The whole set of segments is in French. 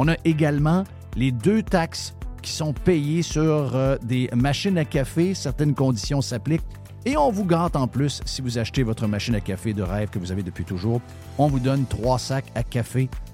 On a également les deux taxes qui sont payées sur euh, des machines à café. Certaines conditions s'appliquent. Et on vous gâte en plus si vous achetez votre machine à café de rêve que vous avez depuis toujours. On vous donne trois sacs à café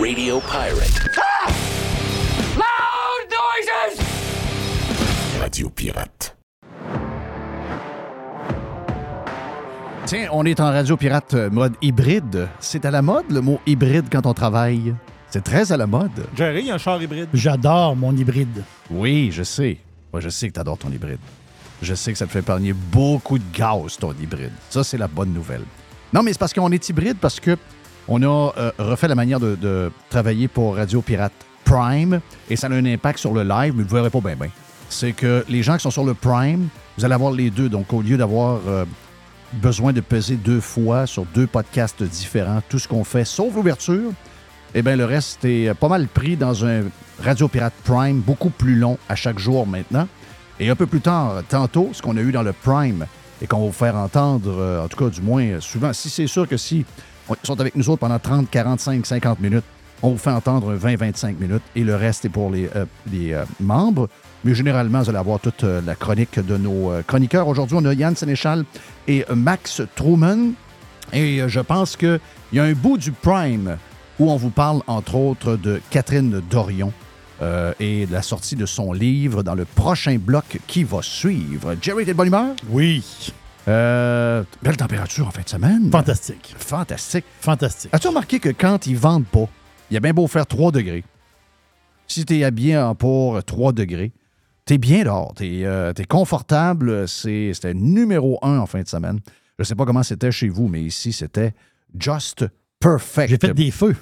Radio Pirate. Loud noises! Radio Pirate. Tiens, on est en radio pirate euh, mode hybride. C'est à la mode le mot hybride quand on travaille. C'est très à la mode. Jerry, un char hybride. J'adore mon hybride. Oui, je sais. Moi, je sais que tu adores ton hybride. Je sais que ça te fait épargner beaucoup de gaz, ton hybride. Ça, c'est la bonne nouvelle. Non, mais c'est parce qu'on est hybride, parce que on a euh, refait la manière de, travailler pour Radio Pirate Prime et ça a un impact sur le live, mais vous ne verrez pas bien. C'est que les gens qui sont sur le Prime, vous allez avoir les deux. Donc, au lieu d'avoir euh, besoin de peser deux fois sur deux podcasts différents, tout ce qu'on fait, sauf l'ouverture, eh bien, le reste est pas mal pris dans un Radio Pirate Prime, beaucoup plus long à chaque jour maintenant. Et un peu plus tard, tantôt, ce qu'on a eu dans le Prime et qu'on va vous faire entendre, euh, en tout cas, du moins, souvent, si c'est sûr que si ils sont avec nous autres pendant 30, 45, 50 minutes, on vous fait entendre 20, 25 minutes et le reste est pour les, euh, euh, membres. Mais généralement, vous allez avoir toute euh, la chronique de nos chroniqueurs. Aujourd'hui, on a Yann Sénéchal et Max Truman. Et je pense qu'il y a un bout du Prime où on vous parle, entre autres, de Catherine Dorion et de la sortie de son livre dans le prochain bloc qui va suivre. Jerry, t'es de bonne humeur? Oui. Euh, belle température en fin de semaine. Fantastique. Fantastique. Fantastique. As-tu remarqué que quand ils vendent pas, il y a bien beau faire 3 degrés. Si tu es habillé en pour 3 degrés, tu es bien dehors. Tu es, confortable. C'était numéro un en fin de semaine. Je sais pas comment c'était chez vous, mais ici, c'était just perfect. J'ai fait des feux.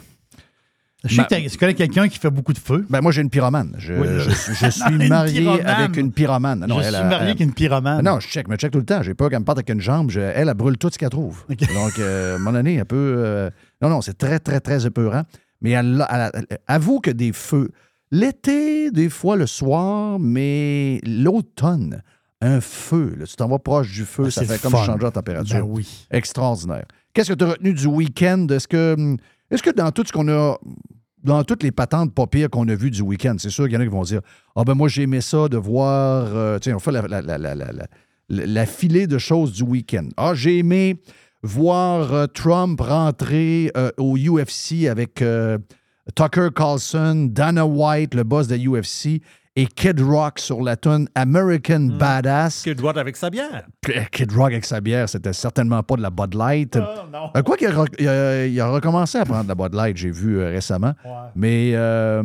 Je sais Ben- que tu connais quelqu'un qui fait beaucoup de feux. Ben, moi, j'ai une pyromane. Je, Oui, je- je Non, suis marié avec une pyromane. Non, je elle suis marié elle- avec une pyromane. Non, je check, me check tout le temps. J'ai peur qu'elle me parte avec une jambe. Je- elle, elle brûle tout ce qu'elle trouve. Donc, euh, mon année, un peu. euh, non, non, c'est très, très, très épeurant. Mais elle, elle- elle- avoue que des feux, l'été, des fois le soir, mais l'automne, un feu, là, tu t'en vas proche du feu, Ah, ça fait comme fun. changer la température. Ben oui. Extraordinaire. Qu'est-ce que tu as retenu du week-end? Est-ce que hum, Est-ce que dans tout ce qu'on a, dans toutes les patentes pas pires qu'on a vues du week-end, c'est sûr qu'il y en a qui vont dire Ah ben moi j'ai aimé ça de voir, euh, tiens, on fait la, la, filée de choses du week-end. Ah, j'ai aimé voir euh, Trump rentrer euh, au UFC avec Tucker Carlson, Dana White, le boss de UFC, et Kid Rock sur la tune American Badass. Kid Rock avec sa bière. Kid Rock avec sa bière, c'était certainement pas de la Bud Light. non. Euh, quoi qu'il a, il a- il a recommencé à prendre de la Bud Light, j'ai vu euh, récemment. Mais euh,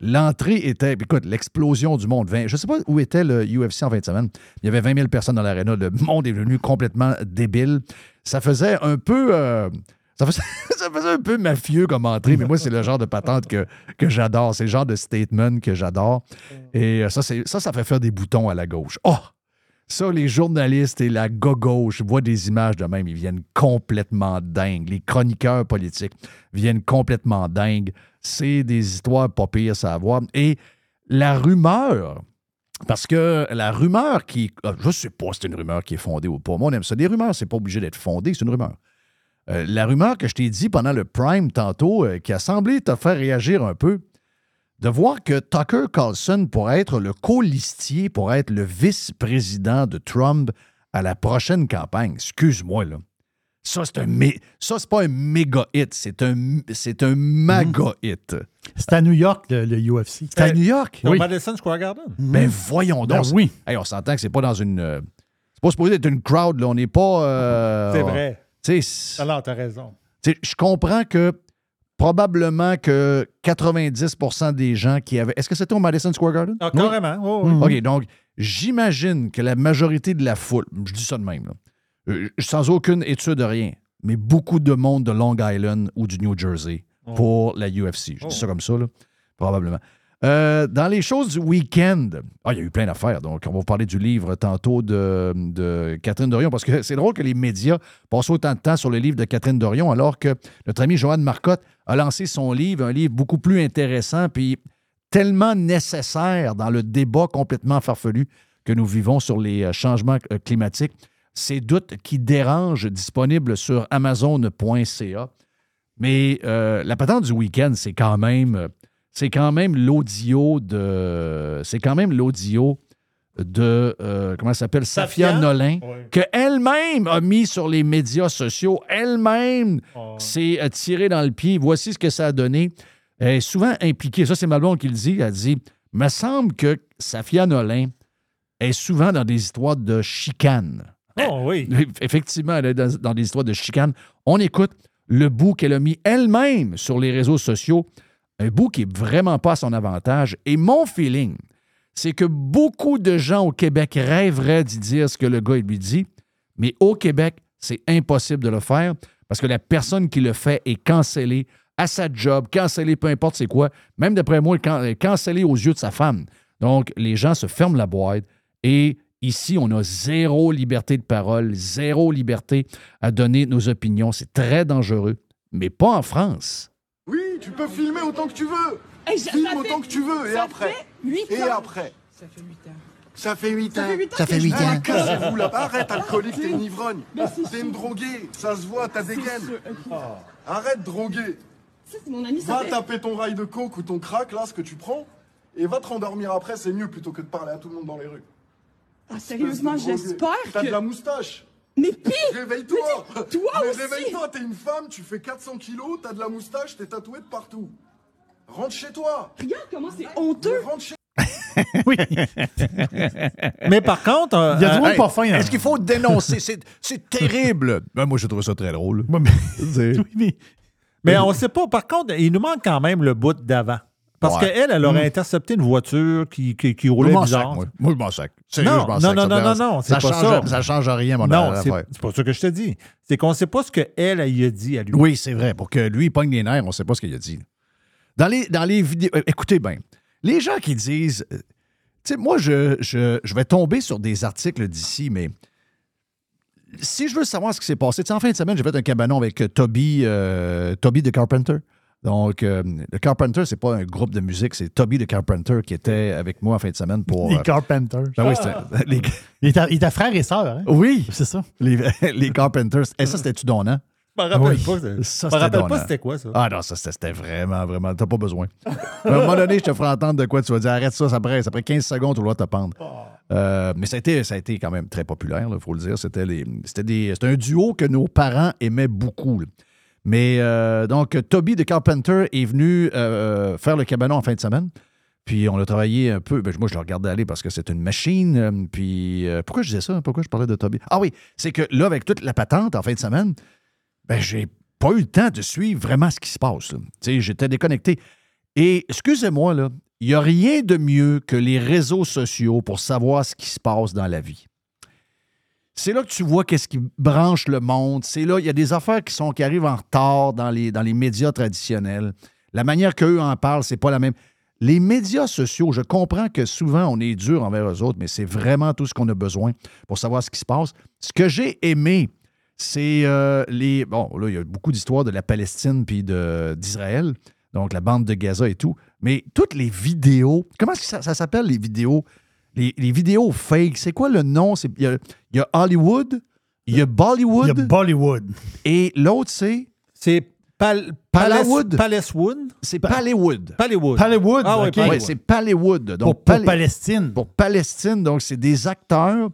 l'entrée était. Écoute, l'explosion du monde. 20 je ne sais pas où était le UFC en fin de semaine. Il y avait 20 000 personnes dans l'aréna. Le monde est devenu complètement débile. Ça faisait un peu. Ça faisait, ça un peu mafieux comme entrée, mais moi, c'est le genre de patente que, que j'adore. C'est le genre de statement que j'adore. Et euh, ça, ça, ça fait faire des boutons à la gauche. Oh! Ça, les journalistes et la gauche voient des images de même, ils viennent complètement dingues. Les chroniqueurs politiques viennent complètement dingues. C'est des histoires pas pires à avoir. Et la rumeur, parce que la rumeur qui. ah, Je sais pas si c'est une rumeur qui est fondée ou pas. Moi, on aime ça. Des rumeurs, c'est pas obligé d'être fondé, c'est une rumeur. Euh, la rumeur que je t'ai dit pendant le Prime tantôt, euh, qui a semblé te faire réagir un peu, de voir que Tucker Carlson pourrait être le co-listier, pour être le vice-président de Trump à la prochaine campagne. Excuse-moi, là. Ça, c'est un mé- ça, c'est pas un méga hit, c'est un, c'est un maga hit. C'est à New York, le, le UFC. C'est à New York? Au Madison Square Garden. Ben voyons Ben donc. oui. Hey, on s'entend que c'est pas dans une. euh, c'est pas supposé être une crowd, là. On n'est pas. euh, C'est vrai. Alors, t'as raison. Je comprends que probablement que 90% des gens qui avaient. Est-ce que c'était au Madison Square Garden? Ah, carrément. oh, oui. OK, donc j'imagine que la majorité de la foule, je dis ça de même, là, euh, sans aucune étude, rien, mais beaucoup de monde de Long Island ou du New Jersey pour la UFC. Je dis ça comme ça, là, probablement. Euh, dans les choses du week-end, ah, il y a eu plein d'affaires. Donc, on va vous parler du livre tantôt de, Catherine Dorion, parce que c'est drôle que les médias passent autant de temps sur le livre de Catherine Dorion, alors que notre ami Joanne Marcotte a lancé son livre, un livre beaucoup plus intéressant, puis tellement nécessaire dans le débat complètement farfelu que nous vivons sur les euh, changements euh, climatiques. Ces doutes qui dérangent, disponibles sur amazon.ca. Mais la patente du week-end, c'est quand même, c'est quand même l'audio de, c'est quand même l'audio de, euh, comment ça s'appelle, Safia, Safia? Nolin, Ouais. que elle-même a mis sur les médias sociaux. Elle-même Oh. s'est euh, tirée dans le pied. Voici ce que ça a donné. Elle est souvent impliquée. Ça, c'est Malbon qui le dit. Elle dit Me semble que Safia Nolin est souvent dans des histoires de chicane. Oh, oui. Effectivement, elle est dans, dans des histoires de chicane. On écoute le bout qu'elle a mis elle-même sur les réseaux sociaux. Un bout qui est vraiment pas à son avantage. Et mon feeling, c'est que beaucoup de gens au Québec rêveraient d'y dire ce que le gars lui dit, mais au Québec, c'est impossible de le faire parce que la personne qui le fait est cancellée à sa job, cancellée peu importe c'est quoi, même d'après moi, can- cancellée aux yeux de sa femme. Donc, les gens se ferment la boîte et ici, on a zéro liberté de parole, zéro liberté à donner nos opinions. C'est très dangereux, mais pas en France. Oui, tu peux filmer autant que tu veux. Et Filme autant que tu veux. Et après Et après Ça fait 8 ans. Ça fait 8 ans. Ça fait 8 ans. Ah, cassez-vous là-bas. Arrête, alcoolique, t'es une ivrogne. T'es une droguée. Ça se voit, t'as des gaines. ok. Arrête, droguer. Ça, c'est mon ami, ça Va fait... taper ton rail de coke ou ton crack, là, ce que tu prends. Et va te rendormir après, c'est mieux plutôt que de parler à tout le monde dans les rues. Ah, sérieusement, Espèce de drogué. j'espère T'as de la que... moustache. Mais pire! Réveille-toi. Toi Mais aussi. réveille-toi, t'es une femme, tu fais 400 kilos, t'as de la moustache, t'es tatoué de partout. Rentre chez toi. Regarde comment c'est Mais honteux! rentre chez Oui. Mais par contre, euh, Il y a du euh, monde pas fin. hein. Est-ce qu'il faut dénoncer? C'est, terrible. Ben, moi, je trouve ça très drôle. Mais- Oui, mais- mais on sait pas. Par contre, il nous manque quand même le bout d'avant. Parce Ouais. qu'elle, elle aurait intercepté une voiture qui, qui, qui roulait m'en bizarre. sac, moi. Moi, je m'en sac. Sérieux, Non, je m'en non, sac. non, non, non, non, c'est pas change, ça. Ça change rien, mon Non, c'est pas ça que je te dis. C'est qu'on sait pas ce qu'elle, elle, elle y a dit à lui. Oui, c'est vrai. Pour que lui, il pogne les nerfs, on ne sait pas ce qu'il a dit. Dans les, dans les vidéos. euh, écoutez bien. Les gens qui disent. euh, tu sais, moi, je, je, je vais tomber sur des articles d'ici, mais si je veux savoir ce qui s'est passé, tu sais, en fin de semaine, j'ai fait un cabanon avec euh, Toby, euh, Toby de Carpenter. Donc, euh, le Carpenter, c'est pas un groupe de musique, c'est Toby de Carpenter qui était avec moi en fin de semaine pour. Les euh, Carpenters. ben oui, c'était- les- Il était, il était frère et sœur, hein? oui, C'est ça. les, les Carpenters. Et ça, c'était-tu donnant? Je me rappelle Oui. pas. Ça, me rappelle pas c'était quoi, ça. Ah non, ça c'était vraiment, vraiment. T'as pas besoin. à un moment donné, je te ferai entendre de quoi tu vas dire arrête ça, ça prend, ça prend 15 secondes, tu dois te pendre. Euh, mais ça a, été, ça a été quand même très populaire, il faut le dire. C'était les- c'était des- c'était un duo que nos parents aimaient beaucoup. là. Mais euh, donc, Toby de Carpenter est venu euh, faire le cabanon en fin de semaine. Puis on a travaillé un peu. Ben, moi, je le regardais aller parce que c'est une machine. euh, Puis euh, pourquoi je disais ça? Pourquoi je parlais de Toby? Ah oui, c'est que là, avec toute la patente en fin de semaine, ben, j'ai pas eu le temps de suivre vraiment ce qui se passe. J'étais déconnecté. Et excusez-moi, il n'y a rien de mieux que les réseaux sociaux pour savoir ce qui se passe dans la vie. C'est là que tu vois qu'est-ce qui branche le monde. C'est là, il y a des affaires qui, sont, qui arrivent en retard dans les, médias traditionnels. La manière qu'eux en parlent, c'est pas la même. Les médias sociaux, je comprends que souvent on est dur envers eux autres, mais c'est vraiment tout ce qu'on a besoin pour savoir ce qui se passe. Ce que j'ai aimé, c'est euh, les. Bon, là, il y a beaucoup d'histoires de la Palestine puis d'Israël, donc la bande de Gaza et tout. Mais toutes les vidéos, comment ça s'appelle les vidéos? Les, les vidéos fake, c'est quoi le nom? C'est- Il y a, il y a Hollywood, il y a Bollywood, Il y a Bollywood. et l'autre, c'est? C'est Pal Palawood. Palacewood? c'est Pallywood. Paléwood. Hollywood. Ah oui, OK. Pallywood. Oui, c'est Pallywood. Donc, pour, pour Pal- Palestine. pour Palestine. Donc, c'est des acteurs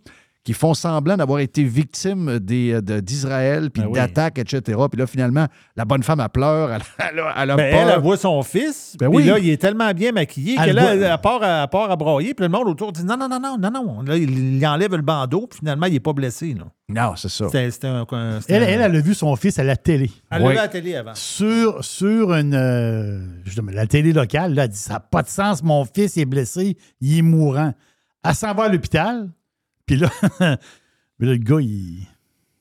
qui font semblant d'avoir été victimes des, euh, de- d'Israël, puis Ben oui. d'attaques, etc. Puis là, finalement, la bonne femme, elle pleure, elle, elle a, elle a Ben, peur. elle, elle voit son fils, Ben puis oui. là, il est tellement bien maquillé Elle que là, voit- elle, part, à, elle part à broyer, puis le monde autour dit non, non, non, non, non, non. Là, il, il enlève le bandeau, puis finalement, il n'est pas blessé. Là. Non, c'est ça. C'était, c'était un, Elle, un- elle, elle a vu son fils à la télé. Elle l'a Oui. vu à la télé avant. Sur, sur une. euh, la télé locale, là, elle dit Ça n'a pas de sens, mon fils est blessé, il est mourant. Elle s'en va à l'hôpital, puis là, mais là, le gars, il.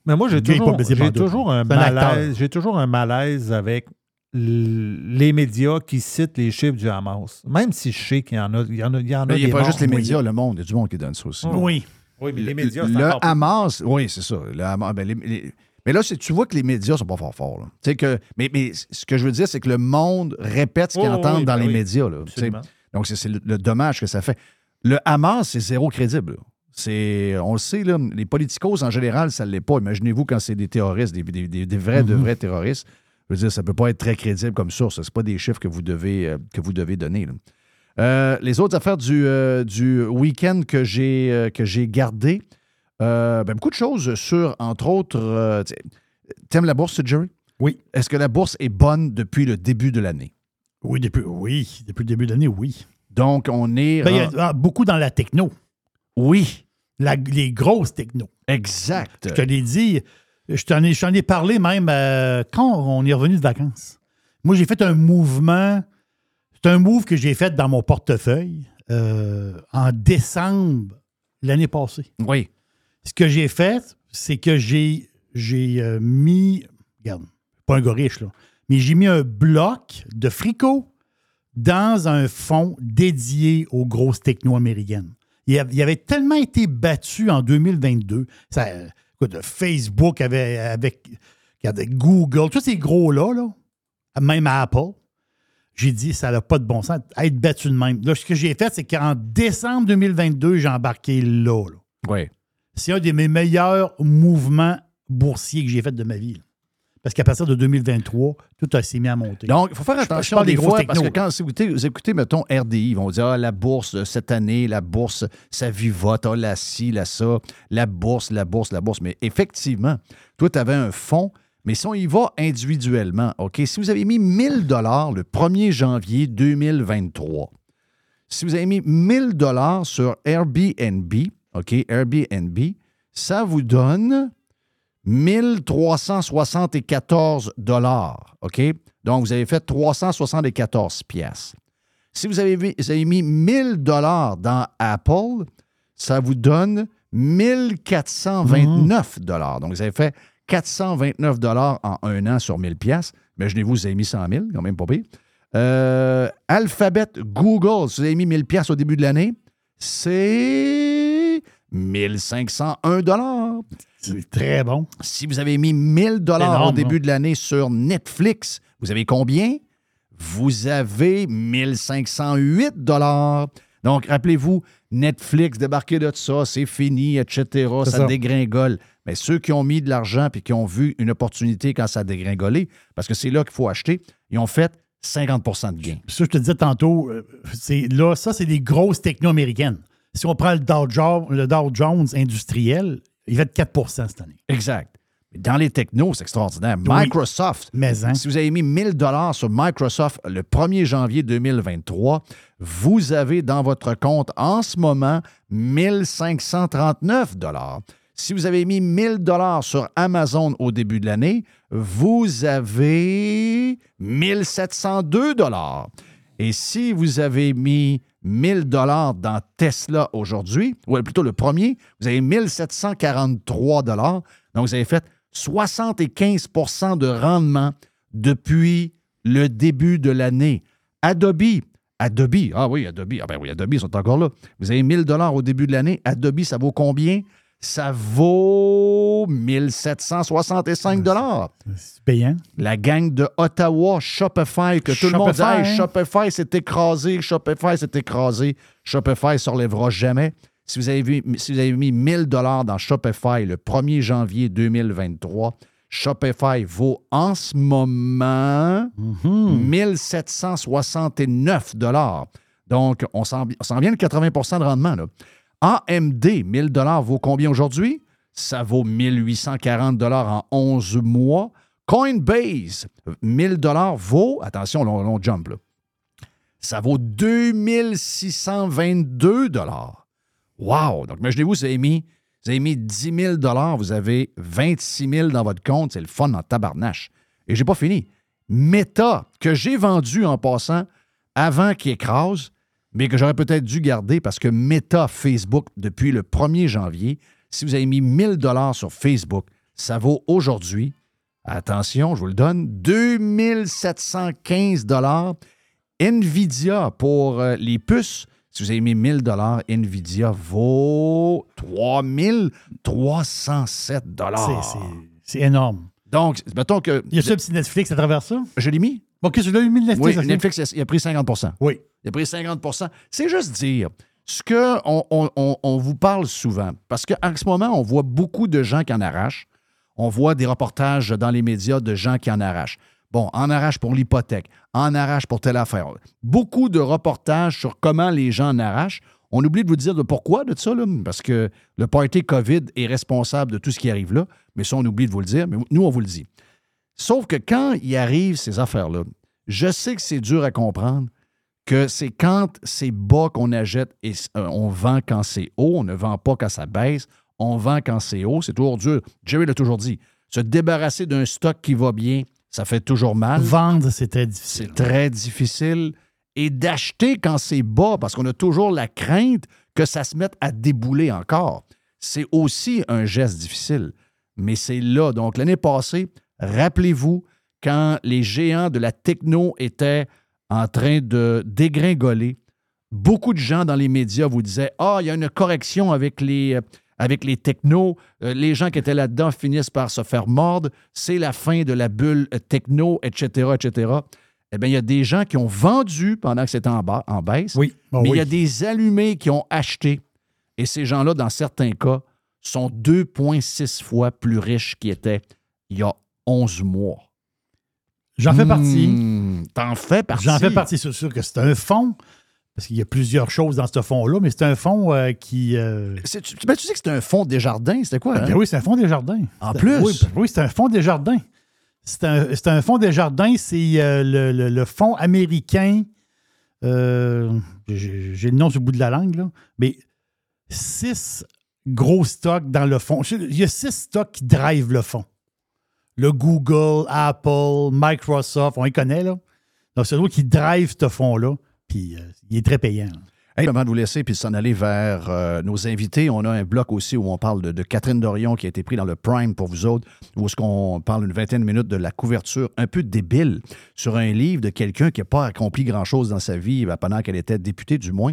Mais moi, j'ai Le toujours, j'ai un malaise. J'ai toujours un malaise avec les médias qui citent les chiffres du Hamas. Même si je sais qu'il y en a, il y en a, il y en a Mais il n'y a pas morts. juste les Oui. médias, le monde. Il y a du monde qui donne ça aussi. Oui. Oui, mais les médias, c'est le plus- Hamas, oui, c'est ça. Le Hamas, ben, les- les- mais là, tu vois que les médias sont pas fort forts. là. Tu sais Que, mais, mais ce que je veux dire, c'est que le monde répète ce qu'ils Oh, entendent oui, dans ben les oui. médias. là. Donc, c'est c'est le, le dommage que ça fait. Le Hamas, c'est zéro crédible. là. C'est, on le sait, là, les politicos, en général, ça ne l'est pas. Imaginez-vous quand c'est des terroristes, des, des- des- des vrais, de Mm-hmm. vrais terroristes. Je veux dire, ça ne peut pas être très crédible comme source. Ce pas des chiffres que vous devez, euh, que vous devez donner. là. Euh, les autres affaires du, euh, du week-end que j'ai, que j'ai euh, ben, beaucoup de choses sur, entre autres, tu- t'aimes la bourse, Jerry? Oui. Est-ce que la bourse est bonne depuis le début de l'année? Oui, depuis, oui, depuis le début de l'année, oui. Donc, on est... Ben, il y a en- ah, beaucoup dans la techno. Oui, La- les grosses techno. exact. Je te l'ai dit, je t'en ai, je t'en ai parlé même euh, quand on est revenu de vacances. Moi, j'ai fait un mouvement. C'est un move que j'ai fait dans mon portefeuille euh, en décembre l'année passée. Oui. Ce que j'ai fait, c'est que j'ai, j'ai euh, mis. Regarde, pas un gars riche, là. Mais j'ai mis un bloc de fricot dans un fonds dédié aux grosses techno américaines. Il av- il avait tellement été battu en 2022. Ça, euh, écoute, Facebook avait, avec, Google, tous ces gros-là, là, même Apple, j'ai dit, ça n'a pas de bon sens être battu de même. Là, ce que j'ai fait, c'est qu'en décembre 2022, j'ai embarqué là. là. Oui. C'est un de mes meilleurs mouvements boursiers que j'ai fait de ma vie. là. Parce qu'à partir de 2023, tout a s'est mis à monter. Donc, il faut faire attention des des grosses fois, technos, parce que là. quand vous écoutez, vous écoutez, mettons, RDI, ils vont dire, ah, la bourse, cette année, la bourse, ça vivote, ah, la ci, la ça, la bourse, la bourse, la bourse. Mais effectivement, toi, tu avais un fonds, mais si on y va individuellement, OK, si vous avez mis 1000 dollars le 1er janvier 2023, si vous avez mis 1000 dollars sur Airbnb, OK, Airbnb, ça vous donne 1374 dollars, OK? Donc, vous avez fait 374 pièces. Si vous avez, vous avez mis 1000 dollars dans Apple, ça vous donne 1429 dollars. Donc, vous avez fait 429 dollars en un an sur 1000 pièces. Imaginez-vous, vous avez mis 100 000, quand même pas pire. Euh, Alphabet, Google, si vous avez mis 1000 pièces au début de l'année, c'est 1501 dollars. C'est très bon. Si vous avez mis 1000 dollars au début hein? de l'année sur Netflix, vous avez combien? Vous avez 1508 dollars. Donc, rappelez-vous, Netflix, débarqué de ça, c'est fini, etc. Ça, ça. dégringole. Mais ceux qui ont mis de l'argent puis qui ont vu une opportunité quand ça a dégringolé, parce que c'est là qu'il faut acheter, ils ont fait 50% de gain. Ça, je te disais tantôt, euh, c'est, là, ça, c'est des grosses techno américaines. Si on prend le Dow, Jones, le Dow Jones industriel, il fait 4% cette année. Exact. Dans les technos, c'est extraordinaire. Oui. Microsoft, Mais, hein? si vous avez mis 1000 dollars sur Microsoft le 1er janvier 2023, vous avez dans votre compte en ce moment 1539 dollars. Si vous avez mis 1000 dollars sur Amazon au début de l'année, vous avez 1702 dollars. Et si vous avez mis 1000 dollars dans Tesla aujourd'hui, ou plutôt le premier, vous avez 1743 dollars. Donc, vous avez fait 75% de rendement depuis le début de l'année. Adobe, Adobe, ah oui, Adobe, ah ben oui, Adobe ils sont encore là. Vous avez 1000 dollars au début de l'année. Adobe, ça vaut combien? Ça vaut 1765 dollars. C'est payant. La gang de Ottawa, Shopify, que tout le monde dit Shopify, Hey? Shopify s'est écrasé, Shopify s'est écrasé, Shopify ne se relèvera jamais. Si vous avez, vu- si vous avez mis 1000 dollars dans Shopify le 1er janvier 2023, Shopify vaut en ce moment 1769 dollars. Donc, on s'en on s'en vient de 80% de rendement. Là. AMD, 1000 dollars vaut combien aujourd'hui? Ça vaut 1840 dollars en 11 mois. Coinbase, 1000 dollars vaut, attention, on, on jump là. Ça vaut 2622 dollars. Wow! Donc, imaginez-vous, vous avez mis, vous avez mis 10 000 dollars, vous avez 26 000 dans votre compte, c'est le fun en tabarnache. Et j'ai pas fini. Meta, que j'ai vendu en passant avant qu'il écrase, mais que j'aurais peut-être dû garder parce que Meta Facebook, depuis le 1er janvier, si vous avez mis 1000 dollars sur Facebook, ça vaut aujourd'hui, attention, je vous le donne, 2715 dollars. Nvidia pour euh, les puces, si vous avez mis 1000 dollars, Nvidia vaut 3307 C'est, dollars. c'est- énorme. Donc, mettons que Il y a ça petit Netflix à travers ça? je l'ai mis. OK, l'ai mis le Netflix. Oui. Netflix, il a pris 50% Oui. Il a pris 50% C'est juste dire ce que on, on- on- on vous parle souvent. Parce qu'en ce moment, on voit beaucoup de gens qui en arrachent. On voit des reportages dans les médias de gens qui en arrachent. Bon, en arrache pour l'hypothèque, en arrache pour telle affaire. Beaucoup de reportages sur comment les gens en arrachent. On oublie de vous dire le pourquoi de ça, là, parce que le party COVID est responsable de tout ce qui arrive là. Mais ça, on oublie de vous le dire. Mais nous, on vous le dit. Sauf que quand il arrive ces affaires-là, je sais que c'est dur à comprendre que c'est quand c'est bas qu'on achète et euh, on vend quand c'est haut. On ne vend pas quand ça baisse. On vend quand c'est haut. C'est toujours dur. Jerry l'a toujours dit. Se débarrasser d'un stock qui va bien, ça fait toujours mal. Vendre, c'est très difficile. C'est très difficile. Et d'acheter quand c'est bas, parce qu'on a toujours la crainte que ça se mette à débouler encore. C'est aussi un geste difficile. Mais c'est là. Donc, l'année passée, rappelez-vous, quand les géants de la techno étaient en train de dégringoler, beaucoup de gens dans les médias vous disaient Ah, il y a une correction avec les, euh, avec les technos. Euh, les gens qui étaient là-dedans finissent par se faire mordre. C'est la fin de la bulle techno, etc., etc. Eh bien, il y a des gens qui ont vendu pendant que c'était en, bas, en baisse. Oui. Bon, mais il y a des allumés qui ont acheté. Et ces gens-là, dans certains cas, sont 2,6 fois plus riches qu'ils étaient il y a 11 mois. J'en fais partie. Hmm, T'en fais partie. J'en fais partie. C'est sûr que c'est un fonds, parce qu'il y a plusieurs choses dans ce fonds-là, mais c'est un fonds euh, qui. euh, Tu, ben, tu sais que c'est un fonds des jardins, c'était quoi? Ben hein? oui, c'est un fonds des jardins. En plus? Oui, ben oui, c'est un fonds des jardins. C'est un, un fonds des jardins, c'est euh, le, le- le fonds américain. J'ai le nom sur le bout de la langue, là. Mais six gros stocks dans le fond. Il y a six stocks qui drivent le fond. Le Google, Apple, Microsoft, on les connaît, là. Donc, c'est eux qui drive ce fonds-là. Puis, euh, il est très payant. avant de vous laisser puis s'en aller vers euh, nos invités, on a un bloc aussi où on parle de, de Catherine Dorion qui a été pris dans le Prime pour vous autres, où est-ce qu'on parle une vingtaine de minutes de la couverture un peu débile sur un livre de quelqu'un qui n'a pas accompli grand-chose dans sa vie ben, pendant qu'elle était députée du moins,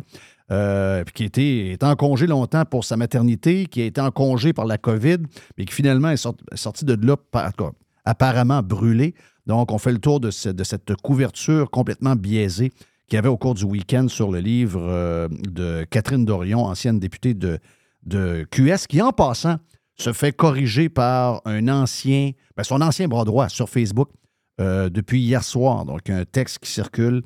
euh, qui était, en congé longtemps pour sa maternité, qui a été en congé par la COVID, mais qui finalement est sorti, de là par- cas, apparemment brûlé. Donc, on fait le tour de, ce- de cette couverture complètement biaisée qu'il y avait au cours du week-end sur le livre euh, de Catherine Dorion, ancienne députée de, de QS, qui, en passant, se fait corriger par un ancien, ben, son ancien bras droit sur Facebook euh, depuis hier soir. Donc, un texte qui circule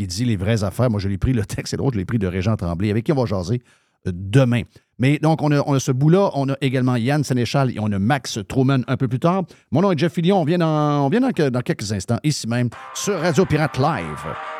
qui dit les vraies affaires. Moi, je l'ai pris, le texte, c'est drôle, je l'ai pris de Régent Tremblay, avec qui on va jaser euh, demain. Mais donc, on a, on a ce bout-là. On a également Yann Sénéchal et on a Max Truman un peu plus tard. Mon nom est Jeff Fillion. On vient dans, on vient dans, dans quelques instants, ici même, sur Radio Pirate Live.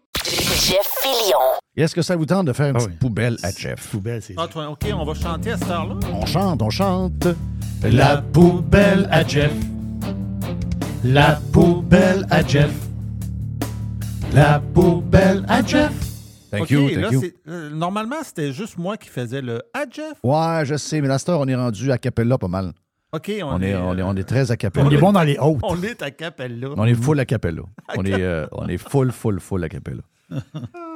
Jeff Fillion. Est-ce que ça vous tente de faire une Ah petite oui. poubelle à Jeff? Poubelle, c'est Ah, toi, OK, on va chanter à cette heure-là. On chante, on chante. La poubelle à Jeff. La poubelle à Jeff. La poubelle à Jeff. Thank OK, you, là, thank you. c'est- euh, normalement, c'était juste moi qui faisais le « Ah, Jeff! Ouais, je sais, mais là, cette heure, on est rendu à Capella pas mal. » OK, on, On est, on est, on est très à On Capella. est bon dans les hautes. On est à Capella. On est full à Capella. On est, euh, on est full, full, full à Capella.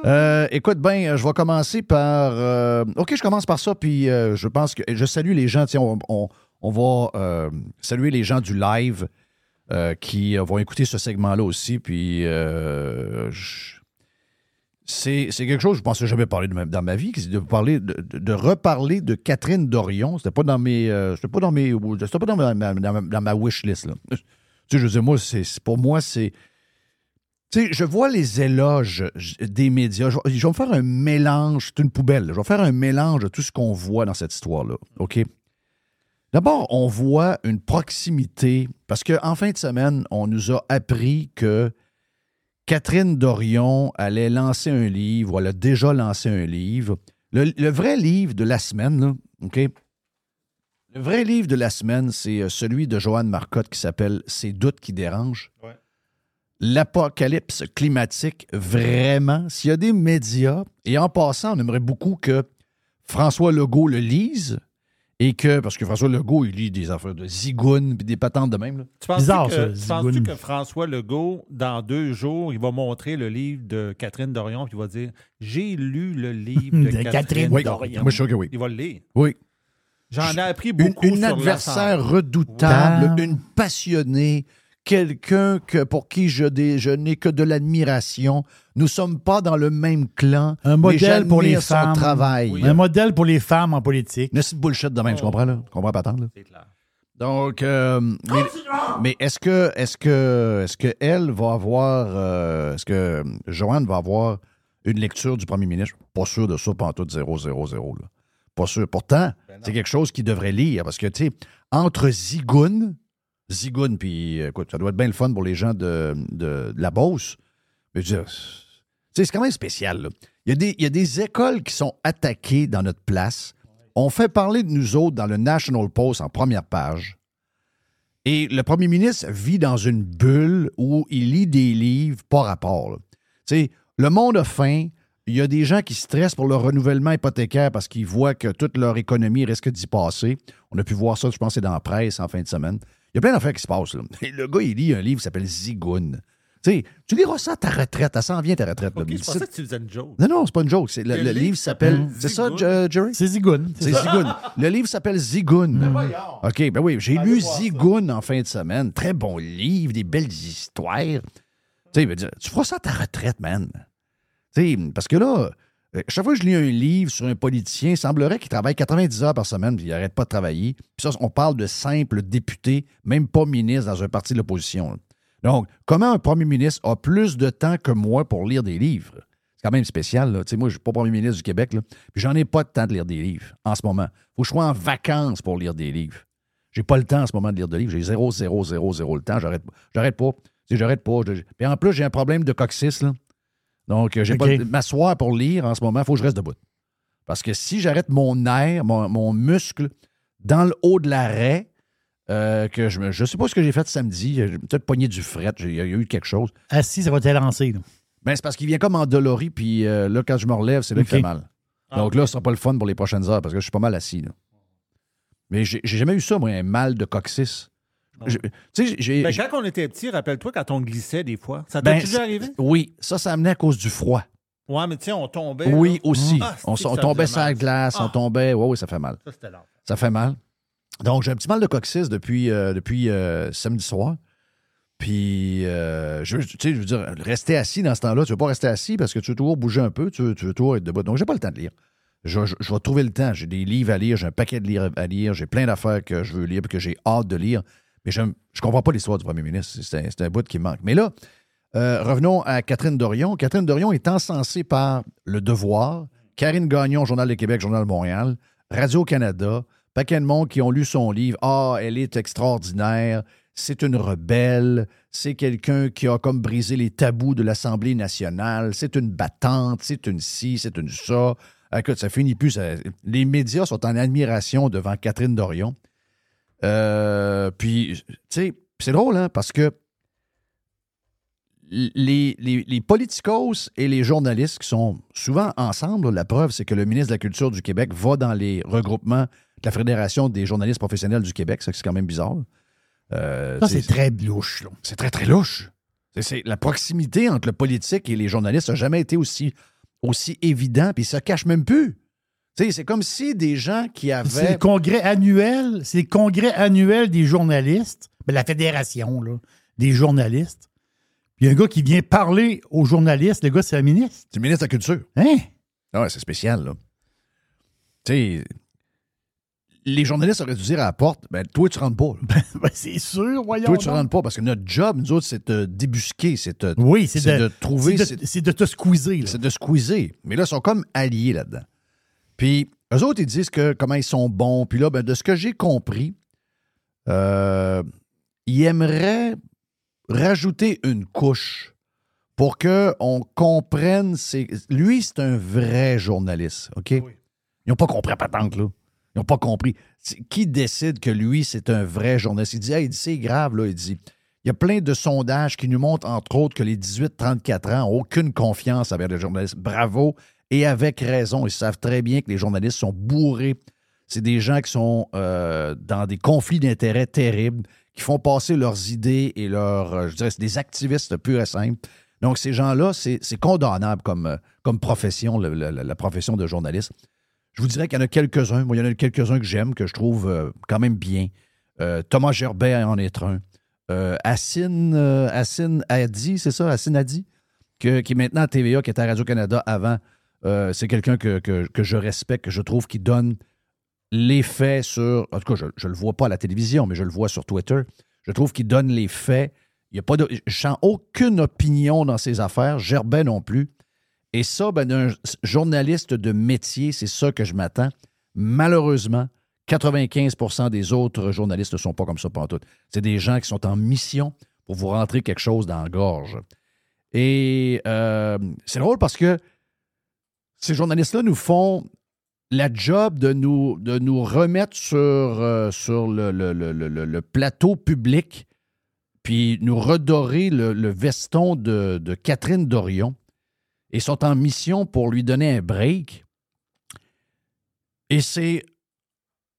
Euh, écoute, ben, je vais commencer par. euh, OK, je commence par ça, puis euh, je pense que. Je salue les gens. Tiens, on, va saluer les gens du live qui vont écouter ce segment-là aussi, puis. c'est quelque chose que je pensais jamais parler de ma- dans ma vie, de parler de, reparler de Catherine Dorion. C'était pas dans mes c'était pas dans mes c'était pas dans ma, dans wish list là. Tu sais, je veux dire, moi, pour moi c'est tu sais, je vois les éloges des médias. Je, vais- me faire un mélange. C'est une poubelle. Je vais faire un mélange de tout ce qu'on voit dans cette histoire-là. OK? D'abord, on voit une proximité. Parce qu'en fin de semaine, on nous a appris que Catherine Dorion allait lancer un livre, ou elle a déjà lancé un livre. Le, vrai livre de la semaine, OK? Le vrai livre de la semaine, c'est euh, celui de Joanne Marcotte qui s'appelle Ces doutes qui dérangent l'apocalypse climatique, vraiment, s'il y a des médias, et en passant, on aimerait beaucoup que François Legault le lise Et que, parce que François Legault, il lit des affaires de zigoune puis des patentes de même. Là. Tu penses Bizarre, que, ça, tu penses-tu que François Legault, dans deux jours, il va montrer le livre de Catherine Dorion puis il va dire J'ai lu le livre de, De Catherine, Catherine Oui, Dorion. moi, je suis sûr que oui. Il va le lire. Oui. J'en ai appris beaucoup une sur adversaire redoutable, Ouais. une passionnée, quelqu'un que, pour qui je, dé- je n'ai que de l'admiration. Nous sommes pas dans le même clan. Un mais modèle pour les femmes. travail. Oui. Un modèle pour les femmes en politique. Une petite bullshit de même, tu comprends, là? Tu comprends pas tant, là? C'est clair. Donc, euh, mais, mais est-ce que, est-ce que, est-ce que elle va avoir, euh, est-ce que Joanne va avoir une lecture du premier ministre? Pas sûr de ça, pas en tout 0, 0, 0, là. Pas sûr. Pourtant, c'est quelque chose qu'il devrait lire parce que, tu sais, entre Zigoun, Zigoun, puis écoute, ça doit être bien le fun pour les gens de, de, la Beauce. Mais je c'est quand même spécial, là. Il y, a des, il y a des écoles qui sont attaquées dans notre place. On fait parler de nous autres dans le National Post en première page. Et le premier ministre vit dans une bulle où il lit des livres pas rapport. le monde a faim. Il y a des gens qui stressent pour leur renouvellement hypothécaire parce qu'ils voient que toute leur économie risque d'y passer. On a pu voir ça, je pense, c'est dans la presse en fin de semaine. Il y a plein d'affaires qui se passent. Là. Et le gars, il lit un livre qui s'appelle Zigoun. Tu sais, tu liras ça à ta retraite. Ça s'en vient ta retraite. là. Ok, je C'est- pensais que tu faisais une joke. Non, non, c'est pas une joke. Le, Le le livre s'appelle. C'est ça, Jerry? C'est Zigoun. C'est Zigoun. Le livre s'appelle Zigoun. OK, ben oui, j'ai lu Zigoun en fin de semaine. Très bon livre, des belles histoires. Tu sais, il veut dire, tu feras ça à ta retraite, man. Tu sais, parce que là, euh, chaque fois que je lis un livre sur un politicien, il semblerait qu'il travaille 90 heures par semaine, puis il n'arrête pas de travailler. Puis ça, on parle de simples députés, même pas ministres dans un parti de l'opposition. Donc, comment un premier ministre a plus de temps que moi pour lire des livres? C'est quand même spécial. Là. Moi, je ne suis pas premier ministre du Québec, là, puis j'en ai pas de temps de lire des livres en ce moment. faut que je sois en vacances pour lire des livres. J'ai pas le temps en ce moment de lire des livres. J'ai 0, 0, 0, 0 le temps. J'arrête j'arrête pas. Tu sais, J'arrête pas. Puis en plus, j'ai un problème de coccyx. Là. Donc, euh, j'ai OK. pas de- m'asseoir pour lire en ce moment. Il faut que je reste debout. Parce que si j'arrête mon nerf, mon, mon muscle, dans le haut de l'arrêt, euh, que je ne je sais pas ce que j'ai fait samedi, j'ai peut-être pogné du fret, j'ai- il y a eu quelque chose. Assis, ça va t'élancer. là. Ben, c'est parce qu'il vient comme endolori, puis euh, là, quand je me relève, c'est là qu'il fait mal. Ah, Donc là, ce sera pas le fun pour les prochaines heures parce que je suis pas mal assis. là. Mais j'ai j'ai jamais eu ça, moi, un mal de coccyx. Je- j'ai. Ben, quand on était petit, rappelle-toi quand on glissait des fois. Ça t'est ben, déjà arrivé? Oui, ça, ça amenait à cause du froid. Ouais, mais tu sais, on tombait. Oui, là. aussi. Ah, on, tombait sur la glace, on Ah. tombait. Oui, oui, ça fait mal. Ça, c'était l'enfer. Ça fait mal. Donc, j'ai un petit mal de coccyx depuis, euh, depuis euh, samedi soir. Puis, euh, je, tu sais, je veux dire, rester assis dans ce temps-là, tu veux pas rester assis parce que tu veux toujours bouger un peu, tu veux, tu veux toujours être debout. Donc, j'ai pas le temps de lire. Je, je- je vais trouver le temps. J'ai des livres à lire, j'ai un paquet de livres à lire, j'ai plein d'affaires que je veux lire et que j'ai hâte de lire. Mais je ne comprends pas l'histoire du premier ministre. C'est un, bout qui manque. Mais là, euh, revenons à Catherine Dorion. Catherine Dorion est encensée par Le Devoir, Karine Gagnon, Journal de Québec, Journal de Montréal, Radio-Canada, paquet de monde qui ont lu son livre. Ah, elle est extraordinaire. C'est une rebelle. C'est quelqu'un qui a comme brisé les tabous de l'Assemblée nationale. C'est une battante. C'est une ci, c'est une ça. Écoute, ça finit plus. Les médias sont en admiration devant Catherine Dorion. Euh, puis, tu sais, c'est drôle, hein, parce que les, les, les politicos et les journalistes qui sont souvent ensemble, la preuve, c'est que le ministre de la Culture du Québec va dans les regroupements de la Fédération des journalistes professionnels du Québec. Ça, c'est quand même bizarre. Euh, Ça, c'est très louche. là. c'est très, très louche. C'est- la proximité entre le politique et les journalistes n'a jamais été aussi, aussi évident, puis ça cache même plus. C'est comme si des gens qui C'est avaient... le congrès annuel, c'est le congrès annuel des journalistes, ben, la fédération là, des journalistes. Puis il y a un gars qui vient parler aux journalistes, le gars, c'est un ministre. C'est le ministre de la Culture. Hein? Ah ouais, c'est spécial, là. Tu sais, les journalistes auraient dû dire à la porte, ben, toi, tu rentres pas. là. Ben, c'est sûr, voyons. Toi, tu rentres pas, parce que notre job, nous autres, c'est de débusquer, c'est de, Oui, c'est c'est de, de trouver, c'est c'est de, c'est de te squeezer. c'est de squeezer. Mais là, ils sont comme alliés là-dedans. Puis, eux autres, ils disent que comment ils sont bons. Puis là, ben, de ce que j'ai compris, euh, ils aimeraient rajouter une couche pour qu'on comprenne. c'est- Lui, c'est un vrai journaliste, OK? Ils n'ont pas compris à patente, là. Ils n'ont pas compris. Qui décide que lui, c'est un vrai journaliste? Il dit, Hey, il dit, c'est grave, là. Il dit, il y a plein de sondages qui nous montrent, entre autres, que les 18-34 ans n'ont aucune confiance avec les journalistes. Bravo. Et avec raison. Ils savent très bien que les journalistes sont bourrés. C'est des gens qui sont euh, dans des conflits d'intérêts terribles, qui font passer leurs idées et leurs, euh, je dirais, c'est des activistes purs et simples. Donc, ces gens-là, c'est condamnable comme, comme profession, la profession de journaliste. Je vous dirais qu'il y en a quelques-uns. Moi, il y en a quelques-uns que j'aime, que je trouve euh, quand même bien. Thomas Gerbet en est un. Euh, Assine, Adi, c'est ça? Assine Adi, qui est maintenant à TVA, qui était à Radio-Canada avant. Euh, c'est quelqu'un que, je respecte, que je trouve qui donne les faits sur. En tout cas, je ne le vois pas à la télévision, mais je le vois sur Twitter. Je trouve qu'il donne les faits. Il y a pas de, je sens aucune opinion dans ses affaires. Gerbet non plus. Et ça, ben, d'un journaliste de métier, c'est ça que je m'attends. Malheureusement, 95% des autres journalistes ne sont pas comme ça tout. C'est des gens qui sont en mission pour vous rentrer quelque chose dans la gorge. Et euh, c'est drôle parce que ces journalistes-là nous font la job de nous, remettre sur, euh, le, plateau public, puis nous redorer le, veston de, Catherine Dorion, et sont en mission pour lui donner un break. Et c'est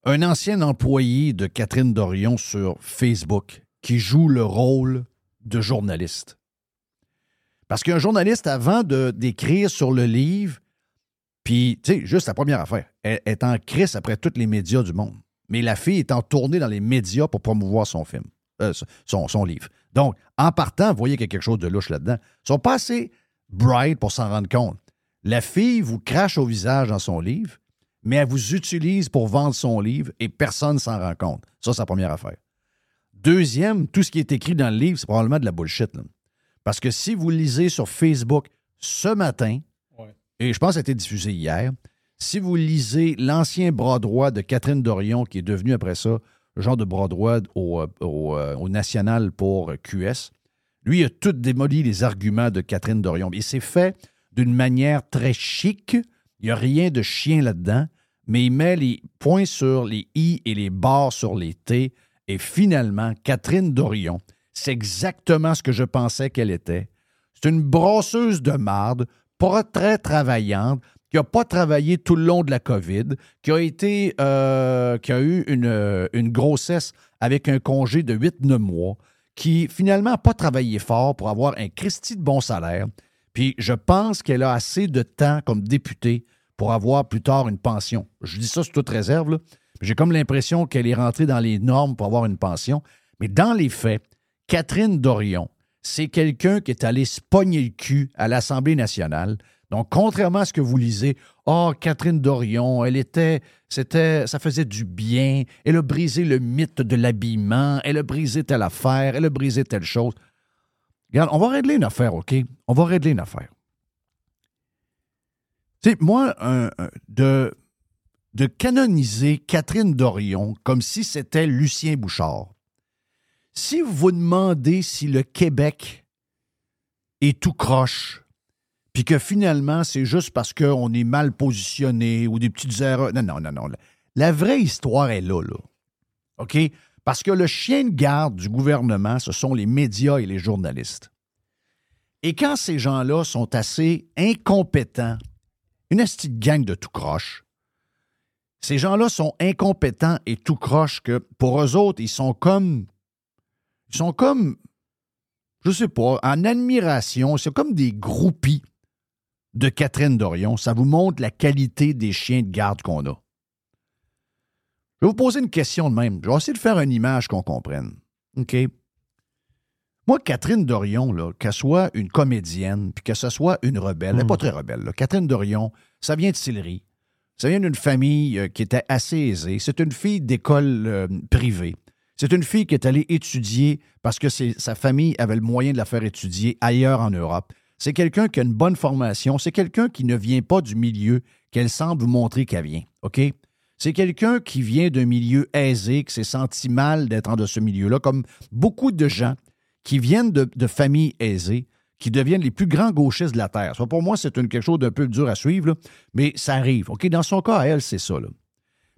un ancien employé de Catherine Dorion sur Facebook qui joue le rôle de journaliste. Parce qu'un journaliste, avant d'écrire sur le livre, puis, tu sais, juste la première affaire, elle est en crise après tous les médias du monde. Mais la fille est en tournée dans les médias pour promouvoir son film, euh, son, livre. Donc, en partant, vous voyez qu'il y a quelque chose de louche là-dedans. Ils sont pas assez bright pour s'en rendre compte. La fille vous crache au visage dans son livre, mais elle vous utilise pour vendre son livre et personne ne s'en rend compte. Ça, c'est la première affaire. Deuxième, tout ce qui est écrit dans le livre, c'est probablement de la bullshit. Parce que si vous lisez sur Facebook ce matin, et je pense que ça a été diffusé hier, si vous lisez l'ancien bras droit de Catherine Dorion, qui est devenu après ça genre de bras droit au, euh, euh, national pour QS, lui, il a tout démoli les arguments de Catherine Dorion. Et c'est fait d'une manière très chic. Il n'y a rien de chien là-dedans, mais il met les points sur les i et les barres sur les t. Et finalement, Catherine Dorion, c'est exactement ce que je pensais qu'elle était. C'est une brosseuse de marde, pas très travaillante, qui n'a pas travaillé tout le long de la COVID, qui a été, euh, qui a eu une, euh, une grossesse avec un congé de 8-9 mois, qui finalement n'a pas travaillé fort pour avoir un Christie de bon salaire. Puis je pense qu'elle a assez de temps comme députée pour avoir plus tard une pension. Je dis ça sous toute réserve. J'ai comme l'impression qu'elle est rentrée dans les normes pour avoir une pension. Mais dans les faits, Catherine Dorion, c'est quelqu'un qui est allé se pogner le cul à l'Assemblée nationale. Donc, contrairement à ce que vous lisez, oh, Catherine Dorion, elle était, c'était, ça faisait du bien, elle a brisé le mythe de l'habillement, elle a brisé telle affaire, elle a brisé telle chose. Regarde, on va régler une affaire, OK? On va régler une affaire. Tu sais, moi, de canoniser Catherine Dorion comme si c'était Lucien Bouchard, si vous vous demandez si le Québec est tout croche, puis que finalement, c'est juste parce qu'on est mal positionné ou des petites erreurs. Non, non, non, non. La, vraie histoire est là, là. OK? Parce que le chien de garde du gouvernement, ce sont les médias et les journalistes. Et quand ces gens-là sont assez incompétents, une petite gang de tout croche, ces gens-là sont incompétents et tout croche que pour eux autres, ils sont comme. Ils sont comme. Je sais pas, en admiration. C'est comme des groupies de Catherine Dorion. Ça vous montre la qualité des chiens de garde qu'on a. Je vais vous poser une question de même. Je vais essayer de faire une image qu'on comprenne. OK? Moi, Catherine Dorion, qu'elle soit une comédienne, puis que ce soit une rebelle, elle n'est pas très rebelle. là. Catherine Dorion, ça vient de Sillery. Ça vient d'une famille euh, qui était assez aisée. C'est une fille d'école euh, privée. C'est une fille qui est allée étudier parce que sa famille avait le moyen de la faire étudier ailleurs en Europe. C'est quelqu'un qui a une bonne formation. C'est quelqu'un qui ne vient pas du milieu qu'elle semble montrer qu'elle vient. C'est quelqu'un qui vient d'un milieu aisé, qui s'est senti mal d'être de ce milieu-là, comme beaucoup de gens qui viennent de, familles aisées, qui deviennent les plus grands gauchistes de la Terre. Pour moi, c'est quelque chose d'un peu dur à suivre, mais ça arrive. OK? Dans son cas, à elle, c'est ça.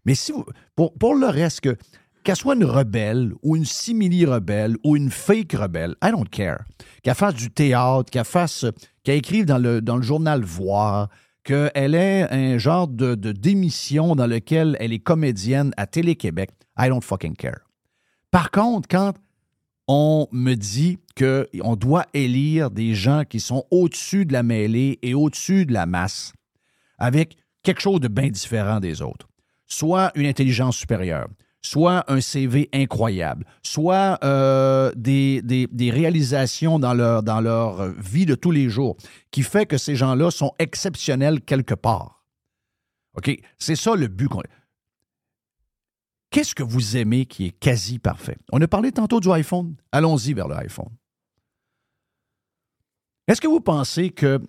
Mais si vous, pour, pour le reste, que, qu'elle soit une rebelle ou une simili-rebelle ou une fake rebelle, I don't care. Qu'elle fasse du théâtre, qu'elle fasse, qu'elle écrive dans le, dans le journal Voir, qu'elle ait un genre de, de démission dans lequel elle est comédienne à Télé-Québec. I don't fucking care. Par contre, quand on me dit qu'on doit élire des gens qui sont au-dessus de la mêlée et au-dessus de la masse, avec quelque chose de bien différent des autres, soit une intelligence supérieure, soit un CV incroyable, soit euh, des, des- des réalisations dans leur, dans leur vie de tous les jours, qui fait que ces gens-là sont exceptionnels quelque part. OK? C'est ça le but. Qu'est-ce que vous aimez qui est quasi parfait? On a parlé tantôt du iPhone. Allons-y vers le iPhone. Est-ce que vous pensez que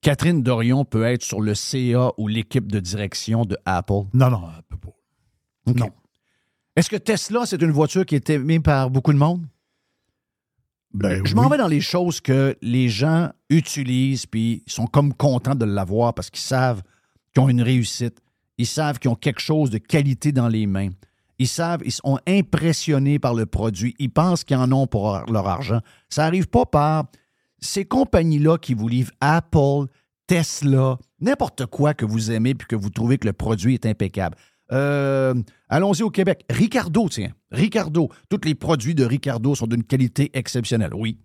Catherine Dorion peut être sur le CA ou l'équipe de direction de Apple? Non, non, elle peut pas. Non. Est-ce que Tesla, c'est une voiture qui est aimée par beaucoup de monde? Ben Je oui. m'en vais dans les choses que les gens utilisent puis ils sont comme contents de l'avoir parce qu'ils savent qu'ils ont une réussite. Ils savent qu'ils ont quelque chose de qualité dans les mains. Ils savent, ils sont impressionnés par le produit. Ils pensent qu'ils en ont pour leur argent. Ça n'arrive pas par ces compagnies-là qui vous livrent Apple, Tesla, n'importe quoi que vous aimez puis que vous trouvez que le produit est impeccable. Euh, allons-y au Québec. Ricardo, tiens. Ricardo. Tous les produits de Ricardo sont d'une qualité exceptionnelle. Oui.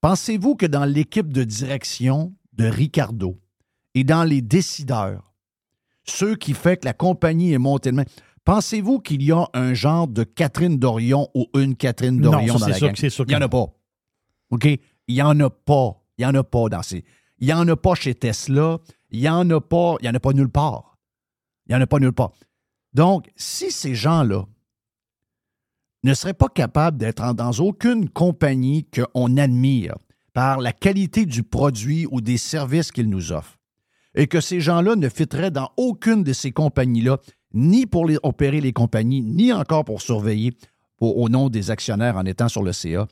Pensez-vous que dans l'équipe de direction de Ricardo et dans les décideurs, ceux qui font que la compagnie est montée de main, pensez-vous qu'il y a un genre de Catherine Dorion ou une Catherine Non, Dorion ça, dans la sûr gang? que sûr Il n'y en a pas. OK? Il n'y en a pas. Il n'y en a pas dans ces. Il n'y en a pas chez Tesla. Il n'y en a pas. Il n'y en a pas nulle part. Il n'y en a pas nulle part. Donc, si ces gens-là ne seraient pas capables d'être dans aucune compagnie qu'on admire par la qualité du produit ou des services qu'ils nous offrent, et que ces gens-là ne fitteraient dans aucune de ces compagnies-là, ni pour opérer les compagnies, ni encore pour surveiller au nom des actionnaires en étant sur le CA,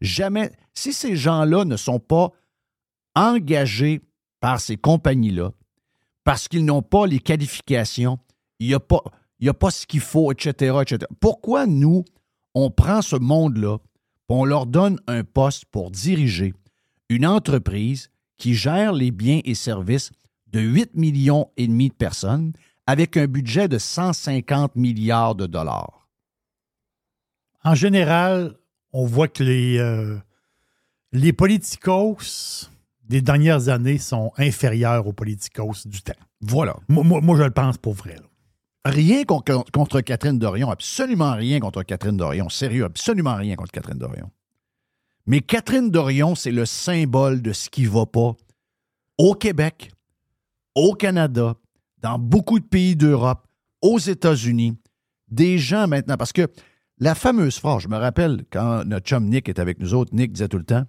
jamais, si ces gens-là ne sont pas engagés par ces compagnies-là, parce qu'ils n'ont pas les qualifications, il n'y a, pas- a pas ce qu'il faut, etc., etc. Pourquoi nous, on prend ce monde-là, on leur donne un poste pour diriger une entreprise qui gère les biens et services de 8 millions et demi de personnes avec un budget de 150 milliards de dollars? En général, on voit que les, euh, les politicos des dernières années sont inférieurs aux politicos du temps. Voilà. Moi, moi- moi, je le pense pour vrai. là. Rien con- contre Catherine Dorion, absolument rien contre Catherine Dorion. Sérieux, absolument rien contre Catherine Dorion. Mais Catherine Dorion, c'est le symbole de ce qui ne va pas au Québec, au Canada, dans beaucoup de pays d'Europe, aux États-Unis. Des gens maintenant, parce que la fameuse phrase, je me rappelle quand notre chum Nick était avec nous autres, Nick disait tout le temps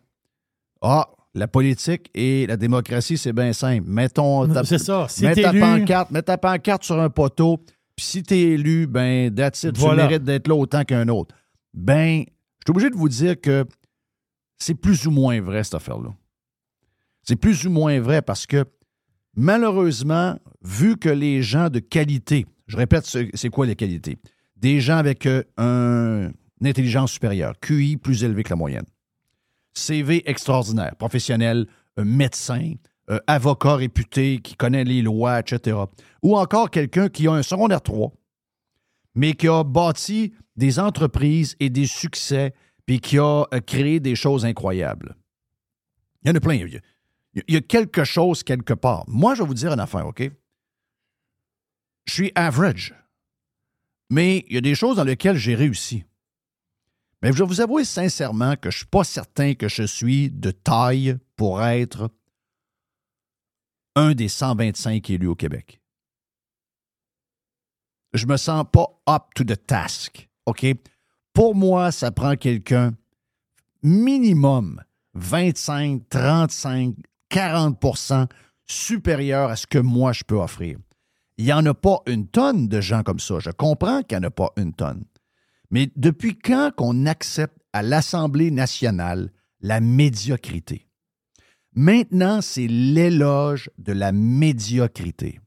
Ah, la politique et la démocratie, c'est bien simple. Mettons ta, C'est ça. Si mets ta pancarte, mets ta pancarte sur un poteau, puis si t'es élu, ben, that's it, Voilà. tu mérites d'être là autant qu'un autre. Ben, je suis obligé de vous dire que c'est plus ou moins vrai, cette affaire-là. C'est plus ou moins vrai parce que, malheureusement, vu que les gens de qualité, je répète, ce- c'est quoi les qualités? Des gens avec euh, un- une intelligence supérieure, QI plus élevé que la moyenne, CV extraordinaire, professionnel, médecin, euh, avocat réputé qui connaît les lois, etc. Ou encore quelqu'un qui a un secondaire 3, mais qui a bâti des entreprises et des succès, puis qui a euh, créé des choses incroyables. Il y en a plein. Il y a, il y a quelque chose quelque part. Moi, je vais vous dire une affaire, OK? Je suis average. Mais il y a des choses dans lesquelles j'ai réussi. Mais je vais vous avouer sincèrement que je ne suis pas certain que je suis de taille pour être un des 125 élus au Québec. Je me sens pas up to the task. OK? Pour moi, ça prend quelqu'un minimum 25, 35, 40% supérieur à ce que moi je peux offrir. Il n'y en a pas une tonne de gens comme ça. Je comprends qu'il n'y en a pas une tonne. Mais depuis quand qu'on accepte à l'Assemblée nationale la médiocrité? Maintenant, c'est l'éloge de la médiocrité.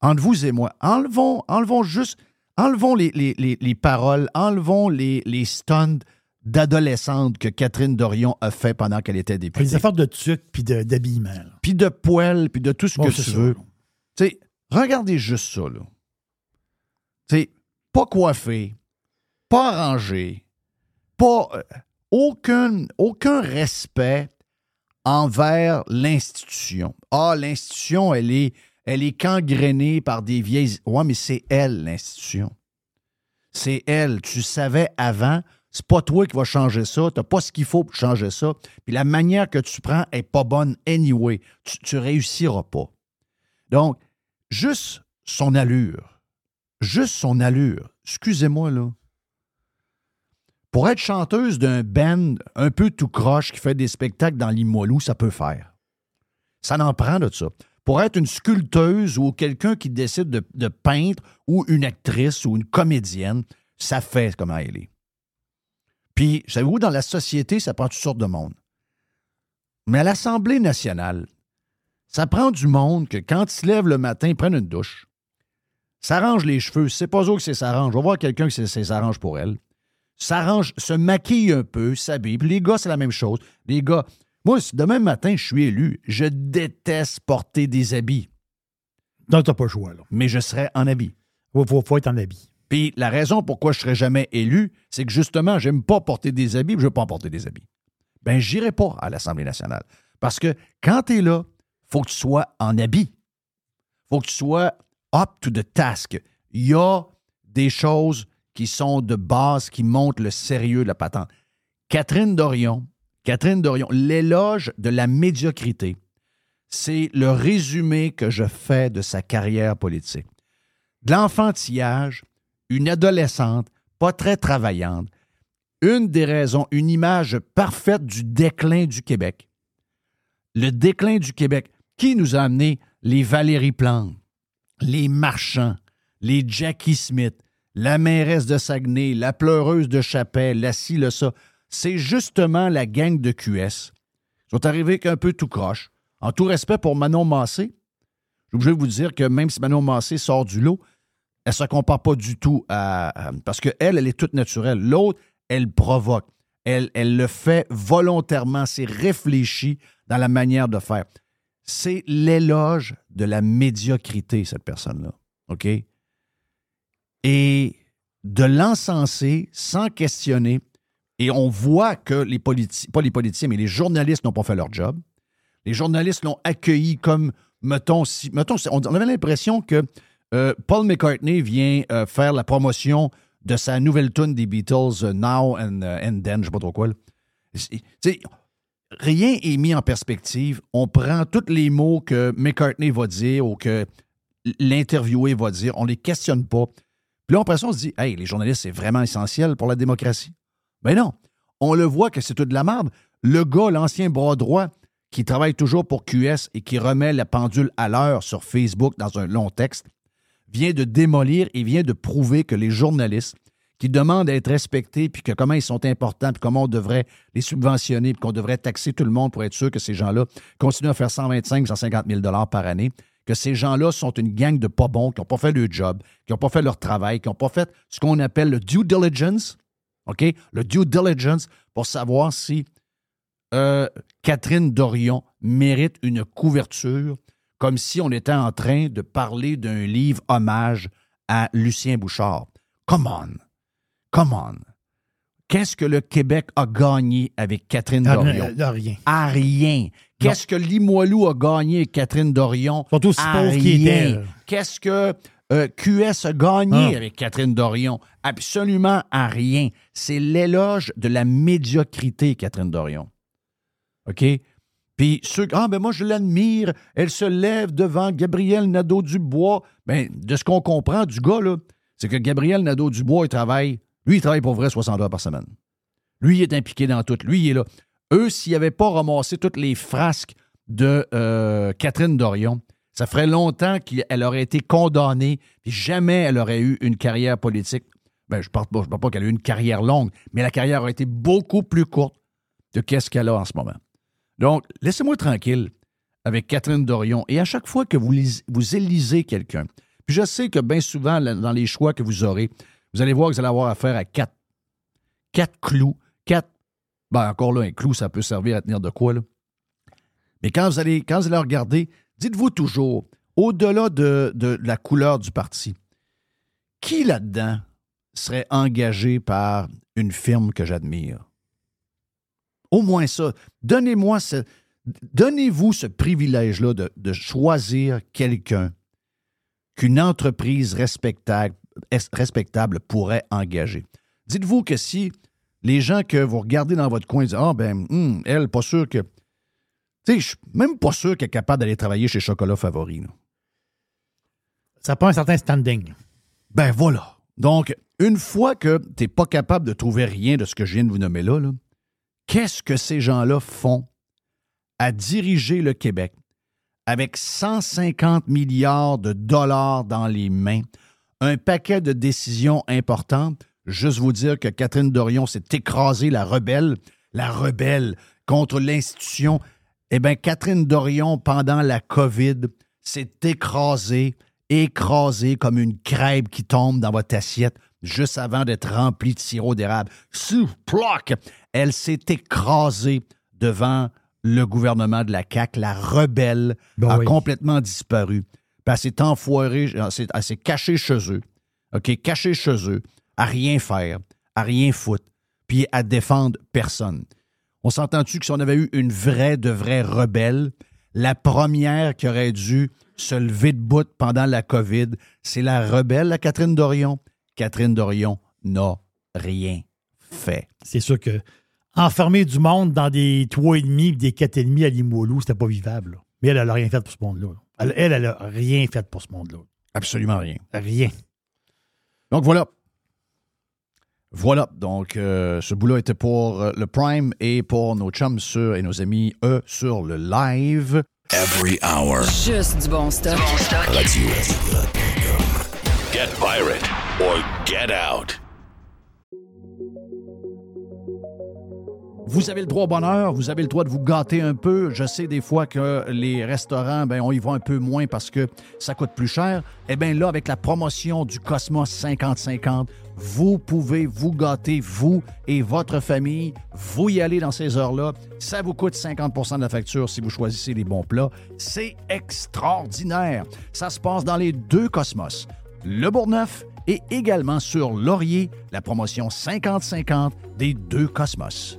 Entre vous et moi, enlevons, enlevons juste, enlevons les, les- les- les paroles, enlevons les, les stunts d'adolescente que Catherine Dorion a fait pendant qu'elle était Les députée. affaires de tuc puis de- d'habillement. Puis de poêle, puis de tout ce Bon, que tu ça, veux. là. Tu sais, regardez juste ça, là. Tu sais, pas coiffé, pas arrangé, euh, aucun, aucun respect envers l'institution. Ah, l'institution, elle est, elle est gangrénée par des vieilles... Ouais, mais c'est elle, l'institution. C'est elle. Tu savais avant, c'est pas toi qui vas changer ça. T'as pas ce qu'il faut pour changer ça. Puis la manière que tu prends est pas bonne anyway. Tu, tu réussiras pas. Donc, juste son allure. Juste son allure. Excusez-moi, là. Pour être chanteuse d'un band un peu tout croche qui fait des spectacles dans Limoilou, ça peut faire. Ça n'en prend de ça. Pour être une sculpteuse ou quelqu'un qui décide de, peindre ou une actrice ou une comédienne, ça fait comment elle est. Puis, savez-vous, dans la société, ça prend toutes sortes de monde. Mais à l'Assemblée nationale, ça prend du monde que quand ils se lèvent le matin, ils prennent une douche, s'arrangent les cheveux, c'est pas eux que c'est s'arrange. On va voir quelqu'un c'est- c'est s'arrange pour elle. S'arrange, se maquille un peu, s'habille. Puis les gars, c'est la même chose. Les gars, moi, si demain matin, je suis élu, je déteste porter des habits, Donc, t'as pas le choix, là. mais je serai en habit. Faut, faut, faut être en habit. Puis la raison pourquoi je ne serai jamais élu, c'est que justement, j'aime pas porter des habits, puis je veux pas en porter des habits. Ben, j'irai pas à l'Assemblée nationale. Parce que quand tu es là, faut que tu sois en habit. faut que tu sois up to the task. Il y a des choses qui sont de base, qui montrent le sérieux de la patente. Catherine Dorion, Catherine Dorion, l'éloge de la médiocrité, c'est le résumé que je fais de sa carrière politique. De l'enfantillage, une adolescente, pas très travaillante, une des raisons, une image parfaite du déclin du Québec. Le déclin du Québec. Qui nous a amené les Valérie Plante, les marchands, les Jackie Smith, la mairesse de Saguenay, la pleureuse de Chapelle, la ci, le ça. C'est justement la gang de QS. Ils sont arrivés avec un peu tout croche. En tout respect pour Manon Massé, je de vous dire que même si Manon Massé sort du lot, elle ne se compare pas du tout à. à- parce qu'elle, elle est toute naturelle. L'autre, elle provoque. Elle, elle le fait volontairement. C'est réfléchi dans la manière de faire. C'est l'éloge de la médiocrité, cette personne-là. OK? Et de l'encenser sans questionner. Et on voit que les politiciens, pas les politiciens, mais les journalistes n'ont pas fait leur job. Les journalistes l'ont accueilli comme, mettons, si, mettons on avait l'impression que euh, Paul McCartney vient euh, faire la promotion de sa nouvelle tune des Beatles, euh, Now and, Then, je sais pas trop quoi. rien est mis en perspective. On prend tous les mots que McCartney va dire ou que l'interviewé va dire, on les questionne pas. Puis là, après on se dit, hey, les journalistes, c'est vraiment essentiel pour la démocratie. Ben non. On le voit que c'est tout de la merde. Le gars, l'ancien bras droit, qui travaille toujours pour QS et qui remet la pendule à l'heure sur Facebook dans un long texte, vient de démolir et vient de prouver que les journalistes qui demandent à être respectés, puis que comment ils sont importants, puis comment on devrait les subventionner, puis qu'on devrait taxer tout le monde pour être sûr que ces gens-là continuent à faire 125 150 000 par année, que ces gens-là sont une gang de pas bons, qui n'ont pas fait leur job, qui n'ont pas fait leur travail, qui n'ont pas fait ce qu'on appelle le due diligence, OK? Le due diligence pour savoir si euh, Catherine Dorion mérite une couverture comme si on était en train de parler d'un livre hommage à Lucien Bouchard. Come on. Come on. Qu'est-ce que le Québec a gagné avec Catherine Ah, Dorion? euh, rien. À rien. Qu'est-ce que Limoilou a gagné avec Catherine Dorion? Qu'ils rien. étaient. là. Qu'est-ce que euh, QS a gagné Ah. avec Catherine Dorion? Absolument à rien. C'est l'éloge de la médiocrité, Catherine Dorion. OK? Puis ceux ah ben moi je l'admire, elle se lève devant Gabriel Nadeau-Dubois. Ben de ce qu'on comprend du gars là, c'est que Gabriel Nadeau-Dubois il travaille, lui il travaille pour vrai 60 heures par semaine. Lui il est impliqué dans tout, lui il est là. Eux s'ils n'avaient pas ramassé toutes les frasques de euh, Catherine Dorion, ça ferait longtemps qu'elle aurait été condamnée, puis jamais elle aurait eu une carrière politique. Ben, je ne parle pas, qu'elle a eu une carrière longue, mais la carrière aurait été beaucoup plus courte de qu'est-ce qu'elle a en ce moment. Donc, laissez-moi tranquille avec Catherine Dorion. Et à chaque fois que vous, vous élisez quelqu'un, puis je sais que bien souvent, dans les choix que vous aurez, vous allez voir que vous allez avoir affaire à quatre, quatre clous quatre. Ben, encore là, un clou, ça peut servir à tenir de quoi, là. Mais quand vous allez, quand vous allez regarder, dites-vous toujours, au-delà de, de la couleur du parti, qui là-dedans serait engagé par une firme que j'admire? Au moins ça. Donnez-moi ce. Donnez-vous ce privilège-là de, de choisir quelqu'un qu'une entreprise respectable, es- respectable pourrait engager. Dites-vous que si les gens que vous regardez dans votre coin disent Ah, ben, hum, elle, pas sûr que. Tu sais, je suis même pas sûr qu'elle est capable d'aller travailler chez Chocolat Favori. là. Ça prend un certain standing. Ben voilà. Donc, une fois que tu n'es pas capable de trouver rien de ce que je viens de vous nommer là, là, qu'est-ce que ces gens-là font à diriger le Québec avec 150 milliards de dollars dans les mains, un paquet de décisions importantes? Juste vous dire que Catherine Dorion s'est écrasée, la rebelle, la rebelle contre l'institution. Eh bien, Catherine Dorion, pendant la COVID, s'est écrasée, écrasée comme une crêpe qui tombe dans votre assiette juste avant d'être remplie de sirop d'érable. Sous, ploc! Elle s'est écrasée devant le gouvernement de la CAQ. La rebelle Ben a oui. complètement disparu. Puis elle s'est enfoirée, elle s'est cachée chez eux. OK, cachée chez eux, à rien faire, à rien foutre, puis à défendre personne. On s'entend-tu que si on avait eu une vraie, de vraie rebelle, la première qui aurait dû se lever de bout pendant la COVID, c'est la rebelle, la Catherine Dorion. Catherine Dorion n'a rien fait. C'est sûr que enfermer du monde dans des 3,5 et des 4,5 à Limoilou, c'était pas vivable. là. Mais elle, elle a rien fait pour ce monde-là. Elle, elle, elle a rien fait pour ce monde-là. Absolument rien. Rien. Donc voilà. Voilà. Donc, euh, ce bout-là était pour euh, le Prime et pour nos chums sur, et nos amis, eux, sur le live. Every hour. Juste du bon stock. Radio. Get pirate or get out. Vous avez le droit au bonheur, vous avez le droit de vous gâter un peu. Je sais des fois que les restaurants, ben, on y va un peu moins parce que ça coûte plus cher. Eh bien là, avec la promotion du Cosmos 50-50, vous pouvez vous gâter, vous et votre famille. Vous y allez dans ces heures-là. Ça vous coûte 50 de la facture si vous choisissez les bons plats. C'est extraordinaire. Ça se passe dans les deux Cosmos. Le Bourgneuf et également sur Laurier, la promotion 50-50 des deux Cosmos.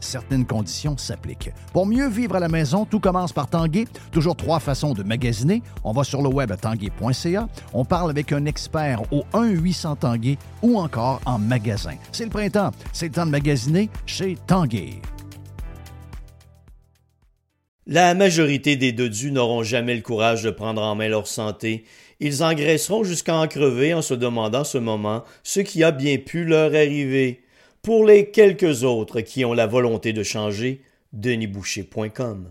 Certaines conditions s'appliquent. Pour mieux vivre à la maison, tout commence par Tanguay. Toujours trois façons de magasiner. On va sur le web à tanguay.ca. On parle avec un expert au 1-800 Tanguay ou encore en magasin. C'est le printemps. C'est le temps de magasiner chez Tanguay. La majorité des dodus n'auront jamais le courage de prendre en main leur santé. Ils engraisseront jusqu'à en crever en se demandant ce moment ce qui a bien pu leur arriver. Pour les quelques autres qui ont la volonté de changer, denisboucher.com.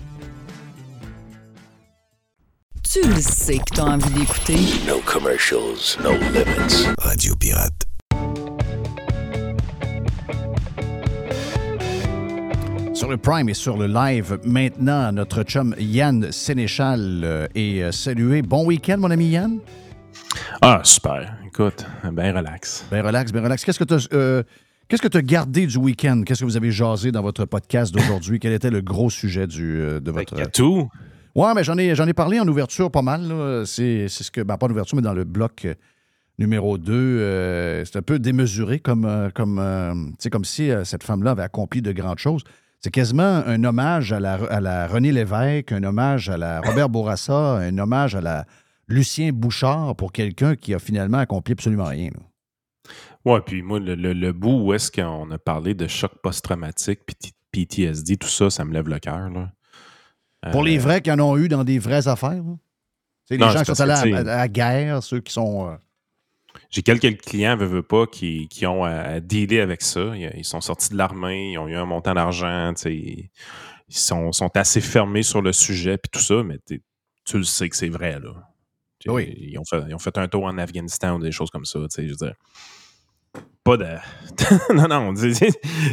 Tu le sais que t'as envie d'écouter. No commercials, no limits. Radio Pirate. Sur le Prime et sur le live, maintenant, notre chum Yann Sénéchal euh, est euh, salué. Bon week-end, mon ami Yann. Ah, super. Écoute, ben relax. Ben relax, ben relax. Qu'est-ce que tu as, euh, qu'est-ce que tu as gardé du week-end? Qu'est-ce que vous avez jasé dans votre podcast d'aujourd'hui? Quel était le gros sujet du, euh, de votre... Il y a tout. Ouais, mais j'en ai, parlé en ouverture pas mal. C'est, ce que. Ben, pas en ouverture, mais dans le bloc euh, numéro 2. c'est un peu démesuré, comme, euh, comme, euh, comme si euh, cette femme-là avait accompli de grandes choses. C'est quasiment un hommage à la, à René Lévesque, un hommage à la Robert Bourassa, un hommage à la Lucien Bouchard pour quelqu'un qui a finalement accompli absolument rien. Ouais, puis moi, le, le- bout où est-ce qu'on a parlé de choc post-traumatique, PTSD, tout ça, ça me lève le cœur. Pour Euh, les vrais qui en ont eu dans des vraies affaires. Les Non, gens qui sont allés à, la guerre, ceux qui sont. euh, J'ai quelques clients, veux, veux pas, qui, qui ont à, à dealer avec ça. Ils, sont sortis de l'armée, ils ont eu un montant d'argent, ils sont, sont assez fermés sur le sujet, puis tout ça, mais tu le sais que c'est vrai, là. Oui. Ils ont, fait, ils ont fait un tour en Afghanistan ou des choses comme ça, tu sais, je veux dire. Pas de... non, non, je,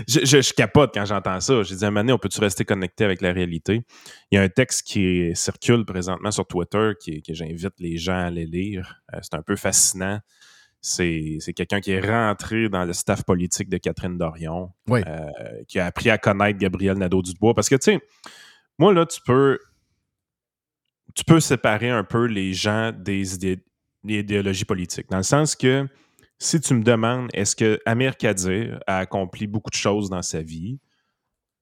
je, je capote quand j'entends ça. J'ai dit, à un moment donné, on peut-tu rester connecté avec la réalité? Il y a un texte qui circule présentement sur Twitter qui, que j'invite les gens à aller lire. Euh, c'est un peu fascinant. C'est c'est quelqu'un qui est rentré dans le staff politique de Catherine Dorion, Oui. euh, qui a appris à connaître Gabriel Nadeau-Dubois. Parce que, tu sais, moi, là, tu peux, tu peux séparer un peu les gens des, idées- des idéologies politiques. Dans le sens que si tu me demandes est-ce que Amir Kadir a accompli beaucoup de choses dans sa vie,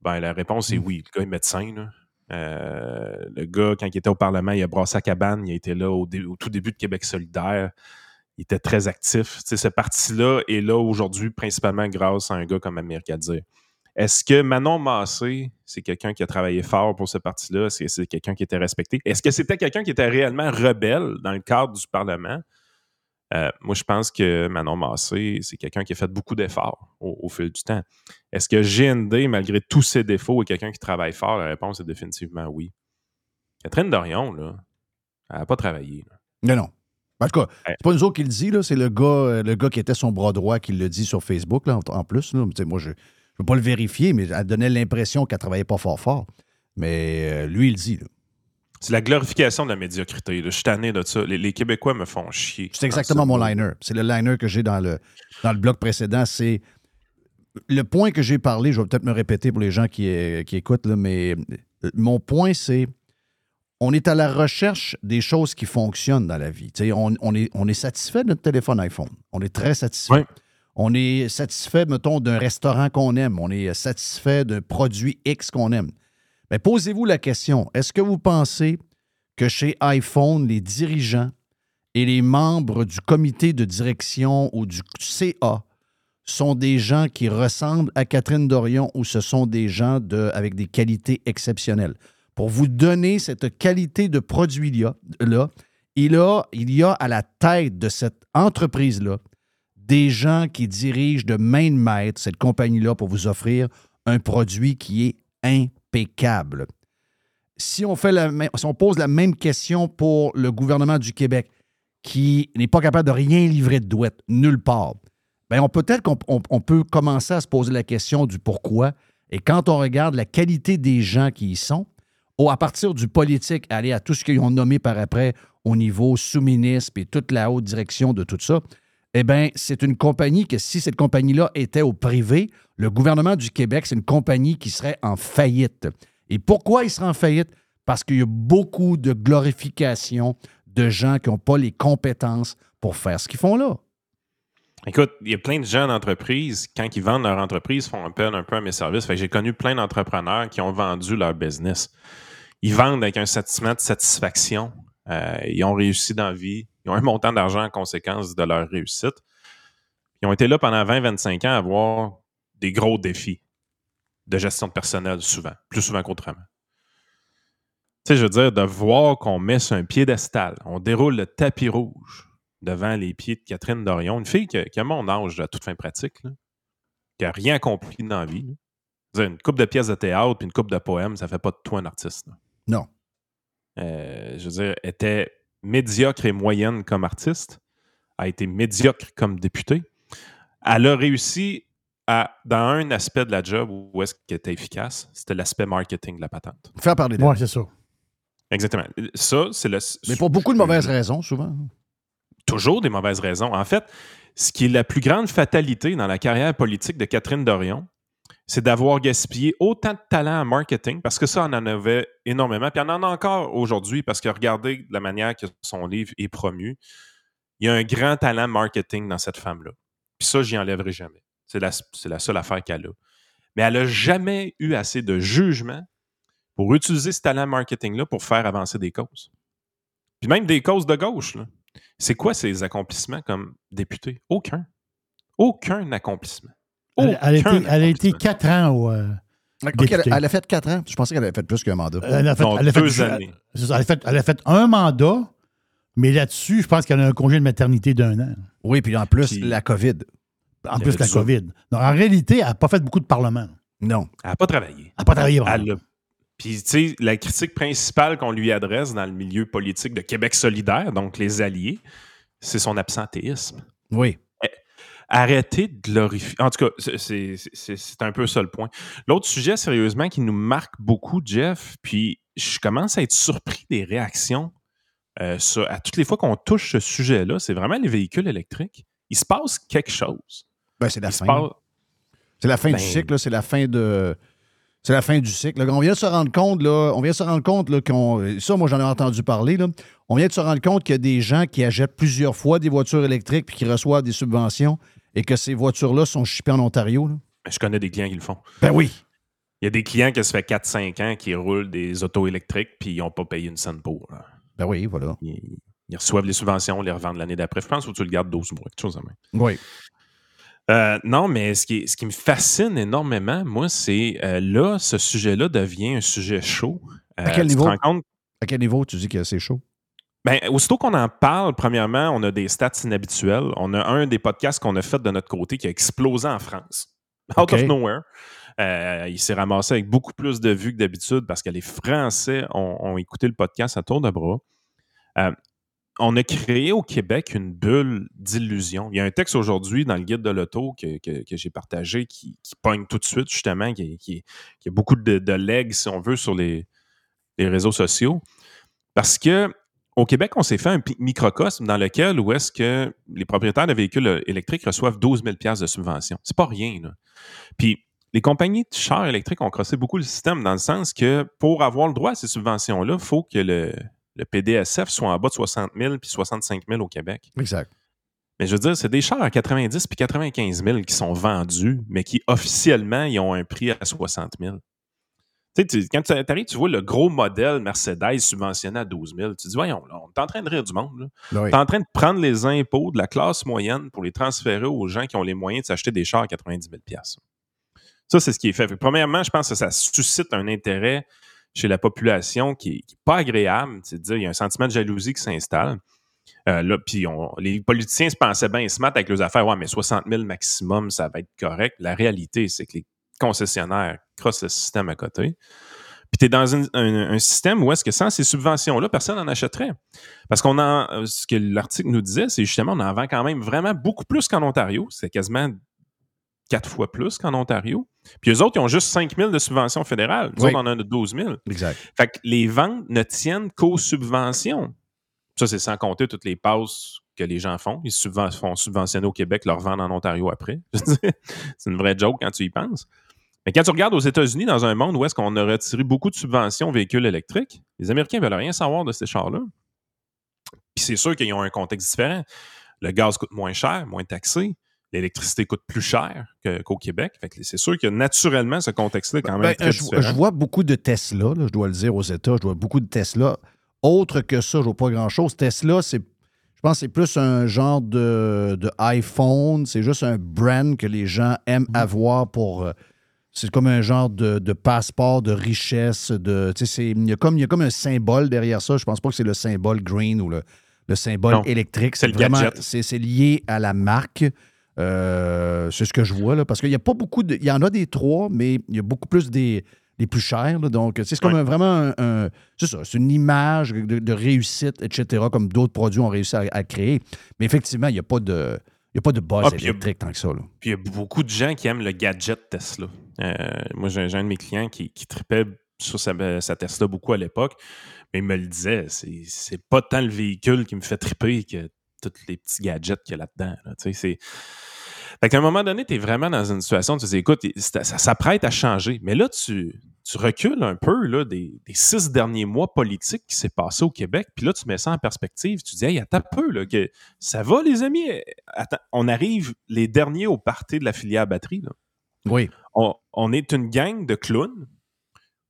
ben la réponse est oui. Le gars est médecin. là. Euh, le gars, quand il était au Parlement, il a brassé à cabane, il a été là au, dé- au tout début de Québec solidaire. Il était très actif. Ce parti-là est là aujourd'hui principalement grâce à un gars comme Amir Kadir. Est-ce que Manon Massé, c'est quelqu'un qui a travaillé fort pour ce parti-là? Est-ce que c'est quelqu'un qui était respecté? Est-ce que c'était quelqu'un qui était réellement rebelle dans le cadre du Parlement? Euh, moi, je pense que Manon Massé, c'est quelqu'un qui a fait beaucoup d'efforts au, au fil du temps. Est-ce que GND, malgré tous ses défauts, est quelqu'un qui travaille fort? La réponse est définitivement oui. Catherine Dorion, là, elle n'a pas travaillé. là. Non, non. En tout cas, c'est pas nous autres qui le dit, c'est le gars, euh, le gars qui était son bras droit qui le dit sur Facebook, là, en, en plus. Là. Moi, je ne veux pas le vérifier, mais elle donnait l'impression qu'elle travaillait pas fort fort. Mais euh, lui, il le dit. là. C'est la glorification de la médiocrité. là. Je suis tanné de ça. Les, les Québécois me font chier. C'est exactement mon liner. C'est le liner que j'ai dans le, dans le bloc précédent. C'est le point que j'ai parlé, je vais peut-être me répéter pour les gens qui, euh, qui écoutent, là, mais euh, mon point, c'est on est à la recherche des choses qui fonctionnent dans la vie. On, on est, on est satisfait de notre téléphone iPhone. On est très satisfait. On est satisfait, mettons, d'un restaurant qu'on aime. On est satisfait d'un produit X qu'on aime. Mais posez-vous la question, est-ce que vous pensez que chez iPhone, les dirigeants et les membres du comité de direction ou du CA sont des gens qui ressemblent à Catherine Dorion ou ce sont des gens avec des qualités exceptionnelles? Pour vous donner cette qualité de produit-là, là, il, il y a à la tête de cette entreprise-là des gens qui dirigent de main de maître cette compagnie-là pour vous offrir un produit qui est Si on, fait si on pose la même question pour le gouvernement du Québec, qui n'est pas capable de rien livrer de douette, nulle part, bien, on peut-être qu'on on- on peut commencer à se poser la question du pourquoi. Et quand on regarde la qualité des gens qui y sont, ou à partir du politique, aller à tout ce qu'ils ont nommé par après au niveau sous-ministre et toute la haute direction de tout ça, eh bien, c'est une compagnie que si cette compagnie-là était au privé, le gouvernement du Québec, c'est une compagnie qui serait en faillite. Et pourquoi il serait en faillite? Parce qu'il y a beaucoup de glorification de gens qui n'ont pas les compétences pour faire ce qu'ils font là. Écoute, il y a plein de gens d'entreprise, quand ils vendent leur entreprise, font appel un peu à mes services. J'ai connu plein d'entrepreneurs qui ont vendu leur business. Ils vendent avec un sentiment de satisfaction. Euh, ils ont réussi dans la vie. Ils ont un montant d'argent en conséquence de leur réussite. Ils ont été là pendant 20-25 ans à avoir des gros défis de gestion de personnel, souvent, plus souvent qu'autrement. Tu sais, je veux dire, de voir qu'on met sur un piédestal, on déroule le tapis rouge devant les pieds de Catherine Dorion, une fille qui a, qui a mon âge à toute fin pratique, là, qui n'a rien accompli dans la vie. là. Dire, Une coupe de pièces de théâtre puis une coupe de poèmes, ça fait pas de toi un artiste. là. Non. Euh, je veux dire, était médiocre et moyenne comme artiste, a été médiocre comme députée. Elle a réussi à, dans un aspect de la job où est-ce qu'elle était efficace, c'était l'aspect marketing de la patente. Faire parler d'elle. Oui, c'est ça. Exactement. Ça, c'est le. Mais pour beaucoup de mauvaises raisons, souvent. Toujours des mauvaises raisons. En fait, ce qui est la plus grande fatalité dans la carrière politique de Catherine Dorion, c'est d'avoir gaspillé autant de talent en marketing, parce que ça, on en avait énormément. Puis on en a encore aujourd'hui, parce que regardez la manière que son livre est promu. Il y a un grand talent marketing dans cette femme-là. Puis ça, j'y enlèverai jamais. C'est la, c'est la seule affaire qu'elle a. Mais elle n'a jamais eu assez de jugement pour utiliser ce talent marketing-là pour faire avancer des causes. Puis même des causes de gauche. là. C'est quoi ses accomplissements comme député? Aucun. Aucun accomplissement. Elle, elle a Aucun été, elle a été quatre ans au. euh, elle, a fait quatre ans. Je pensais qu'elle avait fait plus qu'un mandat. Elle a fait, Non, elle a fait- deux années. elle a fait- elle a fait un mandat, mais là-dessus, je pense qu'elle a un congé de maternité d'un an. Oui, puis en plus, Puis- la COVID. En plus, avait la ça. COVID. Donc, en réalité, elle n'a pas fait beaucoup de parlement. Non. Elle n'a pas travaillé. Elle n'a pas travaillé vraiment. Elle a- Puis, tu sais, la critique principale qu'on lui adresse dans le milieu politique de Québec solidaire, donc les alliés, c'est son absentéisme. Oui. Arrêtez de glorifier. En tout cas, c'est- c'est c'est- c'est un peu ça le point. L'autre sujet, sérieusement, qui nous marque beaucoup, Jeff, puis je commence à être surpris des réactions euh, sur- à toutes les fois qu'on touche ce sujet-là, c'est vraiment les véhicules électriques. Il se passe quelque chose. Ben, c'est la se fin. C'est la fin Ben- du cycle, là, c'est la fin de. C'est la fin du cycle. On vient de se rendre compte, là, on vient de se rendre compte là, qu'on. Ça, moi, j'en ai entendu parler. Là. On vient de se rendre compte qu'il y a des gens qui achètent plusieurs fois des voitures électriques puis qui reçoivent des subventions et que ces voitures-là sont shippées en Ontario. là. Je connais des clients qui le font. Ben oui. Il y a des clients qui, ça fait 4-5 ans, qui roulent des autos électriques puis ils n'ont pas payé une scène pour. là. Ben oui, voilà. Ils, ils reçoivent les subventions, les revendent l'année d'après. Je pense que tu le gardes 12 mois, quelque chose de même. Oui. Euh, non, mais ce qui, est- ce qui me fascine énormément, moi, c'est euh, là, ce sujet-là devient un sujet chaud. Euh, À quel niveau? compte- À quel niveau tu dis que c'est chaud? Ben, aussitôt qu'on en parle, premièrement, on a des stats inhabituels. On a un des podcasts qu'on a fait de notre côté qui a explosé en France. Out of nowhere. Euh, il s'est ramassé avec beaucoup plus de vues que d'habitude parce que les Français ont, ont écouté le podcast à tour de bras. Euh, on a créé au Québec une bulle d'illusion. Il y a un texte aujourd'hui dans le guide de l'auto que, j'ai partagé qui, qui pogne tout de suite, justement, qui, a beaucoup de, legs, si on veut, sur les, réseaux sociaux. Parce que au Québec, on s'est fait un microcosme dans lequel où est-ce que les propriétaires de véhicules électriques reçoivent 12 000 de subvention. C'est pas rien. Puis les compagnies de chars électriques ont crossé beaucoup le système dans le sens que pour avoir le droit à ces subventions-là, il faut que le, le PDSF soit en bas de 60 000 puis 65 000 au Québec. Exact. Mais je veux dire, c'est des chars à 90 puis 95 000 qui sont vendus, mais qui officiellement, ils ont un prix à 60 000. Tu sais, quand tu arrives, tu vois le gros modèle Mercedes subventionné à 12 000. Tu te dis, voyons, là, on est en train de rire du monde. Ben oui. Tu es en train de prendre les impôts de la classe moyenne pour les transférer aux gens qui ont les moyens de s'acheter des chars à 90 000 Ça, c'est ce qui est fait. Premièrement, je pense que ça suscite un intérêt chez la population qui n'est pas agréable. C'est dire, il y a un sentiment de jalousie qui s'installe. Euh, là, puis les politiciens se pensaient bien smart avec leurs affaires. Ouais, mais 60 000 maximum, ça va être correct. La réalité, c'est que les concessionnaires crossent le système à côté. Puis tu es dans un, un système où est-ce que sans ces subventions-là, personne n'en achèterait. Parce qu'on en. Ce que l'article nous disait, c'est justement on en vend quand même vraiment beaucoup plus qu'en Ontario. C'est quasiment quatre fois plus qu'en Ontario. Puis eux autres, ils ont juste 5 000 de subventions fédérales. Nous Oui. autres, on en a 12 000. Exact. Fait que les ventes ne tiennent qu'aux subventions. Ça, c'est sans compter toutes les passes que les gens font. Ils subven- font subventionner au Québec, leur vendent en Ontario après. C'est une vraie joke quand tu y penses. Mais quand tu regardes aux États-Unis, dans un monde où est-ce qu'on a retiré beaucoup de subventions aux véhicules électriques, les Américains veulent rien savoir de ces chars-là. Puis c'est sûr qu'ils ont un contexte différent. Le gaz coûte moins cher, moins taxé. L'électricité coûte plus cher qu'au Québec. C'est sûr que naturellement, ce contexte-là est quand même Ben, très je, différent. je vois beaucoup de Tesla, là, je dois le dire aux États, je vois beaucoup de Tesla. Autre que ça, je vois pas grand-chose. Tesla, c'est. Je pense que c'est plus un genre de, de iPhone. C'est juste un brand que les gens aiment avoir pour. euh, c'est comme un genre de, de passeport de richesse. De, il, y a comme, il y a comme un symbole derrière ça. Je pense pas que c'est le symbole green ou le, le symbole Non, électrique. c'est vraiment- c'est lié à la marque. Euh, c'est ce que je vois, là, parce qu'il n'y a pas beaucoup de. Il y en a des trois, mais il y a beaucoup plus des, des plus chers. là. donc, c'est comme Ouais. un- vraiment un. un- c'est ça, c'est une image de, de réussite, etc., comme d'autres produits ont réussi à, à créer. Mais effectivement, il n'y a pas de. Il n'y a pas de buzz Ah, a- électrique tant que ça. là. Puis il y a beaucoup de gens qui aiment le gadget Tesla. Euh, moi, j'ai un de mes clients qui, qui tripait sur sa, sa Tesla beaucoup à l'époque, mais il me le disait, c'est c'est pas tant le véhicule qui me fait triper que tous les petits gadgets qu'il y a là-dedans. là. Tu sais, c'est- Fait qu'à un moment donné, tu es vraiment dans une situation où tu te dis, écoute, ça, s'apprête à changer. Mais là, tu, tu recules un peu là, des, des six derniers mois politiques qui s'est passé au Québec, puis là, tu mets ça en perspective. Tu dis, hey, attends un peu, là, que ça va, les amis? Attends, on arrive les derniers au party de la filière batterie. Là. Oui. On, on est une gang de clowns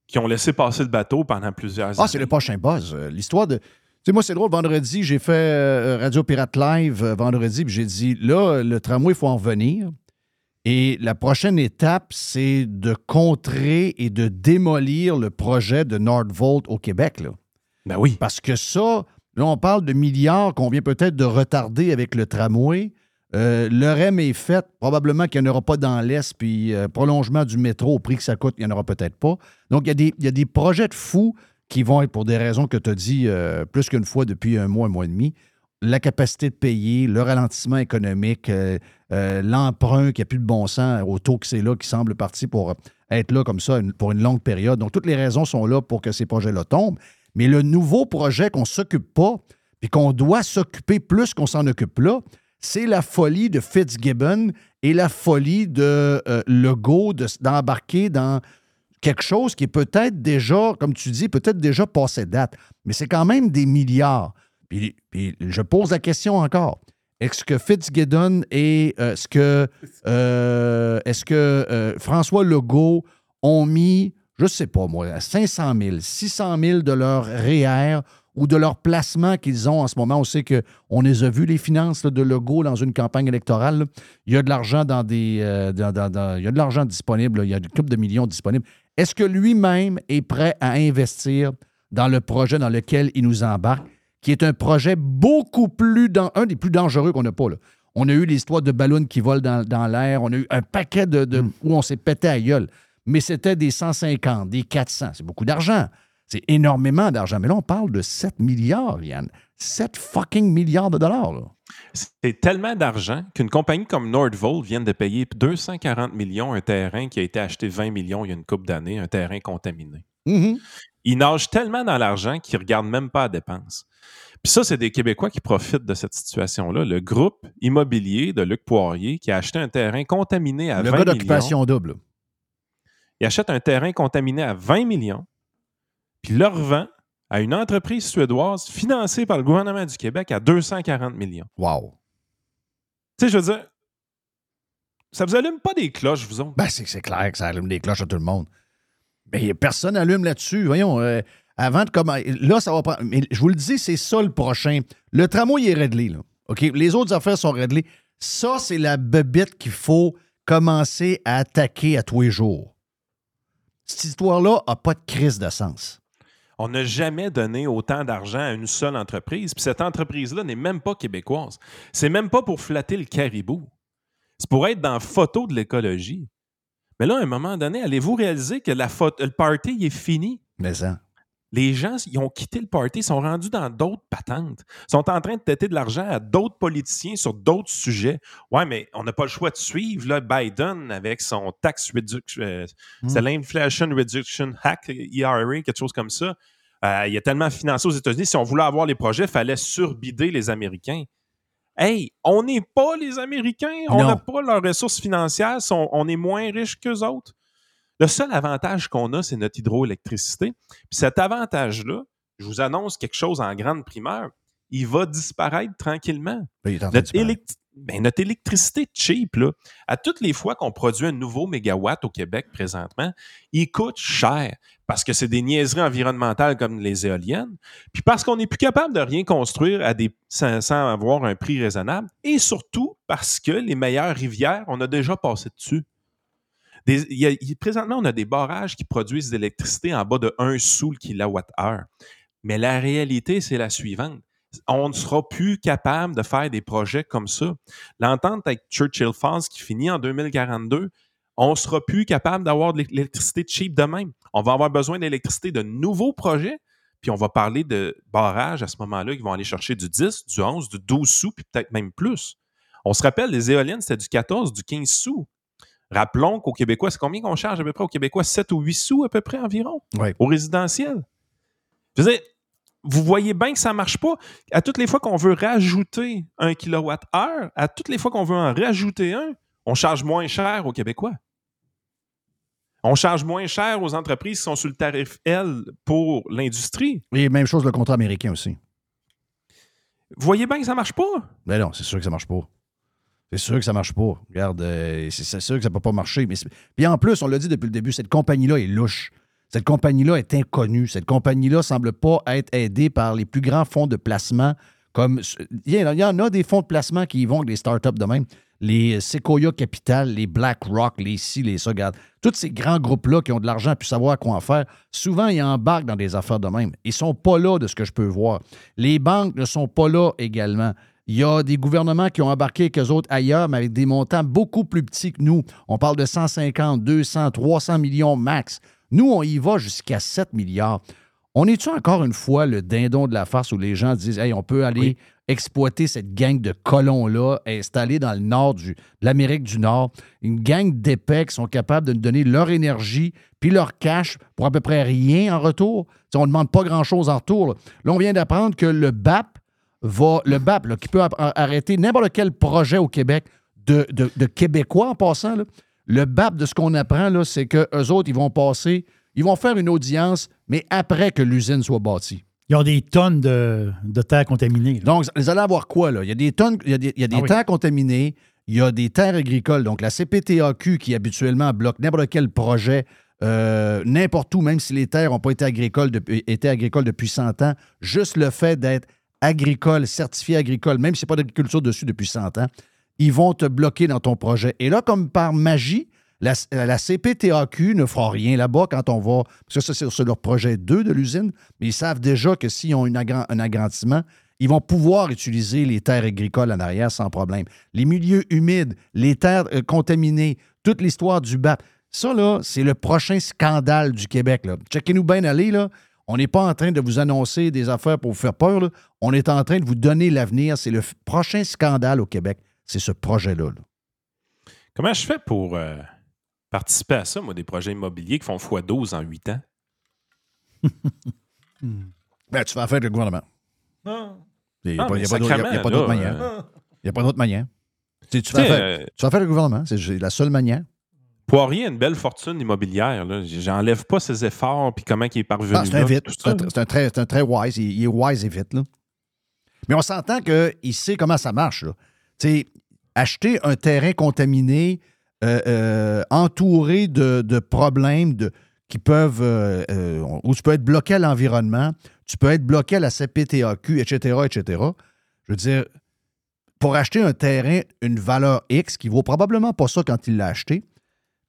qui ont laissé passer le bateau pendant plusieurs Ah, années. c'est le prochain buzz. Euh, L'histoire de. Tu sais, moi, c'est drôle, vendredi, j'ai fait euh, Radio Pirate Live euh, vendredi, puis j'ai dit, là, le tramway, il faut en revenir. Et la prochaine étape, c'est de contrer et de démolir le projet de Nordvolt au Québec. Là. Ben oui. Parce que ça, là, on parle de milliards qu'on vient peut-être de retarder avec le tramway. Euh, le REM est fait. Probablement qu'il n'y en aura pas dans l'Est, puis euh, prolongement du métro au prix que ça coûte, il n'y en aura peut-être pas. Donc, il y, a des, il y a des projets de fous qui vont être pour des raisons que tu as dit euh, plus qu'une fois depuis un mois, un mois et demi. La capacité de payer, le ralentissement économique, euh, euh, l'emprunt qui n'a plus de bon sens au taux que c'est là, qui semble parti pour être là comme ça pour une longue période. Donc, toutes les raisons sont là pour que ces projets-là tombent. Mais le nouveau projet qu'on ne s'occupe pas, puis qu'on doit s'occuper plus qu'on s'en occupe là, c'est la folie de Fitzgibbon et la folie de euh, Legault de- d'embarquer dans quelque chose qui est peut-être déjà, comme tu dis, peut-être déjà passé date. Mais c'est quand même des milliards. Puis, je pose la question encore. Est-ce que Fitzgibbon et euh, est-ce que, euh, est-ce que euh, François Legault ont mis, je ne sais pas moi, 500 000, 600 000 de leur REER ou de leur placement qu'ils ont en ce moment? On sait qu'on les a vus, les finances de Legault dans une campagne électorale. Il y a de l'argent dans des. il y a de l'argent disponible. Il y a une couple de millions disponibles. Est-ce que lui-même est prêt à investir dans le projet dans lequel il nous embarque, qui est un projet beaucoup plus. un des plus dangereux qu'on n'a pas. Là? On a eu l'histoire de ballons qui volent dans, dans l'air. On a eu un paquet de, de- où on s'est pété à gueule. Mais c'était des 150, des 400. C'est beaucoup d'argent. C'est énormément d'argent. Mais là, on parle de 7 milliards, Yann. 7 fucking milliards de dollars. Là. C'est tellement d'argent qu'une compagnie comme Nordvolt vient de payer 240 millions un terrain qui a été acheté 20 millions il y a une couple d'années, un terrain contaminé. Mhm. Ils nagent tellement dans l'argent qu'ils ne regardent même pas la dépense. Puis ça, c'est des Québécois qui profitent de cette situation-là. Le groupe immobilier de Luc Poirier qui a acheté un terrain contaminé à Le 20 gars millions. d'occupation double. Il achète un terrain contaminé à 20 millions, puis le revend à une entreprise suédoise financée par le gouvernement du Québec à 240 millions. Wow. Tu sais, je veux dire, ça vous allume pas des cloches, vous autres? Ben, c'est clair que ça allume des cloches à tout le monde. Mais personne n'allume là-dessus. Voyons, euh, avant de commencer. Là, ça va prendre. Mais je vous le dis, c'est ça le prochain. Le tramway il est réglé, là. OK? Les autres affaires sont réglées. Ça, c'est la bebite qu'il faut commencer à attaquer à tous les jours. Cette histoire-là n'a pas de crise de sens. On n'a jamais donné autant d'argent à une seule entreprise, puis cette entreprise-là n'est même pas québécoise. C'est même pas pour flatter le caribou. C'est pour être dans photo de l'écologie. Mais là, à un moment donné, allez-vous réaliser que la photo, le party est fini? Mais ça. Les gens, ils ont quitté le party, ils sont rendus dans d'autres patentes. Ils sont en train de têter de l'argent à d'autres politiciens sur d'autres sujets. Ouais, mais on n'a pas le choix de suivre là, Biden avec son tax reduction. euh, Hmm. C'est l'Inflation Reduction Hack, ERA, quelque chose comme ça. Euh, il y a tellement financé aux États-Unis. Si on voulait avoir les projets, il fallait surbider les Américains. Hey, on n'est pas les Américains. On n'a pas leurs ressources financières. sont- on est moins riches qu'eux autres. Le seul avantage qu'on a, c'est notre hydroélectricité. Puis cet avantage-là, je vous annonce quelque chose en grande primeur, il va disparaître tranquillement. Il Notre, élect- ben, notre électricité cheap, là, à toutes les fois qu'on produit un nouveau mégawatt au Québec présentement, il coûte cher parce que c'est des niaiseries environnementales comme les éoliennes, puis parce qu'on n'est plus capable de rien construire à des, sans, sans avoir un prix raisonnable, et surtout parce que les meilleures rivières, on a déjà passé dessus. Présentement, on a des barrages qui produisent de l'électricité en bas de 1 sous le kilowatt-heure. Mais la réalité, c'est la suivante. On ne sera plus capable de faire des projets comme ça. L'entente avec Churchill Falls qui finit en 2042, on ne sera plus capable d'avoir de l'électricité cheap de même. On va avoir besoin d'électricité de nouveaux projets, puis on va parler de barrages à ce moment-là qui vont aller chercher du 10, du 11, du 12 sous, puis peut-être même plus. On se rappelle, les éoliennes, c'était du 14, du 15 sous. Rappelons qu'au Québécois, c'est combien qu'on charge à peu près? Au Québécois? 7 ou 8 sous à peu près environ au résidentiel. Je veux dire, vous voyez bien que ça ne marche pas. À toutes les fois qu'on veut rajouter un kilowatt-heure, à toutes les fois qu'on veut en rajouter un, on charge moins cher aux Québécois. On charge moins cher aux entreprises qui sont sur le tarif L pour l'industrie. Et même chose le contrat américain aussi. Vous voyez bien que ça ne marche pas. Mais non, c'est sûr que ça marche pas. C'est sûr que ça marche pas. Regarde, euh, c'est sûr que ça peut pas marcher. Mais Puis en plus, on l'a dit depuis le début, cette compagnie-là est louche. Cette compagnie-là est inconnue. Cette compagnie-là semble pas être aidée par les plus grands fonds de placement. Comme il y, en a- des fonds de placement qui y vont avec des startups de même. Les Sequoia Capital, les BlackRock, les ci, les ça. Tous ces grands groupes-là qui ont de l'argent puis savoir quoi en faire, souvent ils embarquent dans des affaires de même. Ils sont pas là de ce que je peux voir. Les banques ne sont pas là également. Il y a des gouvernements qui ont embarqué eux autres ailleurs, mais avec des montants beaucoup plus petits que nous. On parle de 150, 200, 300 millions max. Nous, on y va jusqu'à 7 milliards. On est-tu encore une fois le dindon de la farce où les gens disent Hey, on peut aller exploiter cette gang de colons-là installés dans le nord du- de l'Amérique du Nord, une gang d'épais qui sont capables de nous donner leur énergie puis leur cash pour à peu près rien en retour? T'sais, on ne demande pas grand-chose en retour. Là, Là, on vient d'apprendre que le BAP va, le BAP, là, qui peut arrêter n'importe quel projet au Québec de, de- de Québécois en passant, là, le BAP de ce qu'on apprend, là, c'est qu'eux autres, ils vont passer, ils vont faire une audience, mais après que l'usine soit bâtie. Ils ont des tonnes de, de terre contaminée. là. Donc, vous allez avoir quoi, là? Il y a des tonnes, il y a des, il y a des Ah oui. terres contaminées, il y a des terres agricoles. Donc, la CPTAQ, qui habituellement bloque n'importe quel projet, euh, n'importe où, même si les terres n'ont pas été agricoles, depuis, été agricoles depuis 100 ans, juste le fait d'être agricole, certifié agricole, même n'y a pas d'agriculture dessus depuis 100 ans, ils vont te bloquer dans ton projet. Et là, comme par magie, la, la CPTAQ ne fera rien là-bas quand on va. Parce que ça, c'est sur leur projet 2 de l'usine, mais ils savent déjà que s'ils ont un agrandissement, ils vont pouvoir utiliser les terres agricoles en arrière sans problème. Les milieux humides, les terres euh, contaminées, toute l'histoire du BAP. Ça, là, c'est le prochain scandale du Québec. Checkez-nous bien aller, là. On n'est pas en train de vous annoncer des affaires pour vous faire peur. là. On est en train de vous donner l'avenir. C'est le prochain scandale au Québec. C'est ce projet-là. là. Comment je fais pour euh, participer à ça, moi, des projets immobiliers qui font x12 en 8 ans? Ben, tu fais affaire avec le gouvernement. Non. Il n'y a, Ah, pas- d'autre- manière. euh, Il n'y a pas d'autre manière. Tu sais, affaire, euh, tu fais affaire avec le gouvernement. C'est c'est la seule manière. Poirier a une belle fortune immobilière. J'enlève pas ses efforts puis comment il est parvenu. Ah, c'est C'est un, très, très wise. Il, il est wise et vite. Là. Mais on s'entend qu'il sait comment ça marche. Là. Acheter un terrain contaminé, euh, euh, entouré de, de problèmes de, qui peuvent. euh, où tu peux être bloqué à l'environnement, tu peux être bloqué à la CPTAQ, etc., etc. Je veux dire, pour acheter un terrain, une valeur X qui vaut probablement pas ça quand il l'a acheté,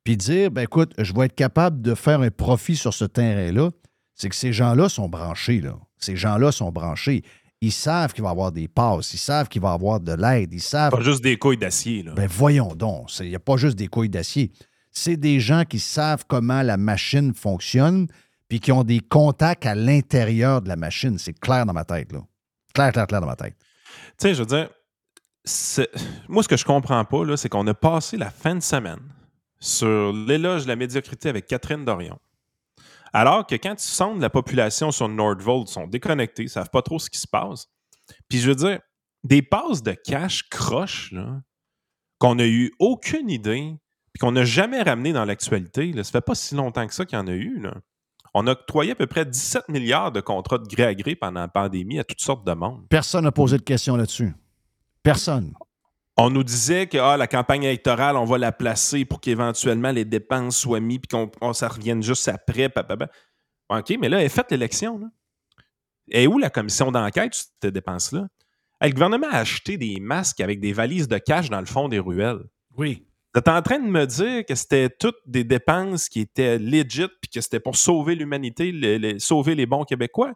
puis dire, ben écoute, je vais être capable de faire un profit sur ce terrain-là, c'est que ces gens-là sont branchés, là. Ces gens-là sont branchés. Ils savent qu'il va y avoir des passes, ils savent qu'il va y avoir de l'aide, ils savent. Pas juste des couilles d'acier. là. Ben voyons donc, il n'y a pas juste des couilles d'acier. C'est des gens qui savent comment la machine fonctionne, puis qui ont des contacts à l'intérieur de la machine. C'est clair dans ma tête, là. Clair, clair, clair dans ma tête. Tu sais, je veux dire, moi, ce que je comprends pas, là, c'est qu'on a passé la fin de semaine sur l'éloge de la médiocrité avec Catherine Dorion. Alors que quand tu sondes la population sur Nordvolt, ils sont déconnectés, ils savent pas trop ce qui se passe. Puis je veux dire, des passes de cash croches, là, qu'on n'a eu aucune idée, puis qu'on n'a jamais ramené dans l'actualité, ça fait pas si longtemps que ça qu'il y en a eu. On a octroyé à peu près 17 milliards de contrats de gré à gré pendant la pandémie à toutes sortes de monde. Personne n'a posé de questions là-dessus. Personne. On nous disait que ah, la campagne électorale, on va la placer pour qu'éventuellement les dépenses soient mises puis qu'on on- ça revienne juste après. papaba. OK, mais là, elle est faite l'élection. Et où la commission d'enquête sur cette dépense-là? Le gouvernement a acheté des masques avec des valises de cash dans le fond des ruelles. Oui. Vous êtes en train de me dire que c'était toutes des dépenses qui étaient legit puis que c'était pour sauver l'humanité, le- le- sauver les bons Québécois?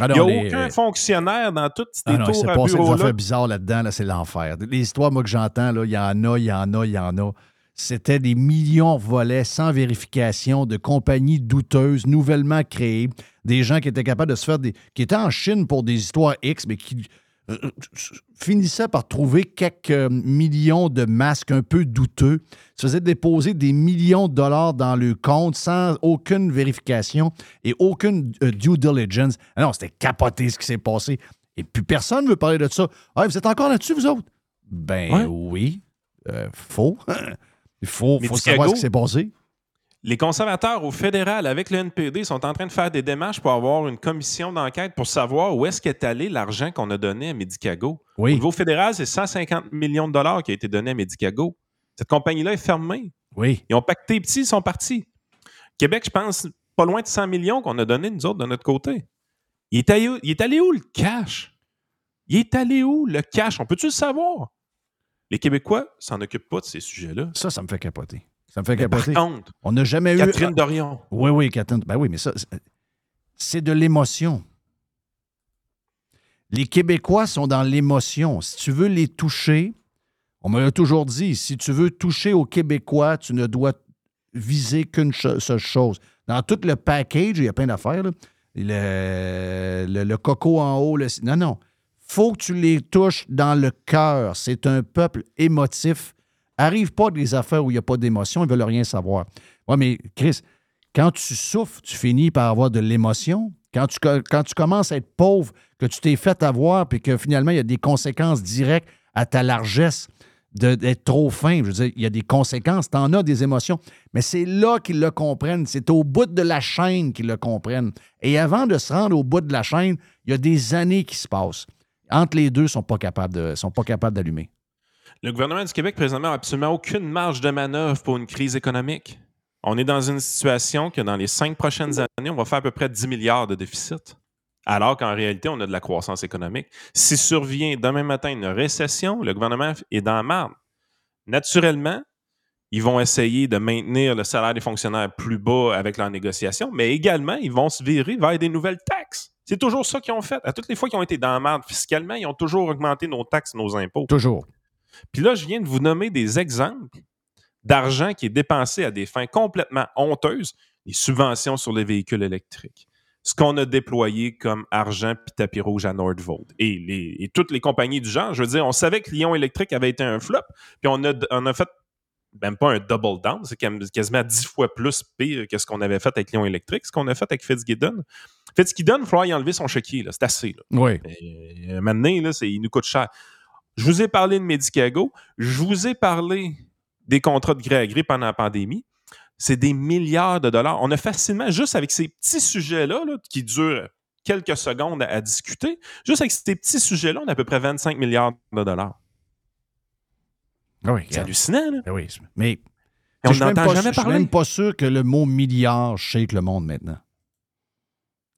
Ah Il n'y a non, les- aucun fonctionnaire dans toutes ces Ah non, tours à passé des bureau-là. affaires bizarres là-dedans, là, c'est l'enfer. Les histoires, moi, que j'entends, là, il y en a, il y en a, il y en a. C'était des millions volets sans vérification de compagnies douteuses, nouvellement créées, des gens qui étaient capables de se faire des. qui étaient en Chine pour des histoires X, mais qui euh, finissaient par trouver quelques euh, millions de masques un peu douteux, se faisaient déposer des millions de dollars dans le compte sans aucune vérification et aucune euh, due diligence. Ah non, c'était capoté ce qui s'est passé. Et puis personne ne veut parler de ça. Ah, vous êtes encore là-dessus, vous autres? Ben Ouais. oui. Euh, faux. Il faut, faut savoir ce qui s'est passé. Les conservateurs au fédéral avec le NPD sont en train de faire des démarches pour avoir une commission d'enquête pour savoir où est-ce qu'est allé l'argent qu'on a donné à Medicago. Oui. Au niveau fédéral, c'est 150 millions de dollars qui a été donné à Medicago. Cette compagnie-là est fermée. Oui. Ils ont pacté petit, ils sont partis. Québec, je pense, pas loin de 100 millions qu'on a donné, nous autres, de notre côté. Il est allé où, il est allé où le cash? Il est allé où le cash? On peut-tu le savoir? Les Québécois s'en occupent pas de ces sujets-là. Ça, ça me fait capoter. Ça me fait Mais par capoter. contre, on n'a jamais eu. Catherine Dorion. Oui, oui, Catherine. Ben oui, mais ça, c'est- de l'émotion. Les Québécois sont dans l'émotion. Si tu veux les toucher, on me l'a toujours dit, si tu veux toucher aux Québécois, tu ne dois viser qu'une cho- seule chose. Dans tout le package, il y a plein d'affaires. le- le coco en haut. le- non, non. faut que tu les touches dans le cœur. C'est un peuple émotif. Arrive pas des affaires où il n'y a pas d'émotion, ils veulent rien savoir. Oui, mais Chris, quand tu souffres, tu finis par avoir de l'émotion. Quand tu, quand tu commences à être pauvre, que tu t'es fait avoir, puis que finalement, il y a des conséquences directes à ta largesse d'être trop fin. Je veux dire, il y a des conséquences, tu en as des émotions. Mais c'est là qu'ils le comprennent. C'est au bout de la chaîne qu'ils le comprennent. Et avant de se rendre au bout de la chaîne, il y a des années qui se passent. Entre les deux, ils ne sont pas capables d'allumer. Le gouvernement du Québec, présentement, n'a absolument aucune marge de manœuvre pour une crise économique. On est dans une situation que dans les cinq prochaines années, on va faire à peu près 10 milliards de déficit. Alors qu'en réalité, on a de la croissance économique. Si survient demain matin une récession, le gouvernement est dans la marde. Naturellement, ils vont essayer de maintenir le salaire des fonctionnaires plus bas avec leur négociation, mais également, ils vont se virer vers des nouvelles taxes. C'est toujours ça qu'ils ont fait. À toutes les fois qu'ils ont été dans la marde fiscalement, ils ont toujours augmenté nos taxes, nos impôts. Toujours. Puis là, je viens de vous nommer des exemples d'argent qui est dépensé à des fins complètement honteuses, les subventions sur les véhicules électriques. Ce qu'on a déployé comme argent puis tapis rouge à Nordvolt et, les- et toutes les compagnies du genre. Je veux dire, on savait que Lyon Électrique avait été un flop, puis on a, on a fait même pas un double down, c'est quasiment 10 fois plus pire que ce qu'on avait fait avec Lyon Électrique, ce qu'on a fait avec Fitzgibbon. Fitzgibbon, il va falloir y enlever son chéquier, c'est assez. Là. Oui. Euh, maintenant, là, c'est- il nous coûte cher. Je vous ai parlé de Medicago. Je vous ai parlé des contrats de gré à gré pendant la pandémie. C'est des milliards de dollars. On a facilement, juste avec ces petits sujets-là, là, qui durent quelques secondes à, à discuter, juste avec ces petits sujets-là, on a à peu près 25 milliards de dollars. Ah Oui, C'est hallucinant, là. Oui, mais on je n'entend pas jamais sûr- Je suis parler. même pas sûr que le mot milliard shake le monde maintenant.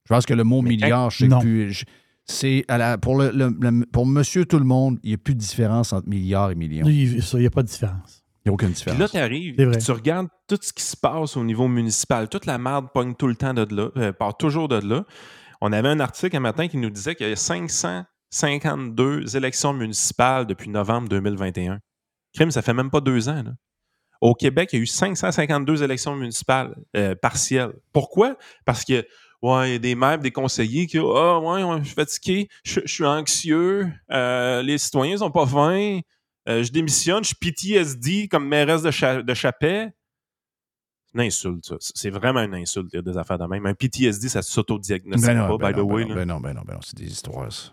Je pense que le mot milliard shake Non. plus. C'est à la- pour, le, le- le- pour monsieur tout le monde, il n'y a plus de différence entre milliard et million. Il Il n'y a pas de différence. n'y a aucune Puis différence. là, tu arrives, tu regardes tout ce qui se passe au niveau municipal. Toute la merde pogne tout le temps de là, euh, part toujours de là. On avait un article un matin qui nous disait qu'il y a 552 élections municipales depuis novembre 2021. Crime, ça fait même pas deux ans. là. Au Québec, il y a eu 552 élections municipales euh, partielles. Pourquoi? Parce que ouais, il y a des maires, des conseillers qui Ah ouais, ouais, je suis fatigué, je, je suis anxieux, euh, les citoyens sont pas fins, euh, je démissionne, je suis PTSD comme mairesse de, Cha- de Chapet. C'est une insulte, ça. C'est vraiment une insulte, des affaires de même. Un PTSD, ça s'auto-diagnostique Ben pas, ben by non, the ben way. non, ben non, ben non, ben non, c'est des histoires, ça.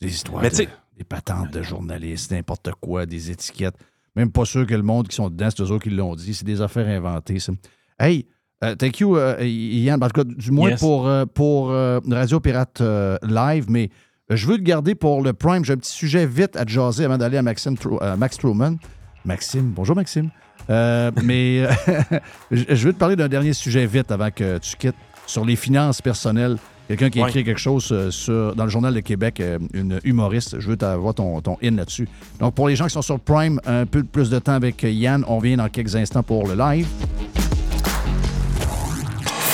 Des histoires, Mais de- des patentes de journalistes, n'importe quoi, des étiquettes. Même pas sûr que le monde qui sont dedans, c'est eux autres qui l'ont dit. C'est des affaires inventées, ça. Hey, euh, thank you, euh, Yann. En tout cas, du moins Yes. pour, euh, pour euh, Radio Pirate Live, mais Je veux te garder pour le Prime. J'ai un petit sujet vite à te jaser avant d'aller à Maxime Tru- Max Truman. Maxime, bonjour Maxime. Mais je veux te parler d'un dernier sujet vite avant que tu quittes sur les finances personnelles. Quelqu'un qui a écrit quelque chose sur, dans le Journal de Québec, une humoriste. Je veux avoir ton, ton in là-dessus. Donc, pour les gens qui sont sur Prime, un peu plus de temps avec Yann. On vient dans quelques instants pour le live.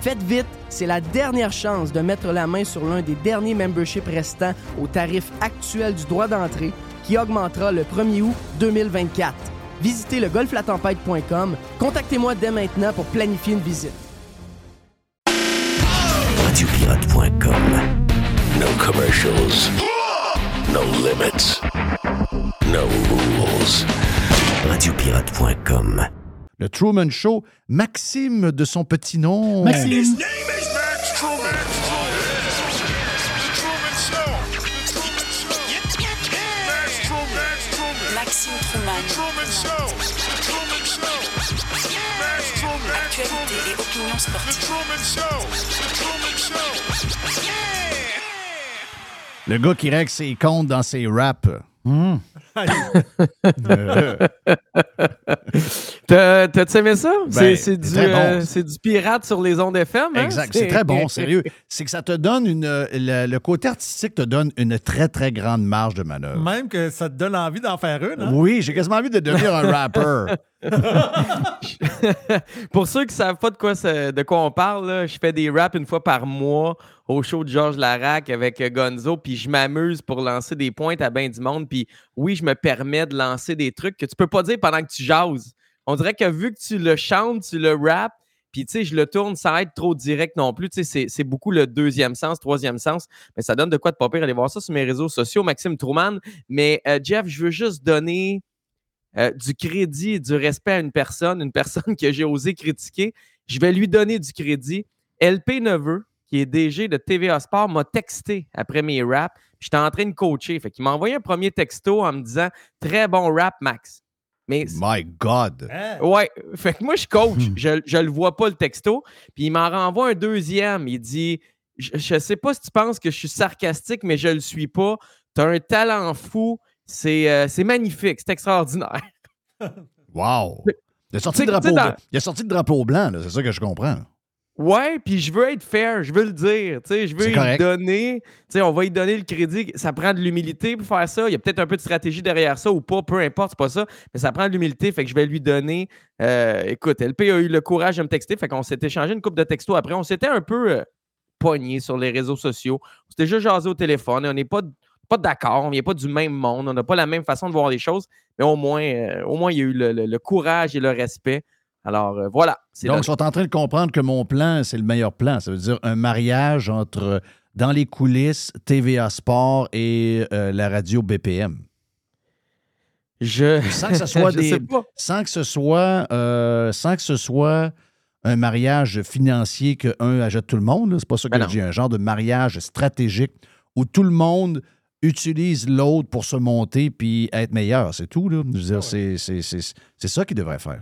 Faites vite, c'est la dernière chance de mettre la main sur l'un des derniers memberships restants au tarif actuel du droit d'entrée qui augmentera le 1er août 2024. Visitez le golflatempête.com. Contactez-moi dès maintenant pour planifier une visite. Radiopirate.com. No commercials. No limits. No rules. Radiopirate.com. Le Truman Show. Maxime de son petit nom. Maxime. Maxime Truman. Actualité et opinion sportive. Le gars qui règle ses comptes dans ses raps. Hmm. T'as- T'as-tu aimé ça? C'est- Ben, c'est du, très bon. euh, c'est du pirate sur les ondes FM. hein? Exact. C'est très bon, sérieux. C'est que ça te donne une. euh, Le, le côté artistique te donne une très, très grande marge de manœuvre. Même que ça te donne envie d'en faire une. hein? Oui, j'ai quasiment envie de devenir un rapper. Pour ceux qui savent pas de quoi, on parle, je fais des raps une fois par mois au show de Georges Larac avec euh, Gonzo, puis je m'amuse pour lancer des pointes à bien du monde. Puis oui, je me permets de lancer des trucs que tu peux pas dire pendant que tu jases. On dirait que vu que tu le chantes, tu le rap, puis tu sais, je le tourne sans être trop direct non plus. Tu sais, c'est- c'est beaucoup le deuxième sens, troisième sens, mais ça donne de quoi de pas pire. Allez voir ça sur mes réseaux sociaux, Maxime Trouman. Mais euh, Jeff, je veux juste donner euh, du crédit et du respect à une personne, une personne que j'ai osé critiquer. Je vais lui donner du crédit. LP Neveu, qui est DG de TVA Sport, m'a texté après mes raps. J'étais en train de coacher. Fait qu'il m'a envoyé un premier texto en me disant Très bon rap, Max. Mais My God. Ouais, fait que moi, je coach. Je, je le vois pas le texto. Puis il m'en renvoie un deuxième. Il dit Je, je sais pas si tu penses que je suis sarcastique, mais je le suis pas. Tu as un talent fou. C'est euh, c'est magnifique. C'est extraordinaire. Wow. Il a sorti, le drapeau, tu sais, dans- il a sorti le drapeau blanc, c'est ça que je comprends. Ouais, puis je veux être fair, je veux le dire. tu sais, Je veux lui donner. tu sais, On va lui donner le crédit. Ça prend de l'humilité pour faire ça. Il y a peut-être un peu de stratégie derrière ça ou pas, peu importe, c'est pas ça. Mais ça prend de l'humilité. Fait que je vais lui donner. euh, écoute, LP a eu le courage de me texter. Fait qu'on s'est échangé une coupe de textos après. On s'était un peu euh, pogné sur les réseaux sociaux. On s'était juste jasé au téléphone. On n'est pas, pas d'accord. On vient pas du même monde. On n'a pas la même façon de voir les choses. Mais au moins, euh, au moins il y a eu le, le- le courage et le respect. Alors euh, voilà. C'est Donc, ils sont en train de comprendre que mon plan, c'est le meilleur plan. Ça veut dire un mariage entre euh, dans les coulisses, TVA Sport et euh, la radio BPM. Je... Sans que ce soit des. sais pas. Sans que ce soit. sans que ce soit un mariage financier qu'un achète tout le monde. C'est pas ça que Ben je dis. Un genre de mariage stratégique où tout le monde utilise l'autre pour se monter puis être meilleur. C'est tout. Là. Je veux dire, c'est, c'est, c'est- c'est ça qu'il devrait faire.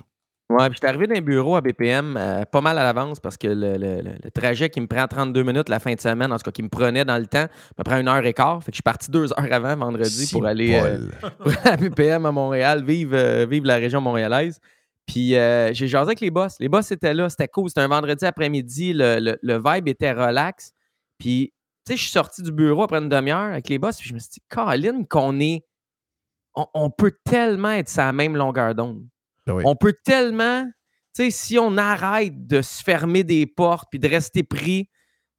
Ouais, puis j'étais arrivé dans un bureau à BPM euh, pas mal à l'avance parce que le, le- le- le trajet qui me prend 32 minutes la fin de semaine, en tout cas qui me prenait dans le temps, me prend une heure et quart. Fait que je suis parti deux heures avant vendredi pour aller euh, aller à BPM à Montréal, vivre, euh, vivre la région montréalaise. Puis euh, j'ai jasé avec les boss. Les boss étaient là, c'était cool. C'était un vendredi après-midi, le, le- le vibe était relax. Puis, sais, je suis sorti du bureau après une demi-heure avec les boss, puis je me suis dit, Caroline, qu'on est. On, on peut tellement être sur la même longueur d'onde. Ben On peut tellement, tu sais, si on arrête de se fermer des portes puis de rester pris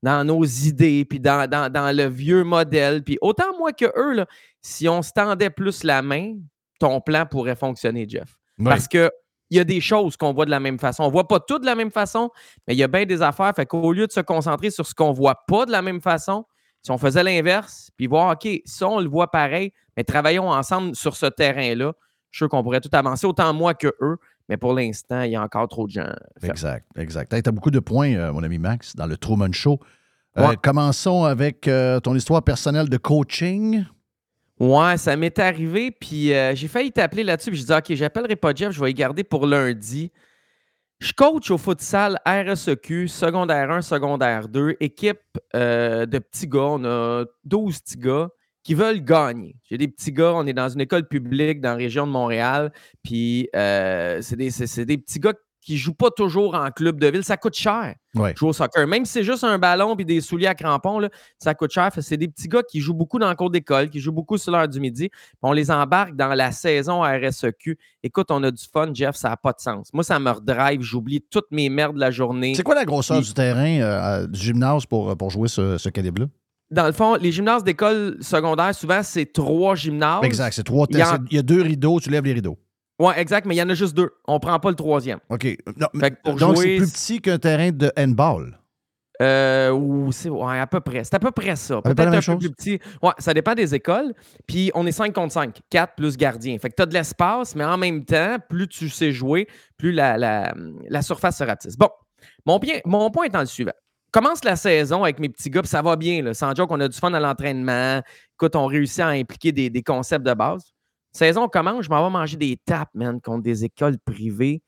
dans nos idées puis dans, dans- dans le vieux modèle, puis autant moi que eux, là, si on se tendait plus la main, ton plan pourrait fonctionner, Jeff. Oui. Parce que il y a des choses qu'on voit de la même façon. On voit pas tout de la même façon, mais il y a bien des affaires. Fait qu'au lieu de se concentrer sur ce qu'on voit pas de la même façon, Si on faisait l'inverse, puis voir, OK, si on le voit pareil, mais travaillons ensemble sur ce terrain-là, je suis sûr qu'on pourrait tout avancer, autant moi que eux. Mais pour l'instant, il y a encore trop de gens. Exact, exact. Tu as beaucoup de points, euh, mon ami Max, dans le Truman Show. Euh, Ouais. Commençons avec euh, ton histoire personnelle de coaching. Ouais, ça m'est arrivé, puis euh, j'ai failli t'appeler là-dessus, puis je dis OK, j'appellerai pas Jeff, je vais y garder pour lundi. Je coach au futsal RSEQ, secondaire 1, secondaire 2, équipe euh, de petits gars. On a 12 petits gars qui veulent gagner. J'ai des petits gars, on est dans une école publique dans la région de Montréal, puis euh, c'est des, des petits gars qui jouent pas toujours en club de ville. Ça coûte cher Ouais. jouer au soccer. Même si c'est juste un ballon et des souliers à crampons, là, ça coûte cher. C'est des petits gars qui jouent beaucoup dans le cours d'école, qui jouent beaucoup sur l'heure du midi. On les embarque dans la saison à RSEQ. Écoute, on a du fun, Jeff, ça n'a pas de sens. Moi, ça me redrive. J'oublie toutes mes merdes de la journée. C'est quoi la grosseur du terrain euh, à- du gymnase pour, pour jouer ce, ce calibre-là? Dans le fond, les gymnases d'école secondaire, souvent, c'est trois gymnases. Exact, c'est trois. Y Il y a deux rideaux, tu lèves les rideaux. Oui, exact, mais il y en a juste deux. On prend pas le troisième. OK. Non, Fait que pour donc, c'est plus petit qu'un terrain de handball. Euh, ou c'est ouais, à peu près. C'est à peu près ça. peu Peut-être un peu plus petit. Ouais, ça dépend des écoles. Puis on est 5 contre 5, 4 plus gardien. Fait que tu as de l'espace, mais en même temps, plus tu sais jouer, plus la, la, la surface se rapetisse. Bon, mon, bien, mon point étant le suivant. Commence la saison avec mes petits gars, puis ça va bien. Là. Sans joke, on a du fun à l'entraînement. Écoute, on réussit à impliquer des, des concepts de base. Saison commence, je m'en vais manger des tapes, man, contre des écoles privées.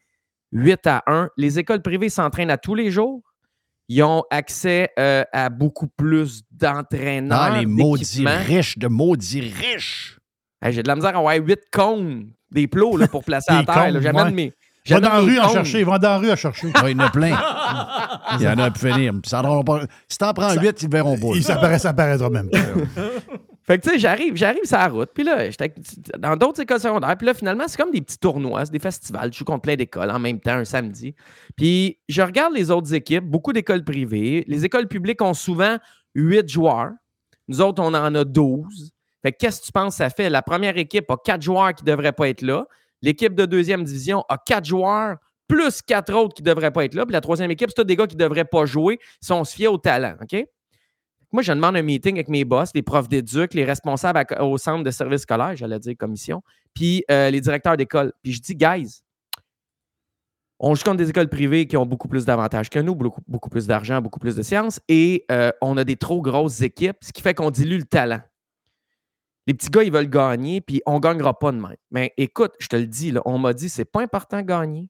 8 à 1. Les écoles privées s'entraînent à tous les jours. Ils ont accès euh, à beaucoup plus d'entraîneurs. Ah, les maudits riches de maudits riches. Hey, J'ai de la misère à avoir 8 cônes, des plots là, pour placer à terre. J'amène mes. Va dans la rue en cônes. chercher, va dans la rue à chercher. Ouais, il y en a plein. Il y en a à finir. Ça en pas- Si t'en prends huit, ils ne verront pas. Il s'apparaît, ça apparaîtra même pas. Fait que tu sais, j'arrive, j'arrive sur la route, puis là, dans d'autres écoles secondaires, puis là, finalement, c'est comme des petits tournois, c'est des festivals, je contre plein d'écoles en même temps, un samedi. Puis je regarde les autres équipes, beaucoup d'écoles privées. Les écoles publiques ont souvent 8 joueurs. Nous autres, on en a 12. Fait que qu'est-ce que tu penses que ça fait? La première équipe a 4 joueurs qui ne devraient pas être là. L'équipe de deuxième division a 4 joueurs, plus 4 autres qui ne devraient pas être là. Puis la troisième équipe, c'est des gars qui ne devraient pas jouer si on se au talent, OK? Moi, je demande un meeting avec mes boss, les profs d'éduc, les responsables au centre de service scolaire, j'allais dire commission, puis euh, les directeurs d'école. Puis je dis, guys, on joue contre des écoles privées qui ont beaucoup plus d'avantages que nous, beaucoup, beaucoup plus d'argent, beaucoup plus de sciences, et euh, on a des trop grosses équipes, ce qui fait qu'on dilue le talent. Les petits gars, ils veulent gagner, puis on ne gagnera pas de même. Mais écoute, je te le dis, là, on m'a dit, c'est pas important de gagner.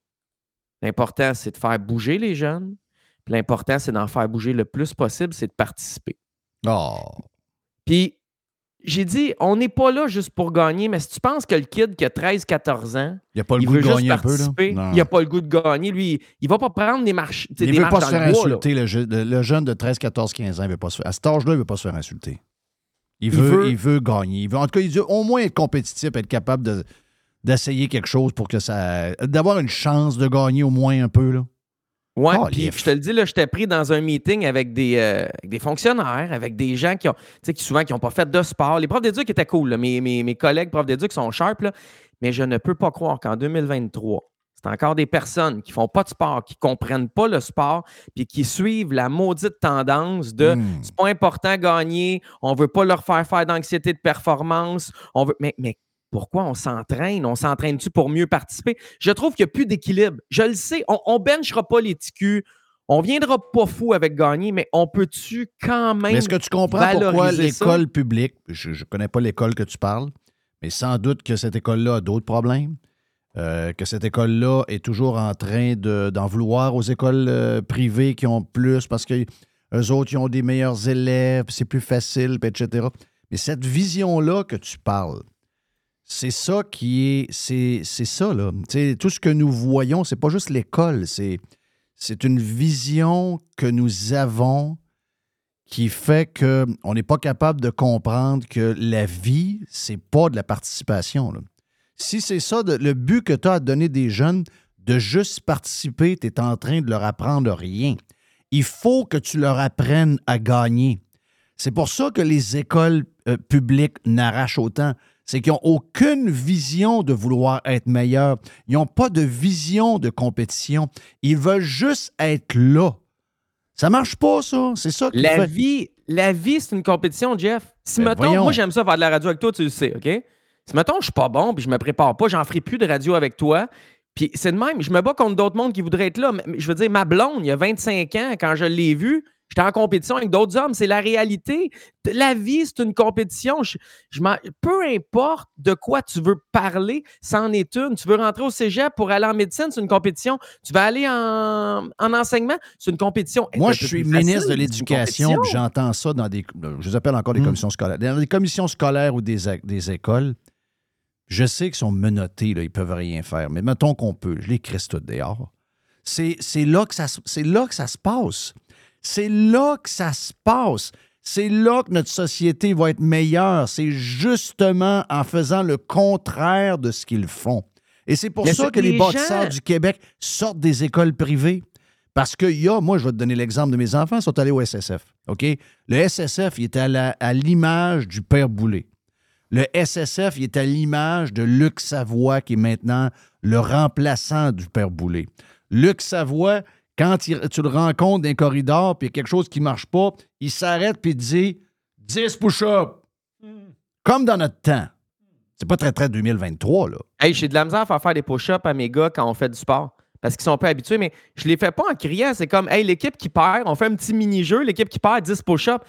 L'important, c'est de faire bouger les jeunes. L'important, c'est d'en faire bouger le plus possible, c'est de participer. Oh. Puis j'ai dit, on n'est pas là juste pour gagner, mais si tu penses que le kid qui a 13-14 ans, Il a pas le il goût de gagner un peu, là? il n'a pas le goût de gagner, lui, il va pas prendre des marches, Il ne veut pas se faire bois, insulter, le, je- le- le jeune de 13, 14, 15 ans. Il veut pas se faire, à cet âge-là, il ne veut pas se faire insulter. Il Il veut, veut- il veut gagner. Il veut, en tout cas, il veut au moins être compétitif, être capable de- d'essayer quelque chose pour que ça. d'avoir une chance de gagner au moins un peu. Là. Ouais, Oh, puis je te le dis, là, j'étais pris dans un meeting avec des, euh, avec des fonctionnaires, avec des gens qui ont, tu sais, qui souvent qui n'ont pas fait de sport. Les profs d'éduc étaient cool, là. Mes, mes, mes collègues profs d'éduc sont sharp, là. mais je ne peux pas croire qu'en 2023, c'est encore des personnes qui font pas de sport, qui comprennent pas le sport, puis qui suivent la maudite tendance de Hmm. c'est pas important gagner, on veut pas leur faire faire d'anxiété de performance, on veut, mais, mais pourquoi on s'entraîne? On s'entraîne-tu pour mieux participer? Je trouve qu'il n'y a plus d'équilibre. Je le sais, on, on benchera pas les TQ, on viendra pas fou avec gagner, mais on peut-tu quand même. Mais est-ce que tu comprends pourquoi l'école publique, je ne connais pas l'école que tu parles, mais sans doute que cette école-là a d'autres problèmes, euh, que cette école-là est toujours en train de- d'en vouloir aux écoles euh, privées qui ont plus parce que eux autres, ils ont des meilleurs élèves, c'est plus facile, puis etc. Mais cette vision-là que tu parles, c'est ça qui est. C'est ça, là. Tu sais, tout ce que nous voyons, c'est pas juste l'école, c'est une vision que nous avons qui fait qu'on n'est pas capable de comprendre que la vie, c'est pas de la participation. là. Si c'est ça, le but que tu as à des jeunes, de juste participer, tu es en train de leur apprendre rien. Il faut que tu leur apprennes à gagner. C'est pour ça que les écoles euh, publiques n'arrachent autant. C'est qu'ils n'ont aucune vision de vouloir être meilleurs. Ils n'ont pas de vision de compétition. Ils veulent juste être là. Ça marche pas, ça. C'est ça La fait- vie, la vie, c'est une compétition, Jeff. Si, Ben, mettons, voyons. moi, j'aime ça faire de la radio avec toi, tu le sais, OK? Si, mettons, je suis pas bon, puis je me prépare pas, j'en ferai plus de radio avec toi. Puis c'est de même, je me bats contre d'autres mondes qui voudraient être là. Mais, je veux dire, ma blonde, il y a 25 ans, quand je l'ai vue, j'étais en compétition avec d'autres hommes. C'est la réalité. La vie, c'est une compétition. Je, je peu importe de quoi tu veux parler, c'en est une. Tu veux rentrer au cégep pour aller en médecine, c'est une compétition. Tu veux aller en, en enseignement, c'est une compétition. Moi, je suis ministre facile, de l'Éducation, j'entends ça dans des. Je les appelle encore des commissions scolaires. Dans des commissions scolaires ou des, des écoles, je sais qu'ils sont menottés, là, ils peuvent rien faire. Mais mettons qu'on peut, je les crisse toutes dehors. C'est là, que ça là que ça se passe. C'est là que ça se passe. C'est là que notre société va être meilleure. C'est justement en faisant le contraire de ce qu'ils font. Et c'est pour Mais ça que que les les bâtisseurs gens- du Québec sortent des écoles privées. Parce qu'il y a, moi, je vais te donner l'exemple de mes enfants, ils sont allés au SSF. OK? Le SSF, il est à l'image du Père Boulet. Le SSF, il est à l'image de Luc Savoie, qui est maintenant le remplaçant du Père Boulet. Luc Savoie, quand tu le rencontres dans un corridor, puis il y a quelque chose qui ne marche pas, il s'arrête puis dit 10 push-ups. Comme dans notre temps. C'est pas très, très 2023, là. Hey, j'ai de la misère à faire des push-ups à mes gars quand on fait du sport. Parce qu'ils sont pas habitués, mais je les fais pas en criant. C'est comme, hey, l'équipe qui perd, on fait un petit mini-jeu, l'équipe qui perd 10 push-ups.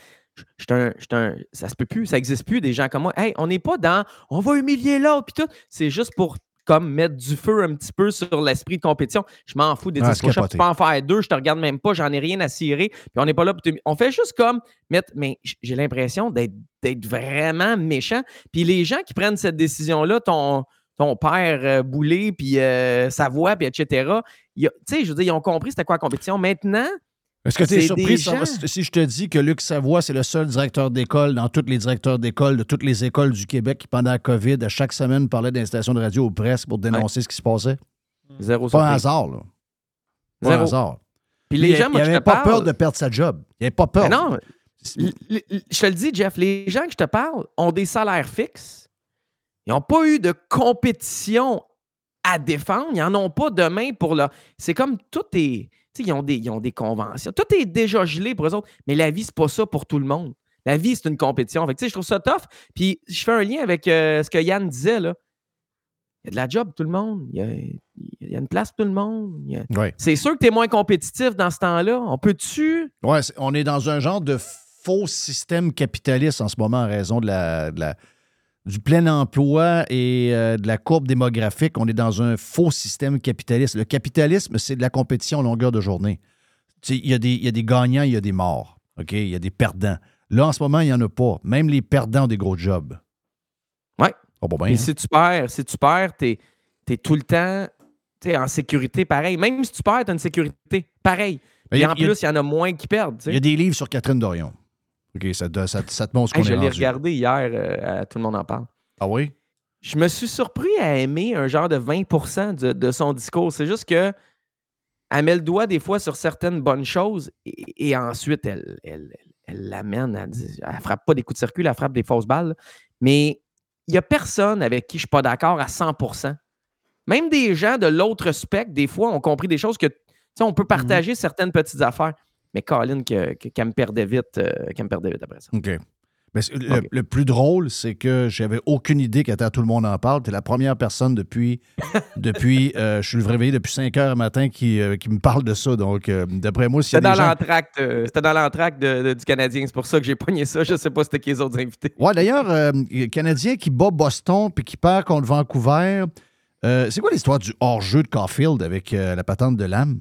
Un- un- ça se peut plus, ça existe plus, des gens comme moi. Hey, on n'est pas dans, on va humilier l'autre, puis tout. C'est juste pour comme mettre du feu un petit peu sur l'esprit de compétition. Je m'en fous des Ah, 10 c'est push-ups. capoté. Tu peux en faire deux, je te regarde même pas, j'en ai rien à cirer. Puis on n'est pas là pour te- On fait juste comme mettre. Mais j'ai l'impression d'être vraiment méchant. Puis les gens qui prennent cette décision-là, ton, ton père euh, puis euh, Savoie, puis etc., tu sais, je veux dire, ils ont compris c'était quoi la compétition. Maintenant, Est-ce que tu es surpris si- gens- si je te dis que Luc Savoie, c'est le seul directeur d'école dans tous les directeurs d'école de toutes les écoles du Québec qui, pendant la COVID, à chaque semaine, parlait d'installation de radio aux presse pour dénoncer ce qui se passait? Zéro Pas un hasard, là. Pas un Zéro. hasard. Puis les il- gens, moi, il je avait te pas parle- peur de perdre sa job. Il avait pas peur. Mais non, je te le dis, Jeff, les gens que je te parle ont des salaires fixes. Ils n'ont pas eu de compétition à défendre. Ils n'en ont pas demain pour leur. C'est comme tout est. Ils ont, des, ils ont des conventions. Tout est déjà gelé pour eux autres. Mais la vie, c'est pas ça pour tout le monde. La vie, c'est une compétition. Fait que, tu sais, je trouve ça tough. Puis je fais un lien avec euh, ce que Yann disait. Là. Il y a de la job pour tout le monde. Il y a, il y a une place pour tout le monde. A- Ouais. C'est sûr que tu es moins compétitif dans ce temps-là. On peut-tu? Ouais, on est dans un genre de faux système capitaliste en ce moment en raison de la, de la- du plein emploi et euh, de la courbe démographique. On est dans un faux système capitaliste. Le capitalisme, c'est de la compétition longueur de journée. Tu Il y, a des- il y a des gagnants, il y a des morts. OK? Il y a des perdants. Là, en ce moment, il n'y en a pas. Même les perdants ont des gros jobs. Ouais. Oh, bon, ben, hein? si tu perds, si tu perds, t'es es tout le temps t'es en sécurité pareil. Même si tu perds, t'as une sécurité pareil. Mais Et en plus, il y en a moins qui perdent. tu. Il y a des livres sur Catherine Dorion. OK, ça, te- ça, ça te montre ce Hey, qu'on je est l'ai regardé hier, euh, à Tout le monde en parle. Ah oui? Je me suis surpris à aimer un genre de 20 de, de son discours. C'est juste que elle met le doigt des fois sur certaines bonnes choses et, et ensuite elle, elle, elle- elle l'amène à dire. Elle frappe pas des coups de circuit, elle frappe des fausses balles. Mais il n'y a personne avec qui je ne suis pas d'accord à 100% Même des gens de l'autre spectre, des fois, ont compris des choses que, tu sais, on peut partager certaines petites affaires. Mais Colin, que- que- qu'elle me perdait vite, euh, qu'elle me perdait vite après ça. OK. Mais le, le plus drôle, c'est que j'avais aucune idée qu'à tout le monde en parle. Tu es la première personne depuis. depuis euh, je suis réveillé depuis 5 heures le matin qui, euh, qui me parle de ça. Donc, euh, d'après moi, s'il y a C'était dans des gens. l'entracte c'était dans l'entracte du Canadien. C'est pour ça que j'ai pogné ça. Je sais pas c'était qui les autres invités. Ouais, d'ailleurs, Canadien qui bat Boston puis qui perd contre Vancouver. C'est quoi l'histoire du hors-jeu de Caulfield avec la patente de l'âme?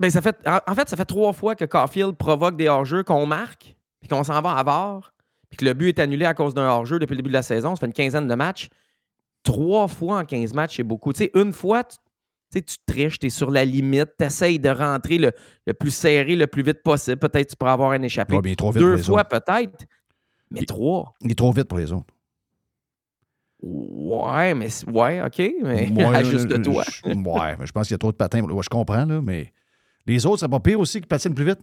Ben, ça fait, en, fait, ça fait trois fois que Caulfield provoque des hors-jeux qu'on marque, puis qu'on s'en va à VAR, puis que le but est annulé à cause d'un hors-jeu depuis le début de la saison. Ça fait une quinzaine de matchs. Trois fois en 15 matchs, c'est beaucoup. Tu sais, une fois, tu, tu triches, tu es sur la limite, tu essayes de rentrer le, le plus serré, le plus vite possible. Peut-être tu pourras avoir un échappé. Ouais, mais il est trop vite Deux fois peut-être, mais trois. Il est trop vite pour les autres. Ouais, mais ouais, OK, mais Ouais, à juste de toi. je- ouais, mais je pense qu'il y a trop de patins. Ouais, je comprends, là, mais les autres, c'est pas pire aussi qui patinent plus vite.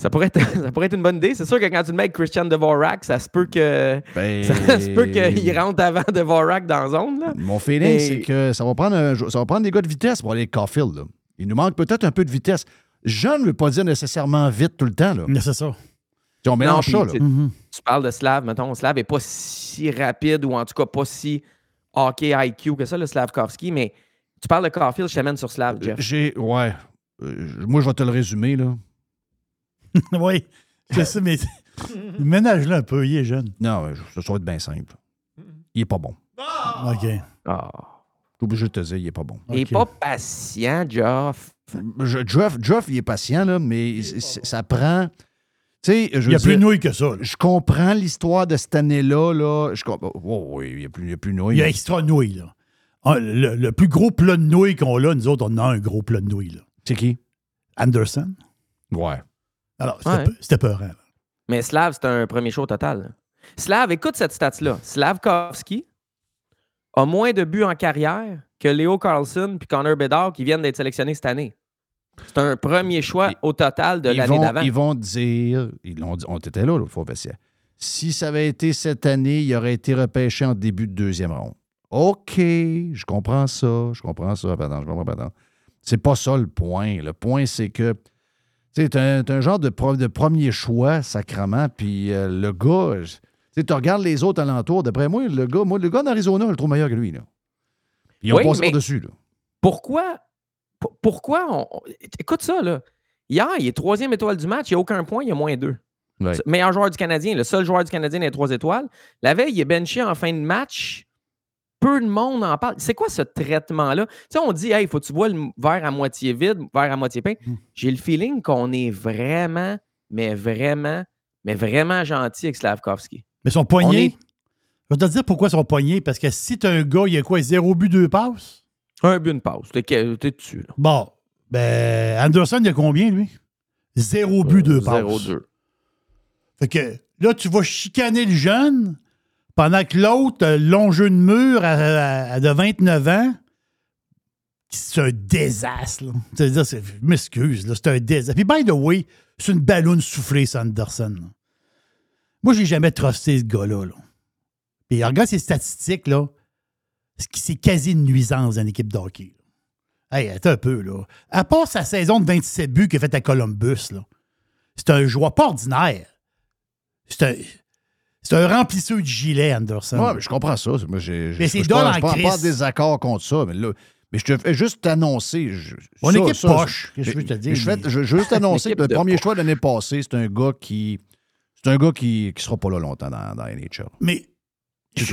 Ça pourrait, être, ça pourrait être une bonne idée. C'est sûr que quand tu le mets avec Christian Devorak, ça se peut que Ben, ça se peut qu'il rentre avant Devorak dans la zone. Là. Mon feeling, c'est que ça va, prendre un ça va prendre des gars de vitesse pour aller avec Caulfield. là. Il nous manque peut-être un peu de vitesse. Jeune ne veut pas dire nécessairement vite tout le temps. Là. Mais c'est ça. on mélange puis, ça, là. tu- Mhm. Tu parles de Slav, mettons, Slav n'est pas si rapide ou en tout cas pas si hockey IQ que ça, le Slavkovski, mais tu parles de Caulfield, je t'amène sur Slav, Jeff. J'ai. Ouais. Euh, moi, je vais te le résumer, là. oui, je sais, mais ménage-le un peu, il est jeune. Non, euh, ça va être bien simple. Il est pas bon. OK. Ah. Je suis obligé de te dire, il est pas bon. Il n'est pas patient, Jeff. Je- Jeff, Jeff, il est patient, là, mais ça prend. Tu sais, je Il y a veux plus de dire, nouilles que ça. là. Je comprends l'histoire de cette année-là. Là. Je comp- oh, oui, il n'y a plus, il y a plus de nouilles. Il y a extra nouilles, là. Ah, Le, le plus gros plat de nouilles qu'on a, nous autres, on a un gros plat de nouilles, là. C'est qui? Anderson? Ouais. Alors, c'était Ouais. peu- c'était peurant. là. Mais Slav, c'est un premier show total. Slav, écoute cette stat-là. Slavkovski a moins de buts en carrière que Léo Carlson puis Connor Bedard qui viennent d'être sélectionnés cette année. C'est un premier choix au total de l'année d'avant. ils vont dire, ils l'ont dit, on était là l'autre fois au vestiaire. Si ça avait été cette année, il aurait été repêché en début de deuxième ronde. OK, je comprends ça, je comprends ça, pardon, je comprends, pardon. C'est pas ça le point. Le point, c'est que t'es un, un genre de, pro- de premier choix, sacrement, puis euh, le gars, tu regardes les autres alentours, d'après moi, le gars, moi, le gars d'Arizona, je le trouve meilleur que lui. Là. Ils ont Oui, passé par-dessus. Pourquoi, pour- pourquoi on, Écoute ça, là. Hier, il est troisième étoile du match, il n'y a aucun point, il y a moins deux. C'est- Meilleur joueur du Canadien, le seul joueur du Canadien des trois étoiles. La veille, il est benché en fin de match. Peu de monde en parle. C'est quoi ce traitement-là? Tu sais, on dit, hey, faut que tu vois le verre à moitié vide, verre à moitié plein. Hmm. J'ai le feeling qu'on est vraiment, mais vraiment, mais vraiment gentil avec Slavkovski. Mais son On poignet, est- je vais te dire pourquoi son poignet. Parce que si t'as un gars, il y a quoi, zéro but, deux passes? Un but, une pause. T'es t'es dessus, là. Bon, ben, Anderson, il y a combien, lui? Zéro but, deux passes. 0-2. Fait que là, tu vas chicaner le jeune pendant que l'autre, le long jeu de mur à, de 29 ans, c'est un désastre. C'est-à-dire, c'est- je m'excuse, là, c'est un désastre. Puis, by the way, c'est une ballonne soufflée, ça, Anderson. là. Moi, j'ai jamais trusté ce gars-là. là. Puis, regarde ses statistiques, là. C'est- quasi une nuisance dans l'équipe de hockey. là. Hey, attends un peu, là. À part sa saison de 27 buts qu'il a fait à Columbus, là, c'est un joueur pas ordinaire. C'est un, c'est un remplisseur de gilet, Anderson. Ouais, mais je comprends ça. Moi, j'ai, Mais je- c'est dole pas- en je suis pas, pas en crise. désaccord contre ça. Mais, là, mais je te fais juste t'annoncer. je- Mon équipe ça, poche, je- qu'est-ce que je veux te dire, Je, fais- mais- je- je veux juste annoncer que le premier poche. choix de l'année passée, c'est un gars qui. C'est un gars qui ne sera pas là longtemps dans, dans NHL. Mais. Je,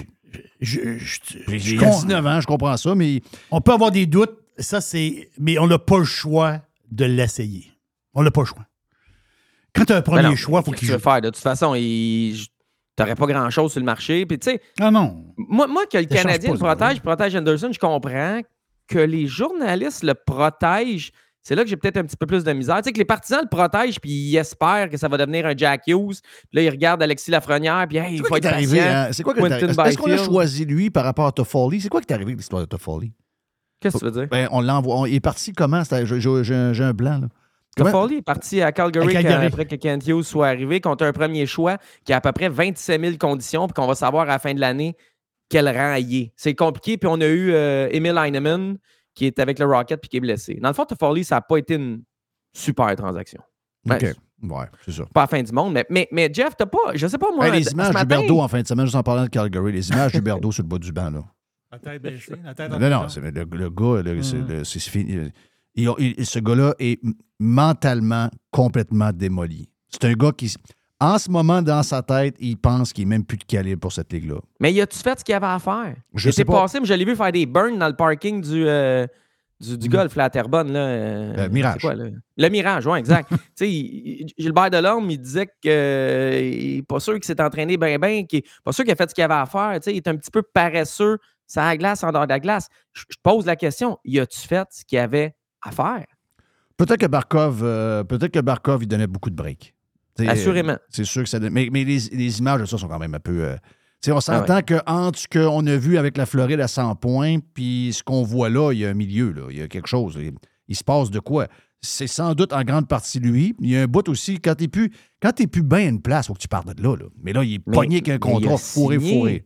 je- je- je Il a com- 19 ans, je comprends ça, mais on peut avoir des doutes, ça c'est. Mais on n'a pas le choix de l'essayer. On n'a pas le choix. Quand tu as un premier Ben non, choix, il faut qu'il tu veux faire? De toute façon, il... t'aurais pas grand-chose sur le marché. Puis, tu sais, Ah non. moi, moi, que le Ça Canadien le ça, protège, protège Anderson, je comprends. Que les journalistes le protègent, c'est là que j'ai peut-être un petit peu plus de misère. Tu sais, que les partisans le protègent, puis ils espèrent que ça va devenir un Jack Hughes. Puis là, ils regardent Alexis Lafrenière, puis hey, il c'est faut être arrivé? patient. hein? C'est quoi Quentin arrivé? Est-ce qu'on a choisi lui par rapport à Toffoli? C'est quoi qui est arrivé l'histoire de Toffoli? Qu'est-ce que tu veux dire? Ben, on l'envoie. il est parti comment? J'ai un blanc, là. Toffoli est parti à Calgary, À Calgary. après que Kent Hughes soit arrivé contre un premier choix qui a à peu près 27 000 conditions, puis qu'on va savoir à la fin de l'année quel rang il est. C'est compliqué, puis on a eu euh, Emil Heinemann qui est avec le Rocket puis qui est blessé. Dans le fond, Toffoli, ça n'a pas été une super transaction. Ben, OK. Ouais, c'est ça. Pas la fin du monde, mais, mais, mais Jeff, t'as pas, je sais pas moi. Hey, les images matin- d'Huberdeau en fin de semaine, juste en parlant de Calgary, les images d'Huberdeau sur le bas du banc, là. La tête baissée, la tête en Non, non, c'est le, le gars, là, c'est fini. Il- il- ce gars-là est mentalement complètement démoli. C'est un gars qui, en ce moment, dans sa tête, il pense qu'il n'est même plus de calibre pour cette ligue-là. Mais y a-tu fait ce qu'il avait à faire? Je sais pas. passé, mais je l'ai vu faire des burns dans le parking du, euh, du, du golf, là, à Terrebonne. Là, euh, Le Mirage. c'est quoi, là? Le Mirage, oui, exact. tu sais, il- il- Gilbert Delorme, il disait qu'il n'est pas sûr qu'il s'est entraîné bien, bien, qu'il n'est pas sûr qu'il a fait ce qu'il avait à faire. Il est un petit peu paresseux, ça la glace, en dehors de la glace. Je, pose la question, y a-tu fait ce qu'il avait à faire? Peut-être que Barkov, euh, peut-être que Barkov, il donnait beaucoup de breaks. T'sais, Assurément. euh, C'est sûr que ça donne- Mais, mais les, les images de ça sont quand même un peu. euh, on Ah s'entend que entre ce qu'on a vu avec la Floride à 100 points, puis ce qu'on voit là, il y a un milieu, là. Il y a quelque chose. Il, il se passe de quoi? C'est sans doute en grande partie lui. Il y a un bout aussi, quand t'es plus, quand t'es plus bien à une place, faut que tu partes de là, là. Mais là, il est Mais- pogné avec un mais il contrat fourré, fourré.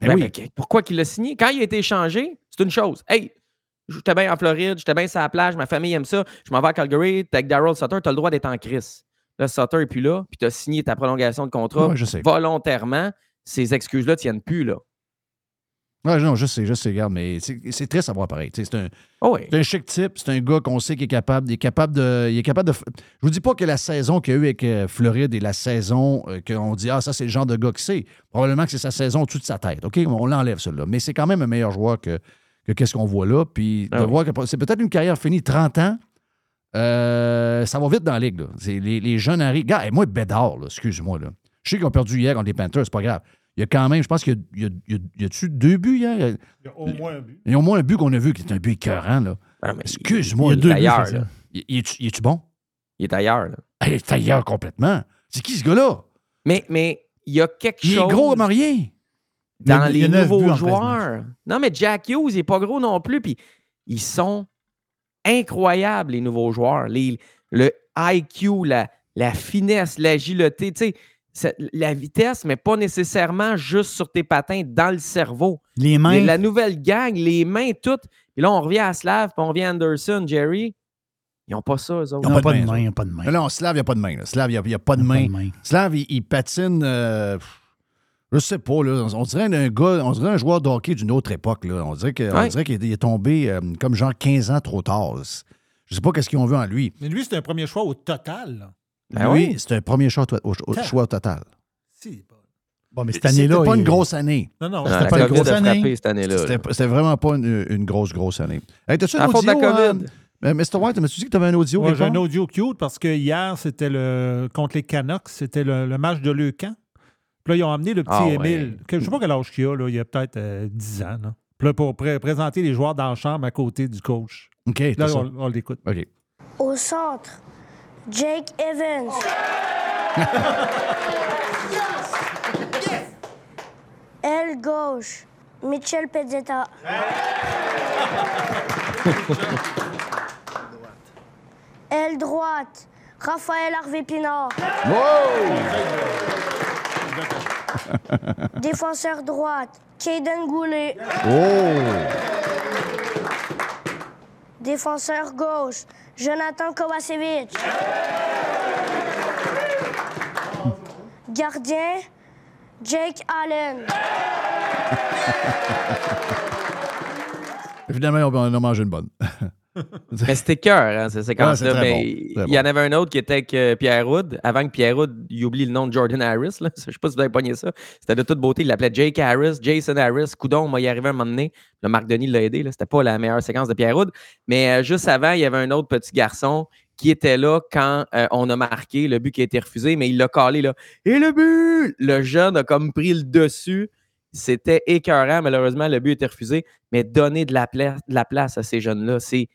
Ben, oui. pourquoi qu'il l'a signé? Quand il a été échangé, c'est une chose. Hey, j'étais bien en Floride, j'étais bien sur la plage, ma famille aime ça, je m'en vais à Calgary, t'es avec Daryl Sutter, t'as le droit d'être en crise. là, Sutter n'est plus là, puis tu as signé ta prolongation de contrat Ouais, je sais. volontairement, ces excuses-là ne tiennent plus. Là. Ouais, non, je sais, je sais, regarde, mais c'est triste à voir pareil. C'est un, Oh oui. un chic type, c'est un gars qu'on sait qu'il est capable, il est capable de. Il est capable de. Je vous dis pas que la saison qu'il y a eu avec euh, Floride est la saison euh, qu'on dit Ah, ça, c'est le genre de gars que c'est. Probablement que c'est sa saison au-dessus de sa tête. OK? On l'enlève, celui-là. Mais c'est quand même un meilleur joueur que, que qu'est-ce qu'on voit là. Puis Ah de oui. voir que c'est peut-être une carrière finie 30 ans. euh, ça va vite dans la ligue. Là. C'est Les, les jeunes arrivent. Gars, et moi, Bédard, là, excuse-moi. Là. Je sais qu'ils ont perdu hier contre les Panthers, c'est pas grave. Il y a quand même, je pense qu'il y a, il y a, il y a- il y a-tu deux buts hier? Il y a au moins un but. Il y a au moins un but qu'on a vu qui est un but écœurant. Là. Ah, Excuse-moi. il- il est ailleurs, là. Il, il est-tu- il est-tu bon? Il est ailleurs. là. Ah, Il est ailleurs complètement. C'est qui ce gars-là? Mais mais il y a quelque Il chose. est gros comme rien. Dans les nouveaux joueurs. Non, mais Jack Hughes, il n'est pas gros non plus. Puis ils sont incroyables, les nouveaux joueurs. Les- le IQ, la, la finesse, l'agilité, tu sais, la vitesse, mais pas nécessairement juste sur tes patins, dans le cerveau. Les mains. La nouvelle gang, les mains toutes. Puis là, on revient à Slav, puis on revient à Anderson, Jerry. Ils n'ont pas ça, eux autres. Ils n'ont pas, de main, ils n'ont pas de main. Non, Slav, il n'y a pas de main. Slav, il n'y a, pas de main. de main. Slav, il, il patine. euh, je sais pas, là. On dirait un gars, on dirait un joueur de hockey d'une autre époque. Là. On dirait Ouais. qu'il est- tombé euh, comme genre 15 ans trop tard. là. Je sais pas qu'est-ce qu'ils ont vu en lui. Mais lui, c'est un premier choix au total. Ben lui, oui. c'est un premier choix, au- au- choix total. Si, pas- Bon, mais cette C'était année-là. pas il- une grosse année. Non, non. C'était pas une grosse année. C'était c'était vraiment pas une, une grosse, grosse année. Hey, T'as-tu C'est un audio? la COVID. euh, Mr. White, m'as-tu dit que tu avais un audio? Ouais, j'ai un audio cute parce que hier, c'était le contre les Canucks, c'était le, le match de Leucan. Puis là, ils ont amené le petit Ah, Émile, que je sais pas quel âge qu'il a, là, il a peut-être euh, 10 ans. Là. Puis là, pour pré- présenter les joueurs dans la chambre à côté du coach. OK, Là, on, on l'écoute. OK. Au centre, Jake Evans. Aile gauche, Mitchell Pezzetta. Aile droite, Raphaël Harvey Pinard. Défenseur droite, Caden Goulet. Oh! Défenseur gauche, Jonathan Kovacevic. Gardien, Jake Allen. Évidemment, on on a mangé une bonne. Mais c'était cœur, hein, ces séquences-là. mais il y en avait un autre qui était avec Pierre Hood. Avant que Pierre Hood il oublie le nom de Jordan Harris. Là. Je sais pas si vous avez pogné ça. C'était de toute beauté. Il l'appelait Jake Harris, Jason Harris. Coudon, moi, y arrivé un moment donné. Le Marc Denis l'a aidé. C'était pas la meilleure séquence de Pierre Hood. Mais euh, juste avant, il y avait un autre petit garçon qui était là quand euh, on a marqué le but qui a été refusé, mais il l'a calé là. Et le but! Le jeune a comme pris le dessus. C'était écœurant. Malheureusement, le but a été refusé. Mais donner de la, pla- de la place à ces jeunes-là, c'est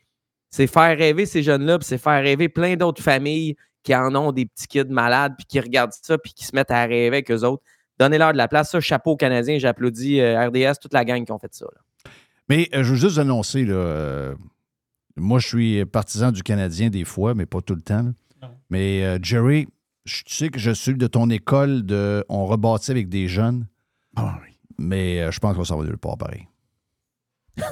c'est faire rêver ces jeunes-là, puis c'est faire rêver plein d'autres familles qui en ont des petits kids malades, puis qui regardent ça, puis qui se mettent à rêver avec eux autres. Donnez-leur de la place. Ça, chapeau aux Canadiens, j'applaudis euh, RDS, toute la gang qui ont fait ça. là. Mais euh, je veux juste annoncer, là, euh, moi, je suis partisan du Canadien des fois, mais pas tout le temps. Mais euh, Jerry, je tu sais que je suis de ton école de on rebâtit avec des jeunes. Ah Mais euh, je pense qu'on s'en va nulle part pareil.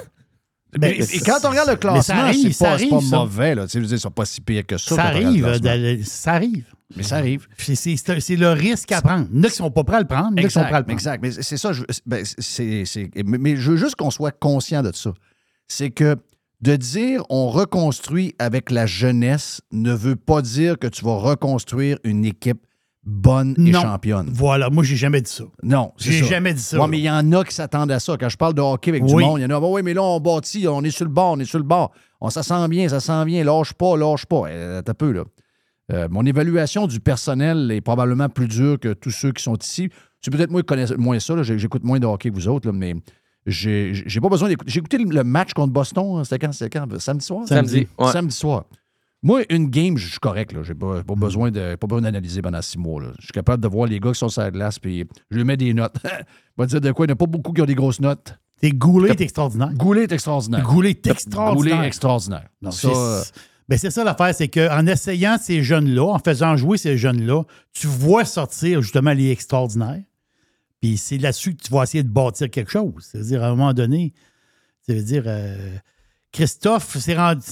Ben, et, quand on regarde le mais classement, c'est pas, pas arrive, ça. mauvais. Là. Dire, ils sont pas si pires que ça. Ça arrive, d'aller- ça arrive. Mais ça arrive. C'est- le risque à prendre. Il y en a qui sont pas prêts à le prendre, il y en a qui sont prêts à le Exact, prendre. exact. Mais c'est ça, je, ben, mais, mais je veux juste qu'on soit conscient de ça. C'est que de dire on reconstruit avec la jeunesse ne veut pas dire que tu vas reconstruire une équipe bonne et Non. championne. Voilà, moi, j'ai jamais dit ça. Non, J'ai jamais dit ça. Ouais, mais il y en a qui s'attendent à ça. Quand je parle de hockey avec du Oui. monde, il y en a, Ah, oui, mais là, on bâtit, on est sur le bord, on est sur le bord. On, ça sent bien, ça sent bien, lâche pas, lâche pas. Euh, T'as peu, là. Euh, mon évaluation du personnel est probablement plus dure que tous ceux qui sont ici. C'est peut-être moi qui connais moins ça, j'écoute moins de hockey que vous autres, là, mais j'ai pas besoin d'écouter. J'ai écouté le, match contre Boston, hein, c'était quand? C'était quand? Samedi soir? Samedi, ouais. Samedi soir. Moi, une game, je suis correct. Là. J'ai pas, pas besoin de pas besoin d'analyser pendant six mois. Je suis capable de voir les gars qui sont sur la glace, puis je lui mets des notes. On va dire de quoi, il n'y en a pas beaucoup qui ont des grosses notes. T'es Goulet est extraordinaire. Goulet est extraordinaire. Goulet est extraordinaire. Est extraordinaire. Non, Ça, c'est- euh, ben, c'est ça l'affaire, c'est qu'en essayant ces jeunes-là, en faisant jouer ces jeunes-là, tu vois sortir justement les extraordinaires. Puis c'est là-dessus que tu vas essayer de bâtir quelque chose. C'est-à-dire, à un moment donné, ça veut dire, euh, Christophe s'est rendu.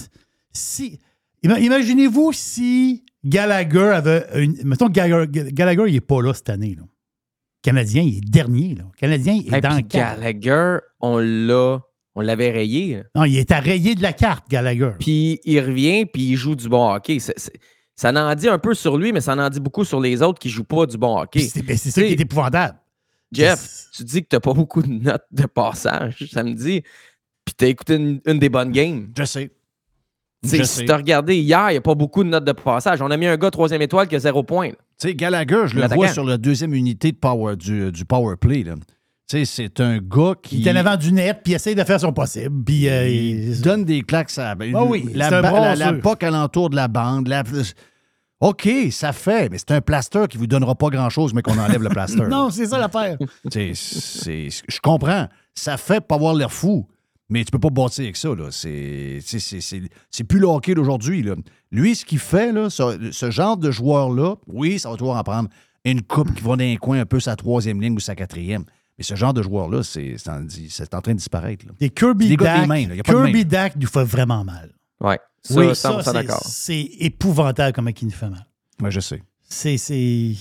Si, Imaginez-vous si Gallagher avait une. Mettons que Gallagher, Gallagher, il n'est pas là cette année. Là. Canadien, il est dernier. Là. Canadien, il est Hey, dans le. Gallagher, on l'a. On l'avait rayé. là. Non, il est à rayer de la carte, Gallagher. Puis il revient, puis il joue du bon hockey. Ça en dit un peu sur lui, mais ça en dit beaucoup sur les autres qui jouent pas du bon hockey. C'est ben, c'est ça qui est épouvantable. Jeff, tu dis que tu n'as pas beaucoup de notes de passage samedi, puis tu as écouté une, une des bonnes games. Je sais. Si tu as regardé hier, il n'y a pas beaucoup de notes de passage. On a mis un gars troisième étoile qui a zéro point. Tu sais, Gallagher, je le vois sur la deuxième unité de power, du, du power play. là. Tu sais, c'est un gars qui. Il est en avant du net, puis il essaie de faire son possible. Puis, euh, il il- donne des claques à Ah oui, la, un la, la poque alentour de la bande. la- OK, ça fait, mais c'est un plaster qui vous donnera pas grand-chose, mais qu'on enlève le plaster. non, c'est ça l'affaire. Tu sais, c'est- je comprends. Ça fait pas avoir l'air fou, mais tu peux pas bâtir avec ça. là. C'est c'est- c'est- c'est- c'est plus le hockey d'aujourd'hui. là. Lui, ce qu'il fait, là, ce, ce genre de joueur-là, oui, ça va toujours en prendre une coupe qui va dans un coin un peu sa troisième ligne ou sa quatrième. Mais ce genre de joueur-là, c'est c'est en, c'est en train de disparaître. là. Des Kirby main, Kirby là. Dack nous fait vraiment mal. Ouais, ça, oui, 100% ça, c'est- d'accord. c'est épouvantable comment il nous fait mal. Moi, je sais. C'est. c'est-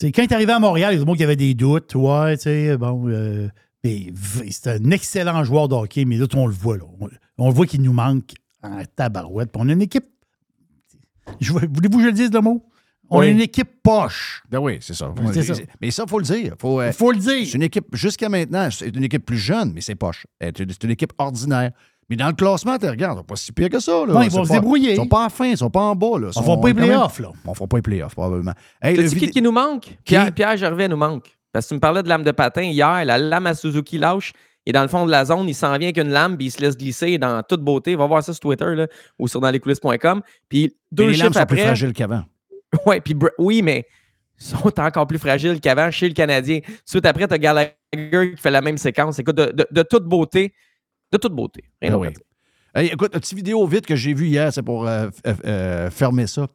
quand il est arrivé à Montréal, il y a des gens qui avaient des doutes. Ouais, tu sais, bon. euh, c'est un excellent joueur de hockey, mais là, on le voit. Là. On, on le voit qu'il nous manque en tabarouette. Puis on a une équipe. Voulez-vous que je le dise le mot? On Oui. a une équipe poche. Ben oui, c'est ça. Mais ça, il faut le dire. Faut, euh, faut le dire. C'est une équipe, jusqu'à maintenant, c'est une équipe plus jeune, mais c'est poche. Euh, C'est une- équipe ordinaire. Mais dans le classement, tu regardes, pas si pire que ça. Là. Non, ils vont se débrouiller. Ils sont pas en fin, ils sont pas en bas. Là. Ils On sont fera pas les même- playoffs, là. On fera pas les playoffs, probablement. Hey, Tu le qui, qui nous manque? Pierre, Pierre Gervais nous manque. Parce que tu me parlais de lame de patin hier. La lame à Suzuki lâche. Et dans le fond de la zone, il s'en vient avec une lame, puis il se laisse glisser dans toute beauté. Va voir ça sur Twitter là, ou sur danslescoulisses.com. Puis deux les lames chiffres sont plus après. fragiles qu'avant. Ouais, puis oui, mais ils sont encore plus fragiles qu'avant chez le Canadien. Suite après, tu as Gallagher qui fait la même séquence. Écoute, de, de- de toute beauté. De toute beauté. Rien Ah oui. Hey, écoute, une petite vidéo vite que j'ai vue hier, c'est pour euh, f- euh, fermer ça.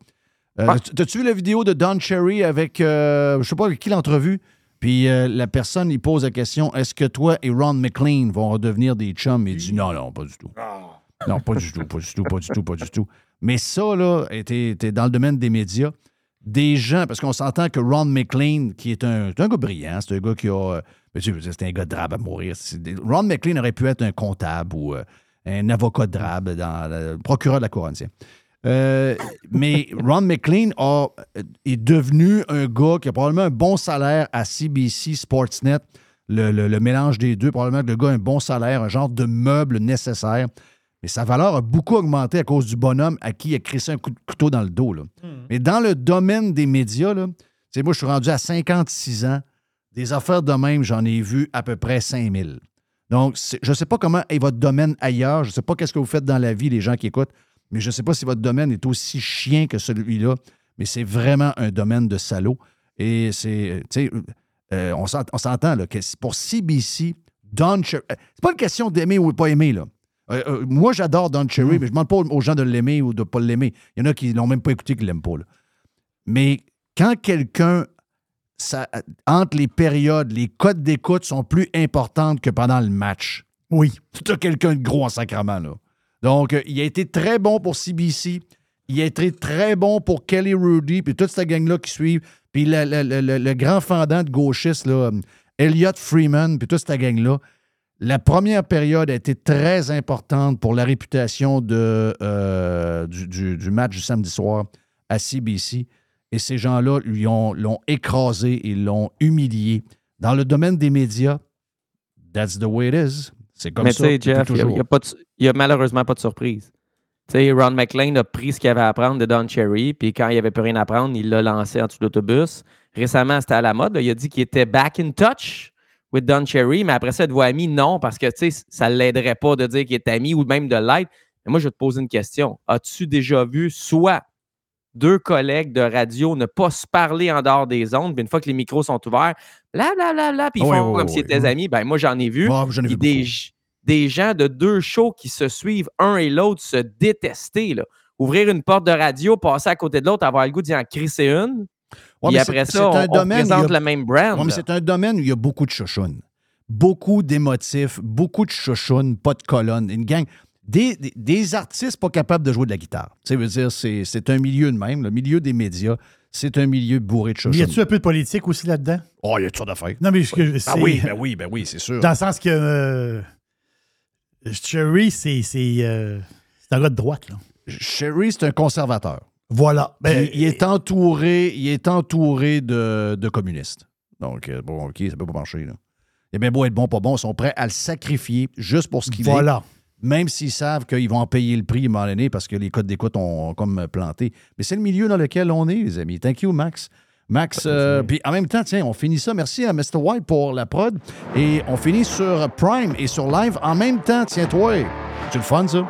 Euh, t- T'as-tu vu la vidéo de Don Cherry avec, euh, je sais pas qui l'entrevue, puis euh, la personne, il pose la question est-ce que toi et Ron McLean vont redevenir des chums? Il dit non, non, pas du tout. Non, pas du tout, pas du tout, pas du tout, pas du tout. Mais ça, là, était, était dans le domaine des médias. Des gens, parce qu'on s'entend que Ron McLean, qui est un, un gars brillant, c'est un gars qui a. euh, mais tu sais, c'est un gars de drabe à mourir. Ron McLean aurait pu être un comptable ou euh, un avocat de drabe dans le procureur de la couronne. tiens. Euh, mais Ron McLean a- est devenu un gars qui a probablement un bon salaire à CBC Sportsnet. Le, le- le mélange des deux, probablement que le gars a un bon salaire, un genre de meuble nécessaire. Mais sa valeur a beaucoup augmenté à cause du bonhomme à qui il a crissé un coup de couteau dans le dos. là. Mais dans le domaine des médias, là, tu sais, moi, je suis rendu à 56 ans. Des affaires de même, j'en ai vu à peu près 5000. Donc, je ne sais pas comment est votre domaine ailleurs. Je ne sais pas qu'est-ce que vous faites dans la vie, les gens qui écoutent, mais je ne sais pas si votre domaine est aussi chien que celui-là. Mais c'est vraiment un domaine de salaud. Et c'est, tu sais, euh, on s'ent- on s'entend, là, que pour CBC, Don Cherry, euh, c'est pas une question d'aimer ou de pas aimer, là. Euh, euh, moi, j'adore Don Cherry, mais je ne demande pas aux gens de l'aimer ou de ne pas l'aimer. Il y en a qui l'ont même pas écouté, qui ne l'aiment pas. là. Mais quand quelqu'un, entre les périodes, les codes d'écoute sont plus importantes que pendant le match. Oui. Tu as quelqu'un de gros en sacrament, là. Donc, euh, il a été très bon pour CBC. Il a été très bon pour Kelly Rudy, puis toute cette gang-là qui suivent. Puis le, le- le- le- grand fendant de gauchiste, là, euh, Elliott Freeman, puis toute cette gang-là. La première période a été très importante pour la réputation de, euh, du, du- du match du samedi soir à CBC. Et ces gens-là lui ont, l'ont écrasé et l'ont humilié. Dans le domaine des médias, that's the way it is. C'est comme Mais tu ça. sais, Jeff, il toujours. n'y a, malheureusement pas de surprise. Tu sais, Ron McLean a pris ce qu'il avait à apprendre de Don Cherry, puis quand il n'y avait plus rien à apprendre, il l'a lancé en dessous de l'autobus. Récemment, c'était à la mode. là. Il a dit qu'il était back in touch with Don Cherry, mais après ça, de ami, non, parce que ça ne l'aiderait pas de dire qu'il est ami ou même de l'être. Mais moi, je vais te poser une question. As-tu déjà vu soit deux collègues de radio ne pas se parler en dehors des ondes, puis une fois que les micros sont ouverts, blablabla, puis ils Ah oui, font oui, comme s'ils oui. étaient amis? Ben, moi, j'en ai vu. Ah, j'en ai Puis vu des, des gens de deux shows qui se suivent un et l'autre se détester. Là. Ouvrir une porte de radio, passer à côté de l'autre, avoir le goût d'y en crisser une. Ouais, puis mais après ça, c'est on, un on domaine, présente a- le même brand. Ouais, mais c'est un domaine où il y a beaucoup de chouchounes. Beaucoup d'émotifs, beaucoup de chouchounes, pas de colonnes. Une gang. des, des- des artistes pas capables de jouer de la guitare. Tu sais, veut dire, c'est c'est un milieu de même. Le milieu des médias, c'est un milieu bourré de Mais y choses. a-tu un peu de politique aussi là-dedans? Oh, il y a toutes sortes d'affaires. Non, mais je- Ah oui, ben oui, ben oui, c'est sûr. Dans le sens que euh, Cherry, c'est euh, un gars de droite. Là. Sherry, c'est un conservateur. Voilà. Ben, il est entouré, il est entouré de, de communistes. Donc, euh, bon, OK, ça peut pas marcher. Là. Il est bien beau être bon, pas bon, ils sont prêts à le sacrifier juste pour ce qu'il est. Voilà. Même s'ils savent qu'ils vont en payer le prix à un moment donné parce que les codes d'écoute ont, ont comme planté. Mais c'est le milieu dans lequel on est, les amis. Thank you, Max. Max, euh, puis en même temps, tiens, on finit ça. Merci à Mr. White pour la prod. Et on finit sur Prime et sur Live en même temps. Tiens-toi. C'est le fun, ça?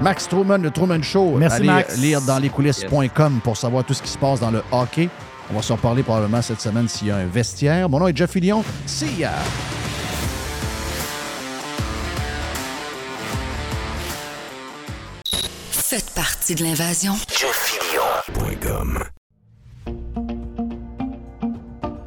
Max Truman, le Truman Show. Merci, Allez Max. lire dans lescoulisses.com pour savoir tout ce qui se passe dans le hockey. On va s'en reparler probablement cette semaine s'il y a un vestiaire. Mon nom est Jeff Fillion. See ya! Faites partie de l'invasion. JeffFillion.com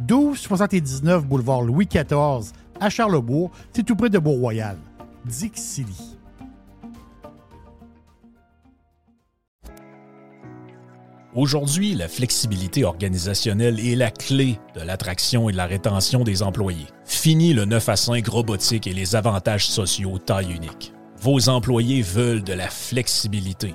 1279 boulevard Louis XIV à Charlebourg. C'est tout près de Beau-Royal. Dixili. Aujourd'hui, la flexibilité organisationnelle est la clé de l'attraction et de la rétention des employés. Fini le 9 à 5 robotique et les avantages sociaux taille unique. Vos employés veulent de la flexibilité.